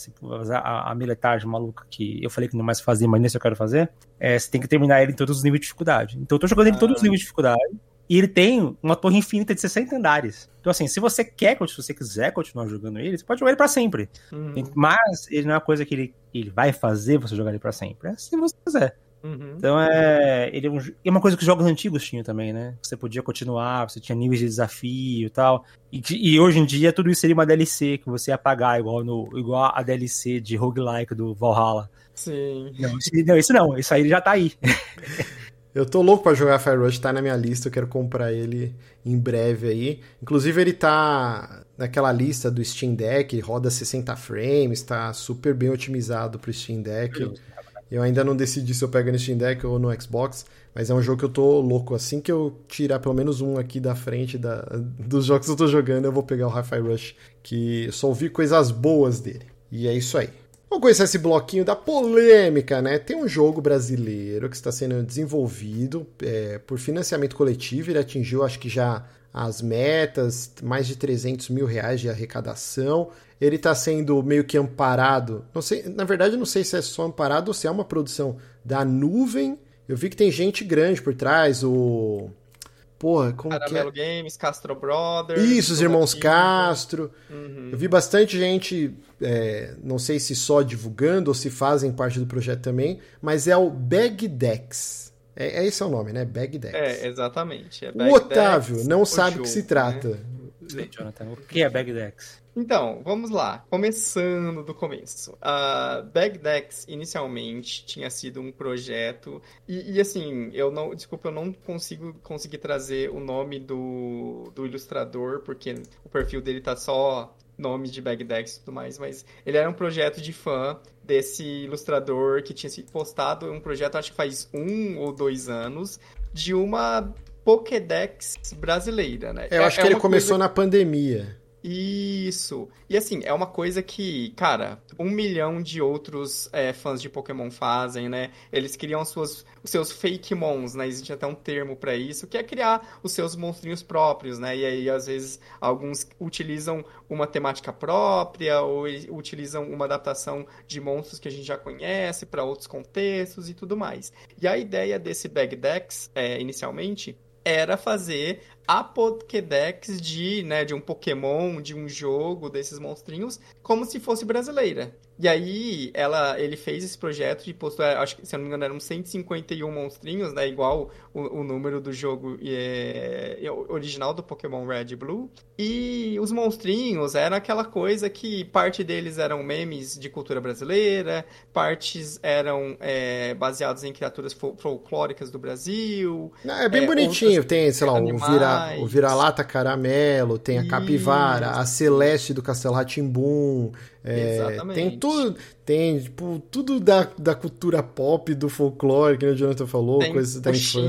Speaker 3: a, a miletagem maluca que eu falei que não mais fazia, mas nesse eu quero fazer, é, você tem que terminar ele em todos os níveis de dificuldade. Então, eu tô jogando ele em todos os ah. níveis de dificuldade. E ele tem uma torre infinita de 60 andares. Então, assim, se você quer, se você quiser continuar jogando ele, você pode jogar ele pra sempre. Uhum. Mas ele não é uma coisa que ele, ele vai fazer você jogar ele pra sempre. É se você quiser. Uhum. Então é. Ele é, um, é uma coisa que os jogos antigos tinham também, né? Você podia continuar, você tinha níveis de desafio e tal. E, e hoje em dia tudo isso seria uma DLC que você ia pagar, igual, no, igual a DLC de roguelike do Valhalla.
Speaker 2: Sim.
Speaker 3: Não, isso não, isso não, isso aí já tá aí.
Speaker 1: Eu tô louco para jogar Fire Rush, tá na minha lista, eu quero comprar ele em breve aí. Inclusive ele tá naquela lista do Steam Deck, roda 60 frames, tá super bem otimizado pro Steam Deck. Eu ainda não decidi se eu pego no Steam Deck ou no Xbox, mas é um jogo que eu tô louco. Assim que eu tirar pelo menos um aqui da frente da, dos jogos que eu tô jogando, eu vou pegar o Hi-Fi Rush, que só ouvi coisas boas dele. E é isso aí. Vamos conhecer esse bloquinho da polêmica, né? Tem um jogo brasileiro que está sendo desenvolvido é, por financiamento coletivo. Ele atingiu, acho que já as metas, mais de 300 mil reais de arrecadação ele está sendo meio que amparado. Não sei, na verdade, não sei se é só amparado ou se é uma produção da nuvem. Eu vi que tem gente grande por trás, o. Porra, como
Speaker 2: Caramelo
Speaker 1: que é?
Speaker 2: Games, Castro Brothers.
Speaker 1: Isso, os irmãos Castro. Uhum. Eu vi bastante gente, é, não sei se só divulgando ou se fazem parte do projeto também, mas é o Bagdex. É, é esse é o nome, né? Bagdex.
Speaker 2: É, exatamente. É
Speaker 1: o Otávio não sabe o que se trata. Né?
Speaker 3: Jonathan, o que é Bagdex?
Speaker 2: Então, vamos lá. Começando do começo. A Bagdex inicialmente tinha sido um projeto e, e, assim, eu não, desculpa, eu não consigo conseguir trazer o nome do, do ilustrador porque o perfil dele tá só nomes de Bagdex e tudo mais, mas ele era um projeto de fã desse ilustrador que tinha sido postado, um projeto acho que faz um ou dois anos de uma Pokédex brasileira, né?
Speaker 1: Eu acho é, que ele começou coisa... na pandemia.
Speaker 2: Isso. E assim, é uma coisa que, cara, um milhão de outros é, fãs de Pokémon fazem, né? Eles criam suas, os seus fake mons, né? Existe até um termo para isso, que é criar os seus monstrinhos próprios, né? E aí, às vezes, alguns utilizam uma temática própria ou utilizam uma adaptação de monstros que a gente já conhece para outros contextos e tudo mais. E a ideia desse Bagdex, é, inicialmente, era fazer a Pokédex de, né, de um Pokémon, de um jogo, desses monstrinhos, como se fosse brasileira. E aí, ela, ele fez esse projeto e postou, acho que, se eu não me engano, eram 151 monstrinhos, né, igual o, o número do jogo é, é, original do Pokémon Red e Blue. E os monstrinhos eram aquela coisa que parte deles eram memes de cultura brasileira, partes eram é, baseados em criaturas folclóricas do Brasil.
Speaker 1: É bem é, bonitinho, tem, sei lá, o vira o vira-lata caramelo, tem a capivara, Isso. a celeste do Castelo Ratimbum. É, tem tudo, tem tipo, tudo da, da cultura pop, do folclore, que o Jonathan falou, tem coisas da
Speaker 2: infância.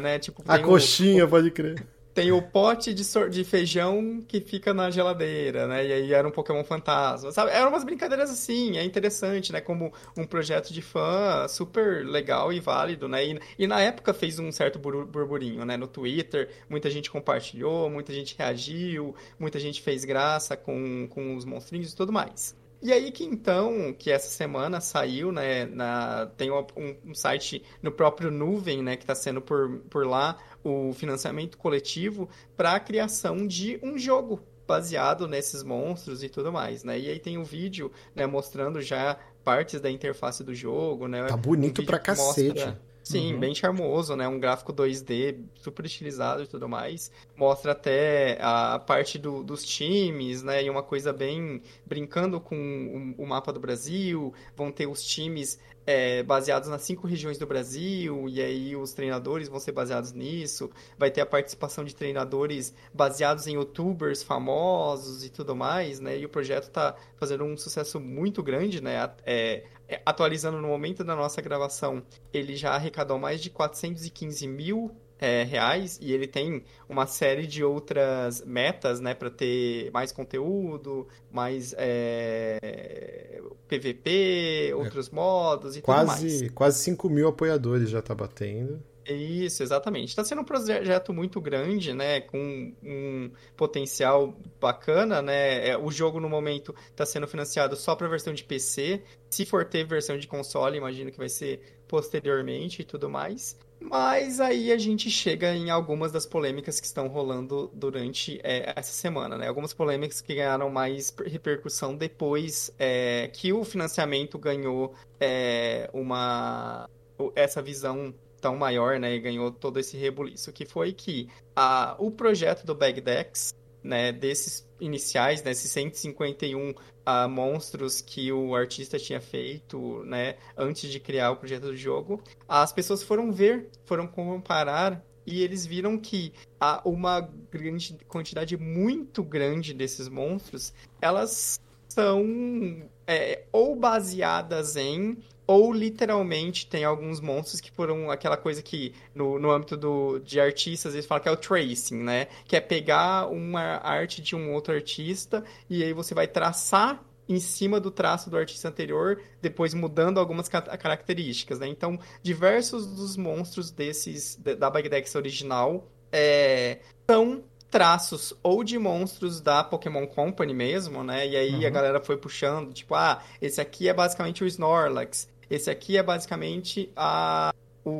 Speaker 2: né? Tipo,
Speaker 1: a coxinha, o, pode crer
Speaker 2: tem o pote de, de feijão que fica na geladeira, né? E aí era um Pokémon fantasma, sabe? Eram umas brincadeiras assim, é interessante, né? Como um projeto de fã super legal e válido, né? E, e na época fez um certo burburinho, né? No Twitter, muita gente compartilhou, muita gente reagiu, muita gente fez graça com, com os monstrinhos e tudo mais. E aí que então, que essa semana saiu, né, na, tem um, um site no próprio Nuvem, né, que está sendo por, por lá, o financiamento coletivo para a criação de um jogo baseado nesses monstros e tudo mais, né? E aí tem um vídeo, né, mostrando já partes da interface do jogo, né?
Speaker 1: Tá bonito
Speaker 2: um
Speaker 1: pra cacete. Mostra...
Speaker 2: Sim, uhum. bem charmoso, né? Um gráfico 2D super estilizado e tudo mais. Mostra até a parte do, dos times, né? E uma coisa bem brincando com o, o mapa do Brasil. Vão ter os times é, baseados nas cinco regiões do Brasil, e aí os treinadores vão ser baseados nisso. Vai ter a participação de treinadores baseados em youtubers famosos e tudo mais, né? E o projeto está fazendo um sucesso muito grande, né? É, atualizando no momento da nossa gravação, ele já arrecadou mais de 415 mil é, reais e ele tem uma série de outras metas, né, para ter mais conteúdo, mais é, PVP, outros é, modos e
Speaker 1: quase,
Speaker 2: tudo mais.
Speaker 1: Quase 5 mil apoiadores já tá batendo.
Speaker 2: Isso, exatamente. Está sendo um projeto muito grande, né? Com um potencial bacana, né? É, o jogo no momento está sendo financiado só para a versão de PC. Se for ter versão de console, imagino que vai ser posteriormente e tudo mais. Mas aí a gente chega em algumas das polêmicas que estão rolando durante é, essa semana, né? Algumas polêmicas que ganharam mais repercussão depois é, que o financiamento ganhou é, uma essa visão tão maior, né? E ganhou todo esse rebuliço, que foi que a, o projeto do Bagdex, né? Desses iniciais, desses 151 uh, monstros que o artista tinha feito, né? Antes de criar o projeto do jogo, as pessoas foram ver, foram comparar e eles viram que há uma grande quantidade muito grande desses monstros, elas são é, ou baseadas em ou literalmente tem alguns monstros que foram aquela coisa que no, no âmbito do, de artistas eles falam que é o tracing, né? Que é pegar uma arte de um outro artista e aí você vai traçar em cima do traço do artista anterior, depois mudando algumas características, né? Então, diversos dos monstros desses da Bagdex original é, são traços ou de monstros da Pokémon Company mesmo, né? E aí uhum. a galera foi puxando, tipo, ah, esse aqui é basicamente o Snorlax, esse aqui é basicamente a o, o,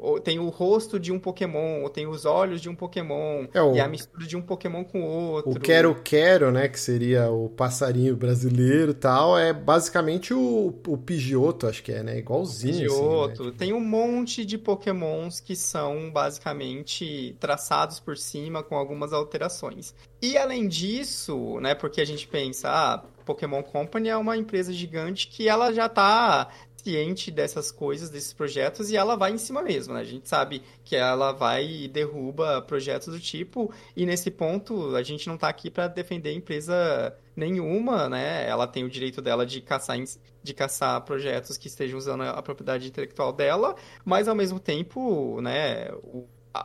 Speaker 2: o, tem o rosto de um Pokémon, ou tem os olhos de um Pokémon, é o, e a mistura de um Pokémon com outro.
Speaker 1: O Quero Quero, né, que seria o passarinho brasileiro e tal, é basicamente o, o Pidgeotto, acho que é, né, igualzinho.
Speaker 2: Pidgeotto.
Speaker 1: Assim, né?
Speaker 2: Tem um monte de Pokémons que são basicamente traçados por cima com algumas alterações. E além disso, né, porque a gente pensa, ah, Pokémon Company é uma empresa gigante que ela já está ciente dessas coisas, desses projetos, e ela vai em cima mesmo, né? A gente sabe que ela vai e derruba projetos do tipo, e nesse ponto a gente não está aqui para defender empresa nenhuma, né? Ela tem o direito dela de caçar, de caçar projetos que estejam usando a propriedade intelectual dela, mas ao mesmo tempo, né,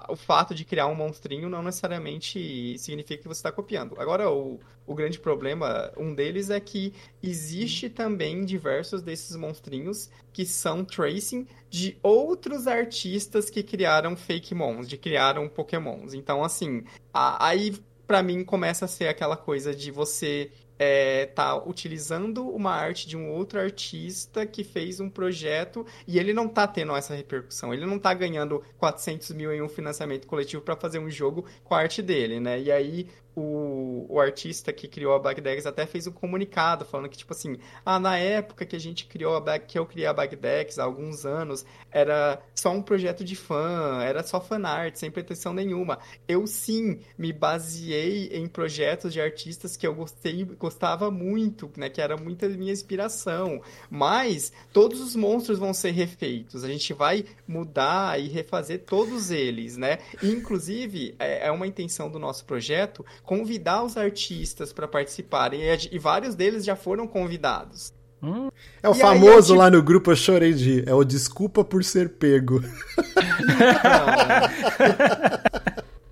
Speaker 2: o fato de criar um monstrinho não necessariamente significa que você está copiando. Agora, o, o grande problema, um deles é que existe também diversos desses monstrinhos que são tracing de outros artistas que criaram fake mons, de criaram pokémons. Então, assim, a, aí para mim começa a ser aquela coisa de você é, tá utilizando uma arte de um outro artista que fez um projeto e ele não tá tendo essa repercussão. Ele não tá ganhando 400 mil em um financiamento coletivo para fazer um jogo com a arte dele, né? E aí o, o artista que criou a Bagdex até fez um comunicado falando que, tipo assim, ah, na época que a gente criou a Bag, que eu criei a Bagdex, há alguns anos, era só um projeto de fã, era só fanart, sem pretensão nenhuma. Eu sim me baseei em projetos de artistas que eu gostei, gostava muito, né, que era muita minha inspiração. Mas todos os monstros vão ser refeitos. A gente vai mudar e refazer todos eles, né? E, inclusive, é, é uma intenção do nosso projeto convidar os artistas para participarem. E, vários deles já foram convidados.
Speaker 1: Hum. É o e famoso aí, lá no grupo Eu Chorei de. É o desculpa por ser pego.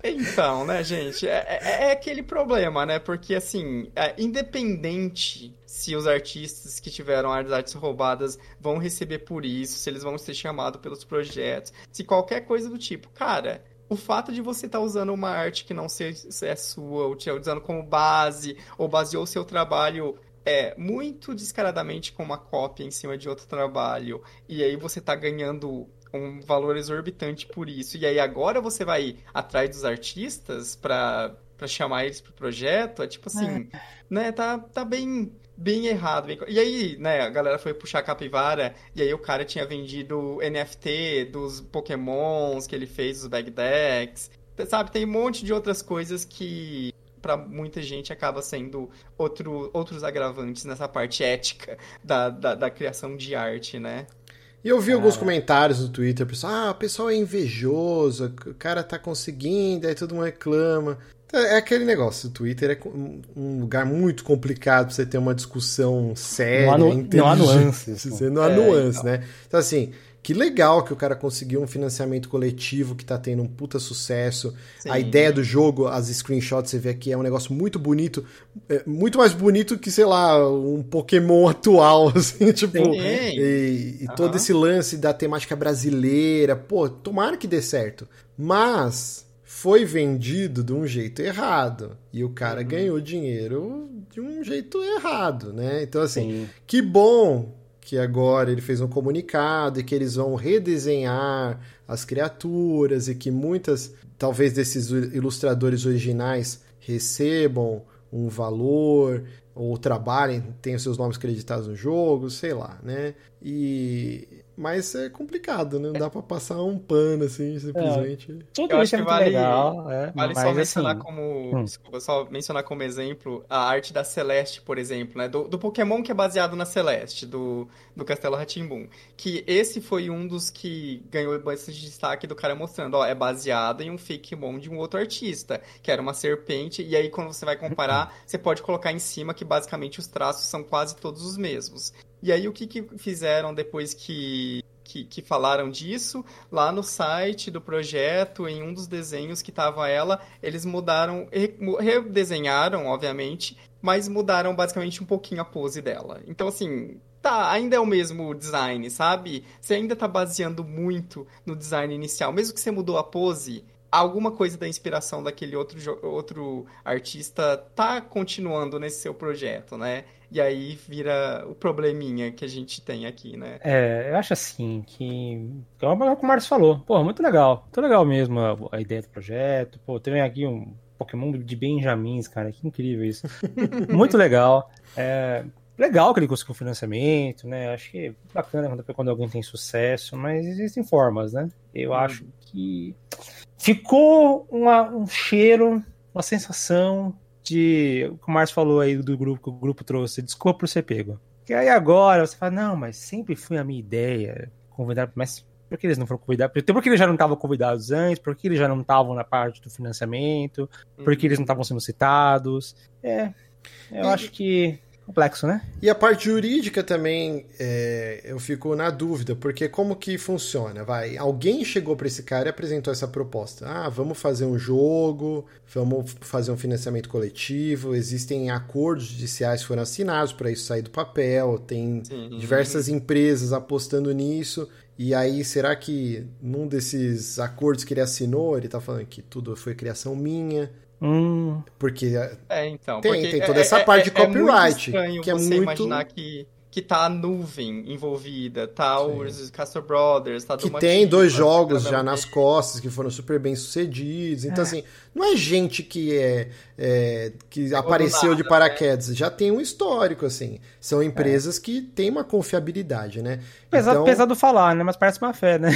Speaker 2: Então, né, gente? É, é, é, aquele problema, né? Porque, assim, é, independente se os artistas que tiveram as artes roubadas vão receber por isso, se eles vão ser chamados pelos projetos, se qualquer coisa do tipo, cara o fato de você estar tá usando uma arte que não é sua, ou te usando como base, ou baseou seu trabalho é, muito descaradamente com uma cópia em cima de outro trabalho, e aí você está ganhando um valor exorbitante por isso, e aí agora você vai atrás dos artistas para chamar eles pro projeto, é tipo assim, é. né, tá, tá bem bem errado. Bem... E aí, né, a galera foi puxar a capivara, e aí o cara tinha vendido NFT dos pokémons que ele fez, os bagdecks. Sabe, tem um monte de outras coisas que para muita gente acaba sendo outro, outros agravantes nessa parte ética da, da, da criação de arte, né?
Speaker 1: E eu vi ah. alguns comentários no Twitter, pessoal, ah, o pessoal é invejoso, o cara tá conseguindo, aí todo mundo reclama. É, é aquele negócio, o Twitter é um lugar muito complicado pra você ter uma discussão séria,
Speaker 3: não há, nu não há nuances.
Speaker 1: Não há é, nuances, então. né? Então, assim, que legal que o cara conseguiu um financiamento coletivo que tá tendo um puta sucesso. Sim. A ideia do jogo, as screenshots você vê aqui, é um negócio muito bonito. É muito mais bonito que, sei lá, um Pokémon atual, assim, tipo. Sim. E, e uhum. todo esse lance da temática brasileira. Pô, tomara que dê certo. Mas foi vendido de um jeito errado. E o cara uhum. ganhou dinheiro de um jeito errado, né? Então, assim, Sim. que bom que agora ele fez um comunicado e que eles vão redesenhar as criaturas e que muitas, talvez, desses ilustradores originais recebam um valor ou trabalhem, tenham seus nomes creditados no jogo, sei lá, né? E mas é complicado, né? Não dá pra passar um pano assim, simplesmente. É,
Speaker 2: tudo isso é muito vale, legal. É, vale só mencionar assim, como. Hum. Desculpa, só mencionar como exemplo a arte da Celeste, por exemplo, né? Do, do Pokémon que é baseado na Celeste, do, do Castelo Ratimbum. Que esse foi um dos que ganhou bastante destaque do cara mostrando, ó, é baseado em um Fakemon de um outro artista, que era uma serpente, e aí quando você vai comparar, uhum. você pode colocar em cima que basicamente os traços são quase todos os mesmos. E aí, o que, que fizeram depois que, que, que, falaram disso? Lá no site do projeto, em um dos desenhos que estava ela, eles mudaram, redesenharam, obviamente, mas mudaram basicamente um pouquinho a pose dela. Então, assim, tá, ainda é o mesmo design, sabe? Você ainda tá baseando muito no design inicial. Mesmo que você mudou a pose, alguma coisa da inspiração daquele outro, outro artista tá continuando nesse seu projeto, né? E aí vira o probleminha que a gente tem aqui, né?
Speaker 3: É, eu acho assim que. Como o Marcos falou, pô, muito legal. Muito legal mesmo a, a ideia do projeto. Pô, tem aqui um Pokémon de Benjamins, cara, que incrível isso. muito legal. É, legal que ele conseguiu financiamento, né? Acho que é bacana quando, quando alguém tem sucesso, mas existem formas, né? Eu hum. acho que ficou uma, um cheiro, uma sensação de. O que o Márcio falou aí do grupo que o grupo trouxe, desculpa por ser pego. Que aí agora você fala, não, mas sempre foi a minha ideia convidar, mas por que eles não foram convidados? Por que eles já não estavam convidados antes? Por que eles já não estavam na parte do financiamento? Por que eles não estavam sendo citados? É, eu e, acho que complexo, né?
Speaker 1: E a parte jurídica também é, eu fico na dúvida, porque como que funciona? Vai, alguém chegou para esse cara e apresentou essa proposta. Ah, vamos fazer um jogo, vamos fazer um financiamento coletivo, existem acordos judiciais que foram assinados para isso sair do papel, tem Sim. diversas empresas apostando nisso. E aí, será que num desses acordos que ele assinou, ele tá falando que tudo foi criação minha?
Speaker 3: Hum.
Speaker 1: Porque
Speaker 2: é, então,
Speaker 1: tem,
Speaker 2: porque
Speaker 1: tem toda essa é, parte de é, é copyright.
Speaker 2: É que é você muito... imaginar que, que tá a nuvem envolvida, tá Sim. os Castle Brothers, tá
Speaker 1: Que tem dois jogos já nas costas que foram super bem sucedidos. Então, é. assim, não é gente que é, é que apareceu nada, de paraquedas, né? já tem um histórico, assim. São empresas que têm uma confiabilidade, né?
Speaker 3: Pesado, então... pesado falar, né? Mas parece uma fé, né?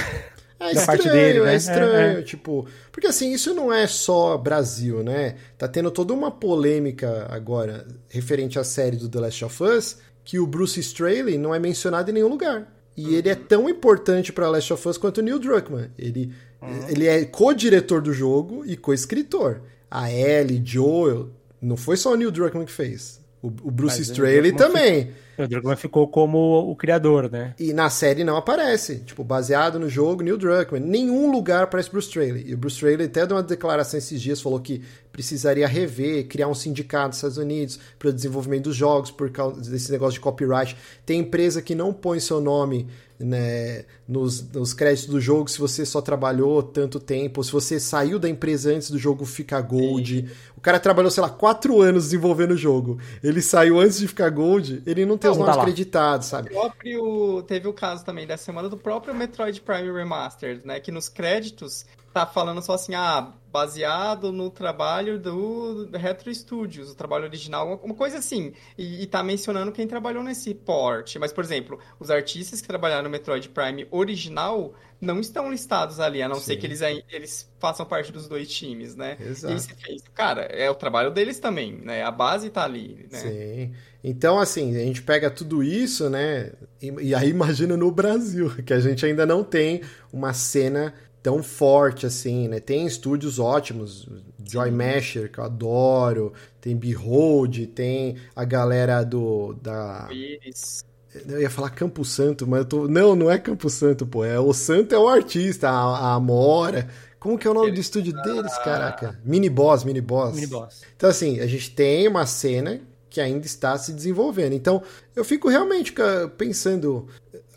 Speaker 1: É estranho, dele, né? é estranho, é, é. tipo, porque assim, isso não é só Brasil, né? Tá tendo toda uma polêmica agora referente à série do The Last of Us, que o Bruce Straley não é mencionado em nenhum lugar. E uhum. ele é tão importante para Last of Us quanto o Neil Druckmann. Ele, uhum. ele é co-diretor do jogo e co-escritor. A Ellie, Joel, não foi só o Neil Druckmann que fez. O, o Bruce Straley também. Foi
Speaker 3: o Druckmann ficou como o criador, né?
Speaker 1: E na série não aparece. Tipo, baseado no jogo, Neil Druckmann. Nenhum lugar aparece Bruce Straley. E o Bruce Straley até deu uma declaração esses dias, falou que precisaria rever, criar um sindicato nos Estados Unidos para o desenvolvimento dos jogos por causa desse negócio de copyright. Tem empresa que não põe seu nome né, nos, nos créditos do jogo se você só trabalhou tanto tempo, se você saiu da empresa antes do jogo ficar gold. Sim. O cara trabalhou, sei lá, quatro anos desenvolvendo o jogo. Ele saiu antes de ficar gold, ele não tem não, os nomes acreditados, sabe?
Speaker 2: O próprio, teve o caso também da semana do próprio Metroid Prime Remastered, né? Que nos créditos tá falando só assim, ah, baseado no trabalho do Retro Studios, o trabalho original, uma coisa assim. E, e tá mencionando quem trabalhou nesse port. Mas, por exemplo, os artistas que trabalharam no Metroid Prime original não estão listados ali, a não Sim. ser que eles, eles façam parte dos dois times, né?
Speaker 1: Exato.
Speaker 2: E você fez, cara, é o trabalho deles também, né? A base tá ali, né?
Speaker 1: Sim. Então, assim, a gente pega tudo isso, né? E, e aí imagina no Brasil, que a gente ainda não tem uma cena tão forte assim, né? Tem estúdios ótimos, Joy Masher, que eu adoro, tem Behold, tem a galera do da
Speaker 2: Iris.
Speaker 1: Eu ia falar Campo Santo, mas eu tô. Não, não é Campo Santo, pô. É, o Santo é o artista, a, a Amora. Como que é o nome do estúdio deles, caraca? Mini Boss, Mini Boss.
Speaker 3: Mini Boss.
Speaker 1: Então, assim, a gente tem uma cena que ainda está se desenvolvendo. Então, eu fico realmente pensando,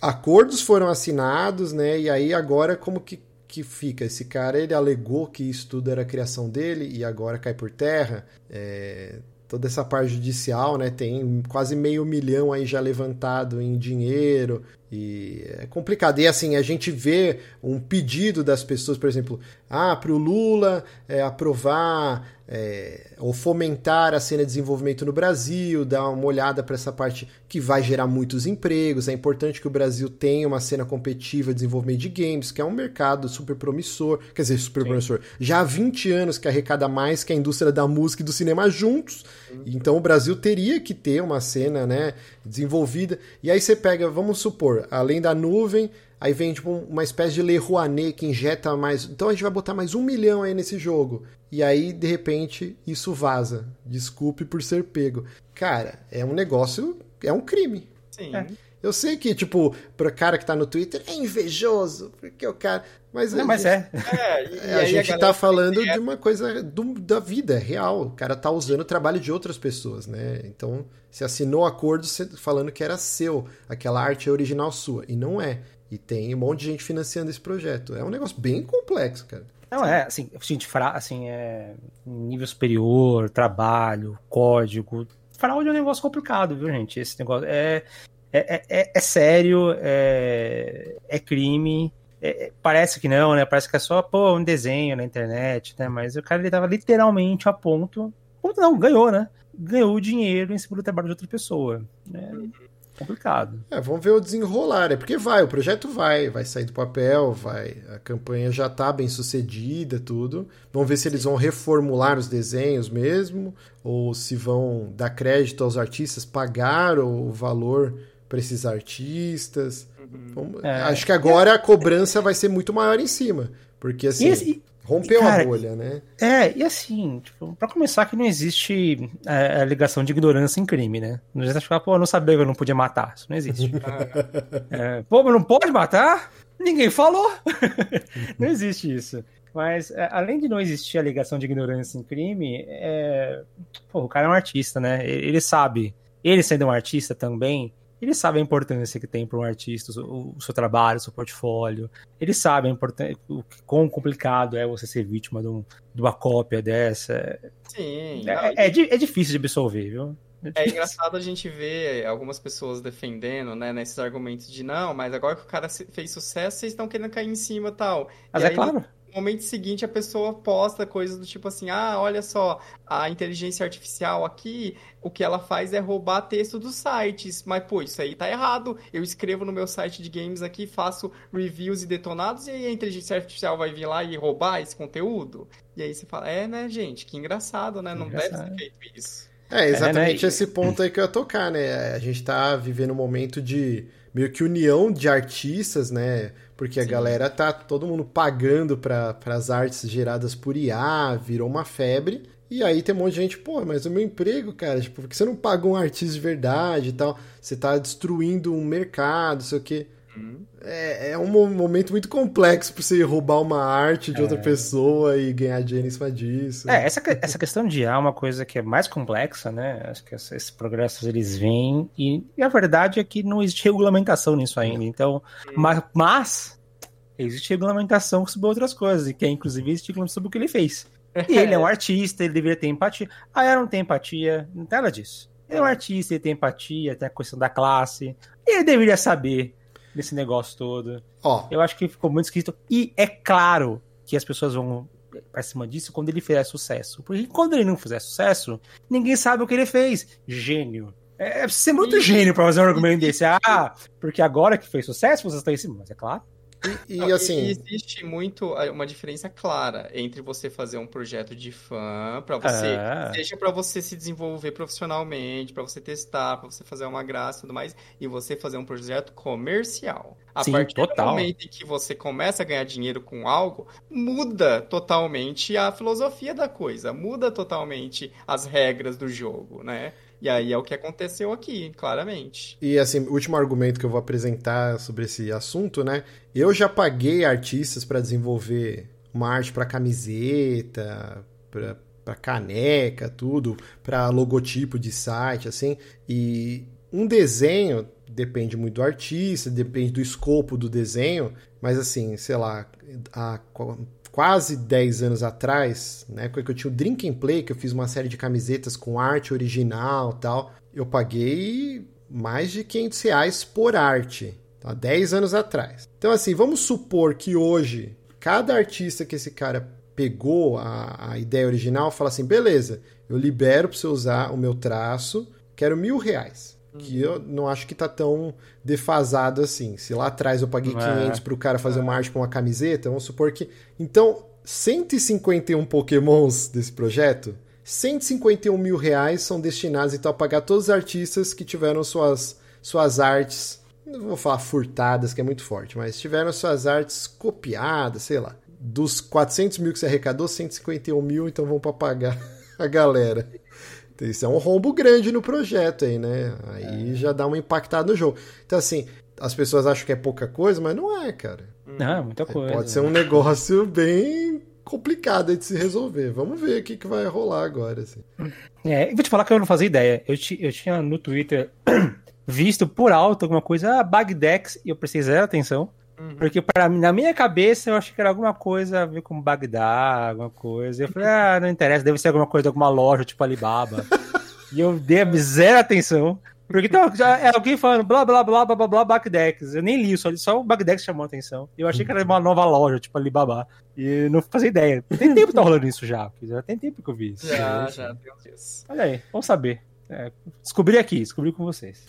Speaker 1: acordos foram assinados, né? E aí agora como que que fica? Esse cara ele alegou que isso tudo era criação dele e agora cai por terra. É, toda essa parte judicial, né? Tem quase meio milhão aí já levantado em dinheiro. E é complicado. E assim, a gente vê um pedido das pessoas, por exemplo, ah, para o Lula é, aprovar é, ou fomentar a cena de desenvolvimento no Brasil, dar uma olhada para essa parte que vai gerar muitos empregos. É importante que o Brasil tenha uma cena competitiva de desenvolvimento de games, que é um mercado super promissor, quer dizer, super Sim. promissor. Já há 20 anos que arrecada mais que a indústria da música e do cinema juntos. Então o Brasil teria que ter uma cena né, desenvolvida. E aí você pega, vamos supor, além da nuvem, Aí vem tipo uma espécie de Lei Rouanet que injeta mais. Então a gente vai botar mais um milhão aí nesse jogo. E aí, de repente, isso vaza. Desculpe por ser pego. Cara, é um negócio. É um crime.
Speaker 2: Sim.
Speaker 1: É. Eu sei que, tipo, pra cara que tá no Twitter, é invejoso, porque o cara. Mas,
Speaker 3: Não, mas é.
Speaker 1: é. é a gente a tá falando de uma coisa do, da vida real. O cara tá usando o trabalho de outras pessoas, né? Então, você assinou acordo falando que era seu, aquela arte é original sua. E não é. E tem um monte de gente financiando esse projeto. É um negócio bem complexo, cara.
Speaker 3: Não, é, assim, gente, assim, é nível superior, trabalho, código. Fraude é um negócio complicado, viu, gente? Esse negócio é, é, é, é sério, é, é crime. É, parece que não, né? Parece que é só, pô, um desenho na internet, né? Mas o cara, ele tava literalmente a ponto... Ponto não, ganhou, né? Ganhou dinheiro em cima do trabalho de outra pessoa. Né? complicado.
Speaker 1: É, vamos ver o desenrolar, é porque vai, o projeto vai, vai sair do papel, vai, a campanha já está bem sucedida, tudo. Vamos ver se eles vão reformular os desenhos mesmo, ou se vão dar crédito aos artistas, pagar o valor para esses artistas. Uhum. É, acho que agora a cobrança vai ser muito maior em cima, porque assim. E, Rompeu cara, a bolha, né?
Speaker 3: É, e assim, tipo, pra começar que não existe é, a ligação de ignorância em crime, né? Não existe falar, pô, eu não sabia que eu não podia matar. Isso não existe. é, pô, mas não pode matar? Ninguém falou. não existe isso. Mas, é, além de não existir a ligação de ignorância em crime, é... pô, o cara é um artista, né? Ele sabe. Ele sendo um artista também, ele sabe a importância que tem para um artista o, o, seu trabalho, o seu portfólio. Ele sabe a importância, o quão complicado é você ser vítima de, um, de uma cópia dessa.
Speaker 2: Sim.
Speaker 3: É, é, é, é difícil de absolver, viu?
Speaker 2: É, é engraçado a gente ver algumas pessoas defendendo, né, nesses argumentos de não, mas agora que o cara fez sucesso, vocês estão querendo cair em cima e tal.
Speaker 3: Mas
Speaker 2: e
Speaker 3: é
Speaker 2: aí,
Speaker 3: claro
Speaker 2: no momento seguinte a pessoa posta coisas do tipo assim: ah, olha só, a inteligência artificial aqui, o que ela faz é roubar texto dos sites. Mas, pô, isso aí tá errado. Eu escrevo no meu site de games aqui, faço reviews e detonados, e aí a inteligência artificial vai vir lá e roubar esse conteúdo? E aí você fala: é, né, gente? Que engraçado, né? Não engraçado. deve ser feito isso.
Speaker 1: É exatamente é, né? esse ponto aí que eu ia tocar, né? A gente tá vivendo um momento de meio que união de artistas, né? Porque a Sim. galera tá todo mundo pagando para as artes geradas por IA, virou uma febre. E aí tem um monte de gente, pô, mas o meu emprego, cara, tipo, por que você não paga um artista de verdade e tal? Você tá destruindo um mercado, sei o quê. Uhum. É, é um momento muito complexo pra você roubar uma arte de é. outra pessoa e ganhar dinheiro em cima disso.
Speaker 3: É, essa, essa questão de IA é uma coisa que é mais complexa, né? Acho que esses progressos eles vêm e, e a verdade é que não existe regulamentação nisso ainda. Então, mas, mas existe regulamentação sobre outras coisas, e que é inclusive existe sobre o que ele fez. E ele é um artista, ele deveria ter empatia. Ah, ela não tem empatia, não tem nada disso. Ele é um artista, ele tem empatia, tem a questão da classe. Ele deveria saber desse negócio todo.
Speaker 1: Ó.
Speaker 3: Eu acho que ficou muito escrito. E é claro que as pessoas vão pra cima disso quando ele fizer sucesso. Porque quando ele não fizer sucesso, ninguém sabe o que ele fez. Gênio. É, é ser muito e... gênio pra fazer um argumento desse. Ah, porque agora que fez sucesso, vocês estão em cima. Mas é claro.
Speaker 1: E, e assim. E
Speaker 2: existe muito é, uma diferença clara entre você fazer um projeto de fã, para você. É. Seja para você se desenvolver profissionalmente, para você testar, para você fazer uma graça e tudo mais, e você fazer um projeto comercial. A
Speaker 3: Sim,
Speaker 2: partir
Speaker 3: total.
Speaker 2: do momento em que você começa a ganhar dinheiro com algo, muda totalmente a filosofia da coisa, muda totalmente as regras do jogo, né? E aí é o que aconteceu aqui, claramente.
Speaker 1: E assim, último argumento que eu vou apresentar sobre esse assunto, né? Eu já paguei artistas para desenvolver uma arte para camiseta, para caneca, tudo, para logotipo de site, assim. E um desenho depende muito do artista, depende do escopo do desenho, mas assim, sei lá, há quase 10 anos atrás, época que eu tinha o Drink and Play, que eu fiz uma série de camisetas com arte original tal, eu paguei mais de 500 reais por arte, tá? 10 anos atrás. Então assim, vamos supor que hoje, cada artista que esse cara pegou a, a ideia original, fala assim, beleza, eu libero para você usar o meu traço, quero mil reais que eu não acho que tá tão defasado assim. Se lá atrás eu paguei é. 500 pro cara fazer uma arte com uma camiseta, vamos supor que. Então, 151 pokémons desse projeto, 151 mil reais são destinados então a pagar todos os artistas que tiveram suas, suas artes, não vou falar furtadas, que é muito forte, mas tiveram suas artes copiadas, sei lá. Dos 400 mil que você arrecadou, 151 mil, então vão para pagar a galera. Isso é um rombo grande no projeto aí, né? Aí é. já dá uma impactada no jogo. Então, assim, as pessoas acham que é pouca coisa, mas não é, cara.
Speaker 3: Não, é muita coisa.
Speaker 1: Pode ser um negócio bem complicado de se resolver. Vamos ver o que, que vai rolar agora. Assim.
Speaker 3: É, vou te falar que eu não fazia ideia. Eu, eu tinha no Twitter visto por alto alguma coisa, ah, Bagdex, e eu zero atenção. Uhum. Porque para na minha cabeça eu achei que era alguma coisa a ver com Bagdá, alguma coisa. Eu falei, ah, não interessa, deve ser alguma coisa, alguma loja, tipo Alibaba. e eu dei zero atenção. Porque então, já é alguém falando blá blá blá blá blá blá Bagdex. Eu nem li, só, só o Bagdex chamou a atenção. Eu achei que era uma nova loja, tipo Alibaba. E não fazia ideia. Tem tempo que tá rolando isso já. Já tem tempo que eu vi isso.
Speaker 2: Já, já, tem
Speaker 3: Olha aí, vamos saber. É, descobri aqui, descobri com vocês.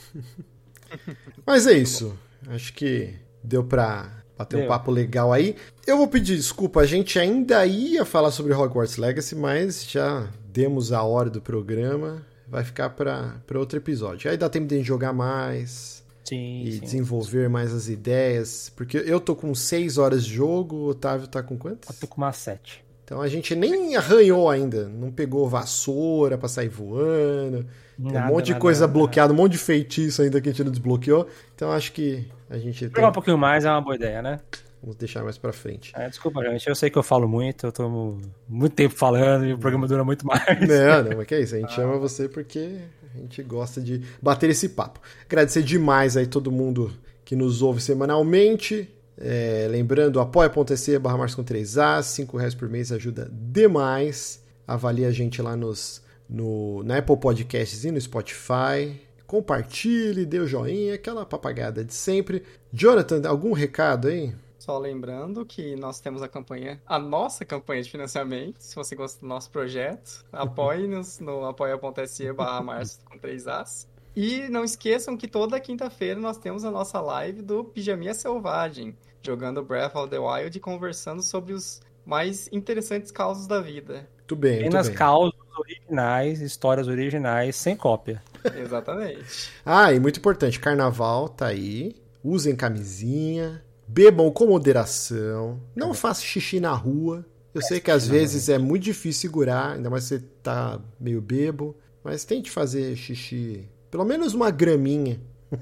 Speaker 1: Mas é isso. Acho que deu pra bater deu. um papo legal aí. Eu vou pedir desculpa, a gente ainda ia falar sobre Hogwarts Legacy, mas já demos a hora do programa. Vai ficar para outro episódio. Aí dá tempo de jogar mais.
Speaker 3: Sim,
Speaker 1: e
Speaker 3: sim.
Speaker 1: desenvolver mais as ideias. Porque eu tô com 6 horas de jogo, o Otávio tá com quantas?
Speaker 3: Eu tô com umas 7.
Speaker 1: Então a gente nem arranhou ainda. Não pegou vassoura pra sair voando. Tem um monte de coisa nada, bloqueada, um monte de feitiço ainda que a gente não desbloqueou. Então acho que a gente.
Speaker 3: Tem... um pouquinho mais é uma boa ideia, né?
Speaker 1: Vamos deixar mais pra frente.
Speaker 3: É, desculpa, gente. Eu sei que eu falo muito, eu tô muito tempo falando e o programa dura muito mais.
Speaker 1: Não, não, mas que é isso. A gente ah. chama você porque a gente gosta de bater esse papo. Agradecer demais aí todo mundo que nos ouve semanalmente. É, lembrando, apoia.se barra com 3A, 5 reais por mês ajuda demais. Avalie a gente lá nos no, na Apple Podcasts e no Spotify. Compartilhe, dê o joinha, aquela papagada de sempre. Jonathan, algum recado aí?
Speaker 2: Só lembrando que nós temos a campanha, a nossa campanha de financiamento. Se você gosta do nosso projeto, apoie-nos no apoia.se barra março com 3 As. E não esqueçam que toda quinta-feira nós temos a nossa live do Pijaminha Selvagem, jogando Breath of the Wild e conversando sobre os mais interessantes causos da vida.
Speaker 1: Muito bem.
Speaker 3: Apenas causas originais, histórias originais, sem cópia.
Speaker 2: Exatamente.
Speaker 1: ah, e muito importante, carnaval tá aí. Usem camisinha, bebam com moderação, não é. façam xixi na rua. Eu é, sei que às vezes é muito difícil segurar, ainda mais se você tá meio bebo, mas tente fazer xixi, pelo menos uma graminha.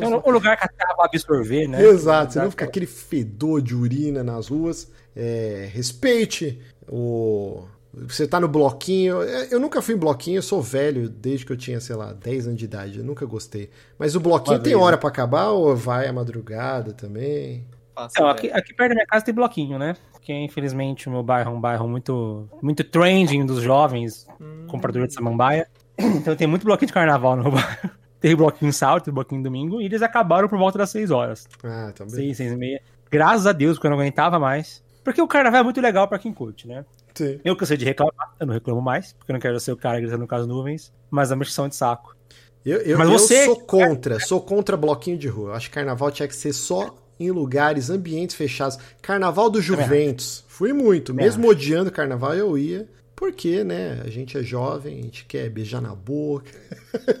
Speaker 3: É um lugar que a terra vai absorver, né?
Speaker 1: Exato, senão fica aquele fedor de urina nas ruas. É, respeite o, você tá no bloquinho. É, eu nunca fui em bloquinho, eu sou velho desde que eu tinha, sei lá, 10 anos de idade. Eu nunca gostei. Mas o bloquinho Uma tem vez, hora né? para acabar ou vai à madrugada também?
Speaker 3: Então, aqui, aqui, perto da minha casa tem bloquinho, né? Porque infelizmente o meu bairro é um bairro muito, muito trending dos jovens hum. compradores de samambaia. Então tem muito bloquinho de carnaval no bairro. Tem bloquinho sábado, tem bloquinho domingo, e eles acabaram por volta das 6 horas.
Speaker 1: Ah, também. Tá
Speaker 3: 6, 6 e meia. Graças a Deus, porque eu não aguentava mais. Porque o carnaval é muito legal para quem curte, né?
Speaker 1: Sim.
Speaker 3: Eu cansei de reclamar, eu não reclamo mais, porque eu não quero ser o cara gritando com as nuvens, mas a mexão de saco.
Speaker 1: Eu, eu, mas você... eu sou contra, sou contra bloquinho de rua. Eu acho que carnaval tinha que ser só em lugares, ambientes fechados. Carnaval do Juventus. Fui muito. Mesmo odiando carnaval, eu ia. Porque, né, a gente é jovem, a gente quer beijar na boca.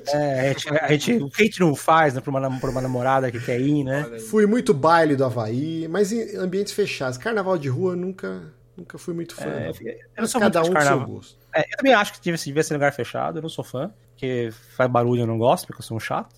Speaker 3: É, a gente, a gente, o que a gente não faz né, pra, uma, pra uma namorada que quer ir, né?
Speaker 1: Fui muito baile do Havaí, mas em ambientes fechados. Carnaval de rua nunca, Nunca fui muito fã. É,
Speaker 3: eu sou cada muito um com seu gosto. É, eu também acho que devia, devia ser lugar fechado, eu não sou fã. porque faz barulho eu não gosto, porque eu sou um chato.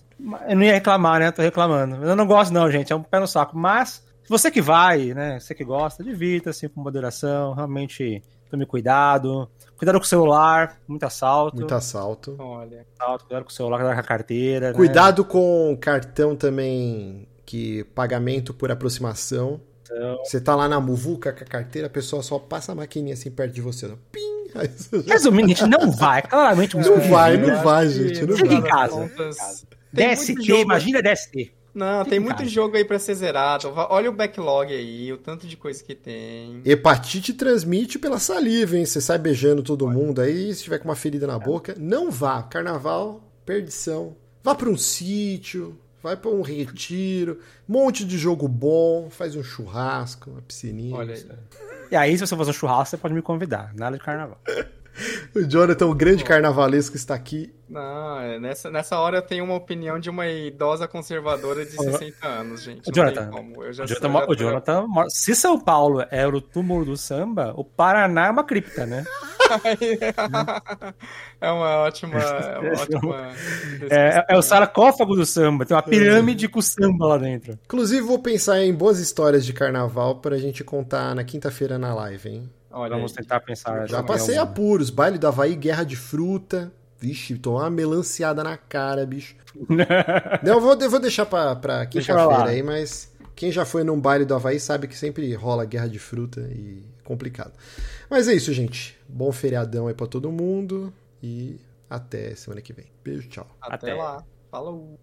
Speaker 3: Eu não ia reclamar, né? Tô reclamando. Eu não gosto, não, gente. É um pé no saco. Mas, você que vai, né? Você que gosta, divirta-se com moderação. Realmente, tome cuidado. Cuidado com o celular, muito assalto.
Speaker 1: Muito assalto.
Speaker 3: Olha. Assalto, cuidado com o celular, cuidado com a carteira.
Speaker 1: Né? Cuidado né? com cartão também, que pagamento por aproximação. Então... Você tá lá na muvuca com a carteira, a pessoa só passa a maquininha assim perto de você. Pim!
Speaker 3: Resumindo, a gente não vai, claramente.
Speaker 1: Não vai, não vai, gente. Não
Speaker 3: Fica em casa. DST, imagina DST.
Speaker 2: Não, tem muito jogo aí pra ser zerado. Olha o backlog aí, o tanto de coisa que tem.
Speaker 1: Hepatite transmite pela saliva, hein? Você sai beijando todo mundo aí, se tiver com uma ferida na boca, não vá. Carnaval, perdição. Vá pra um sítio, vai pra um retiro, monte de jogo bom, faz um churrasco, uma piscininha. Olha aí.
Speaker 3: E aí, se você fazer um churrasco, você pode me convidar. Nada de carnaval.
Speaker 1: O Jonathan, o grande carnavalesco, está aqui.
Speaker 2: Não, é, nessa, nessa hora eu tenho uma opinião de uma idosa conservadora de 60 anos, gente.
Speaker 3: O Jonathan, o Jonathan, o Jonathan, se São Paulo era o túmulo do samba, o Paraná é uma cripta, né?
Speaker 2: é uma ótima. É, uma ótima
Speaker 3: é, é, o sarcófago do samba, tem uma pirâmide com samba lá dentro.
Speaker 1: Inclusive, vou pensar em boas histórias de carnaval para a gente contar na quinta-feira na live, hein?
Speaker 3: Olha, vamos tentar pensar.
Speaker 1: Já passei apuros, baile do Havaí, guerra de fruta. Vixe, tomar uma melanciada na cara, bicho. Não, eu vou, eu vou deixar pra, pra quinta-feira aí, mas quem já foi num baile do Havaí sabe que sempre rola guerra de fruta e é complicado. Mas é isso, gente. Bom feriadão aí pra todo mundo e até semana que vem. Beijo, tchau.
Speaker 2: Até, até. lá. Falou.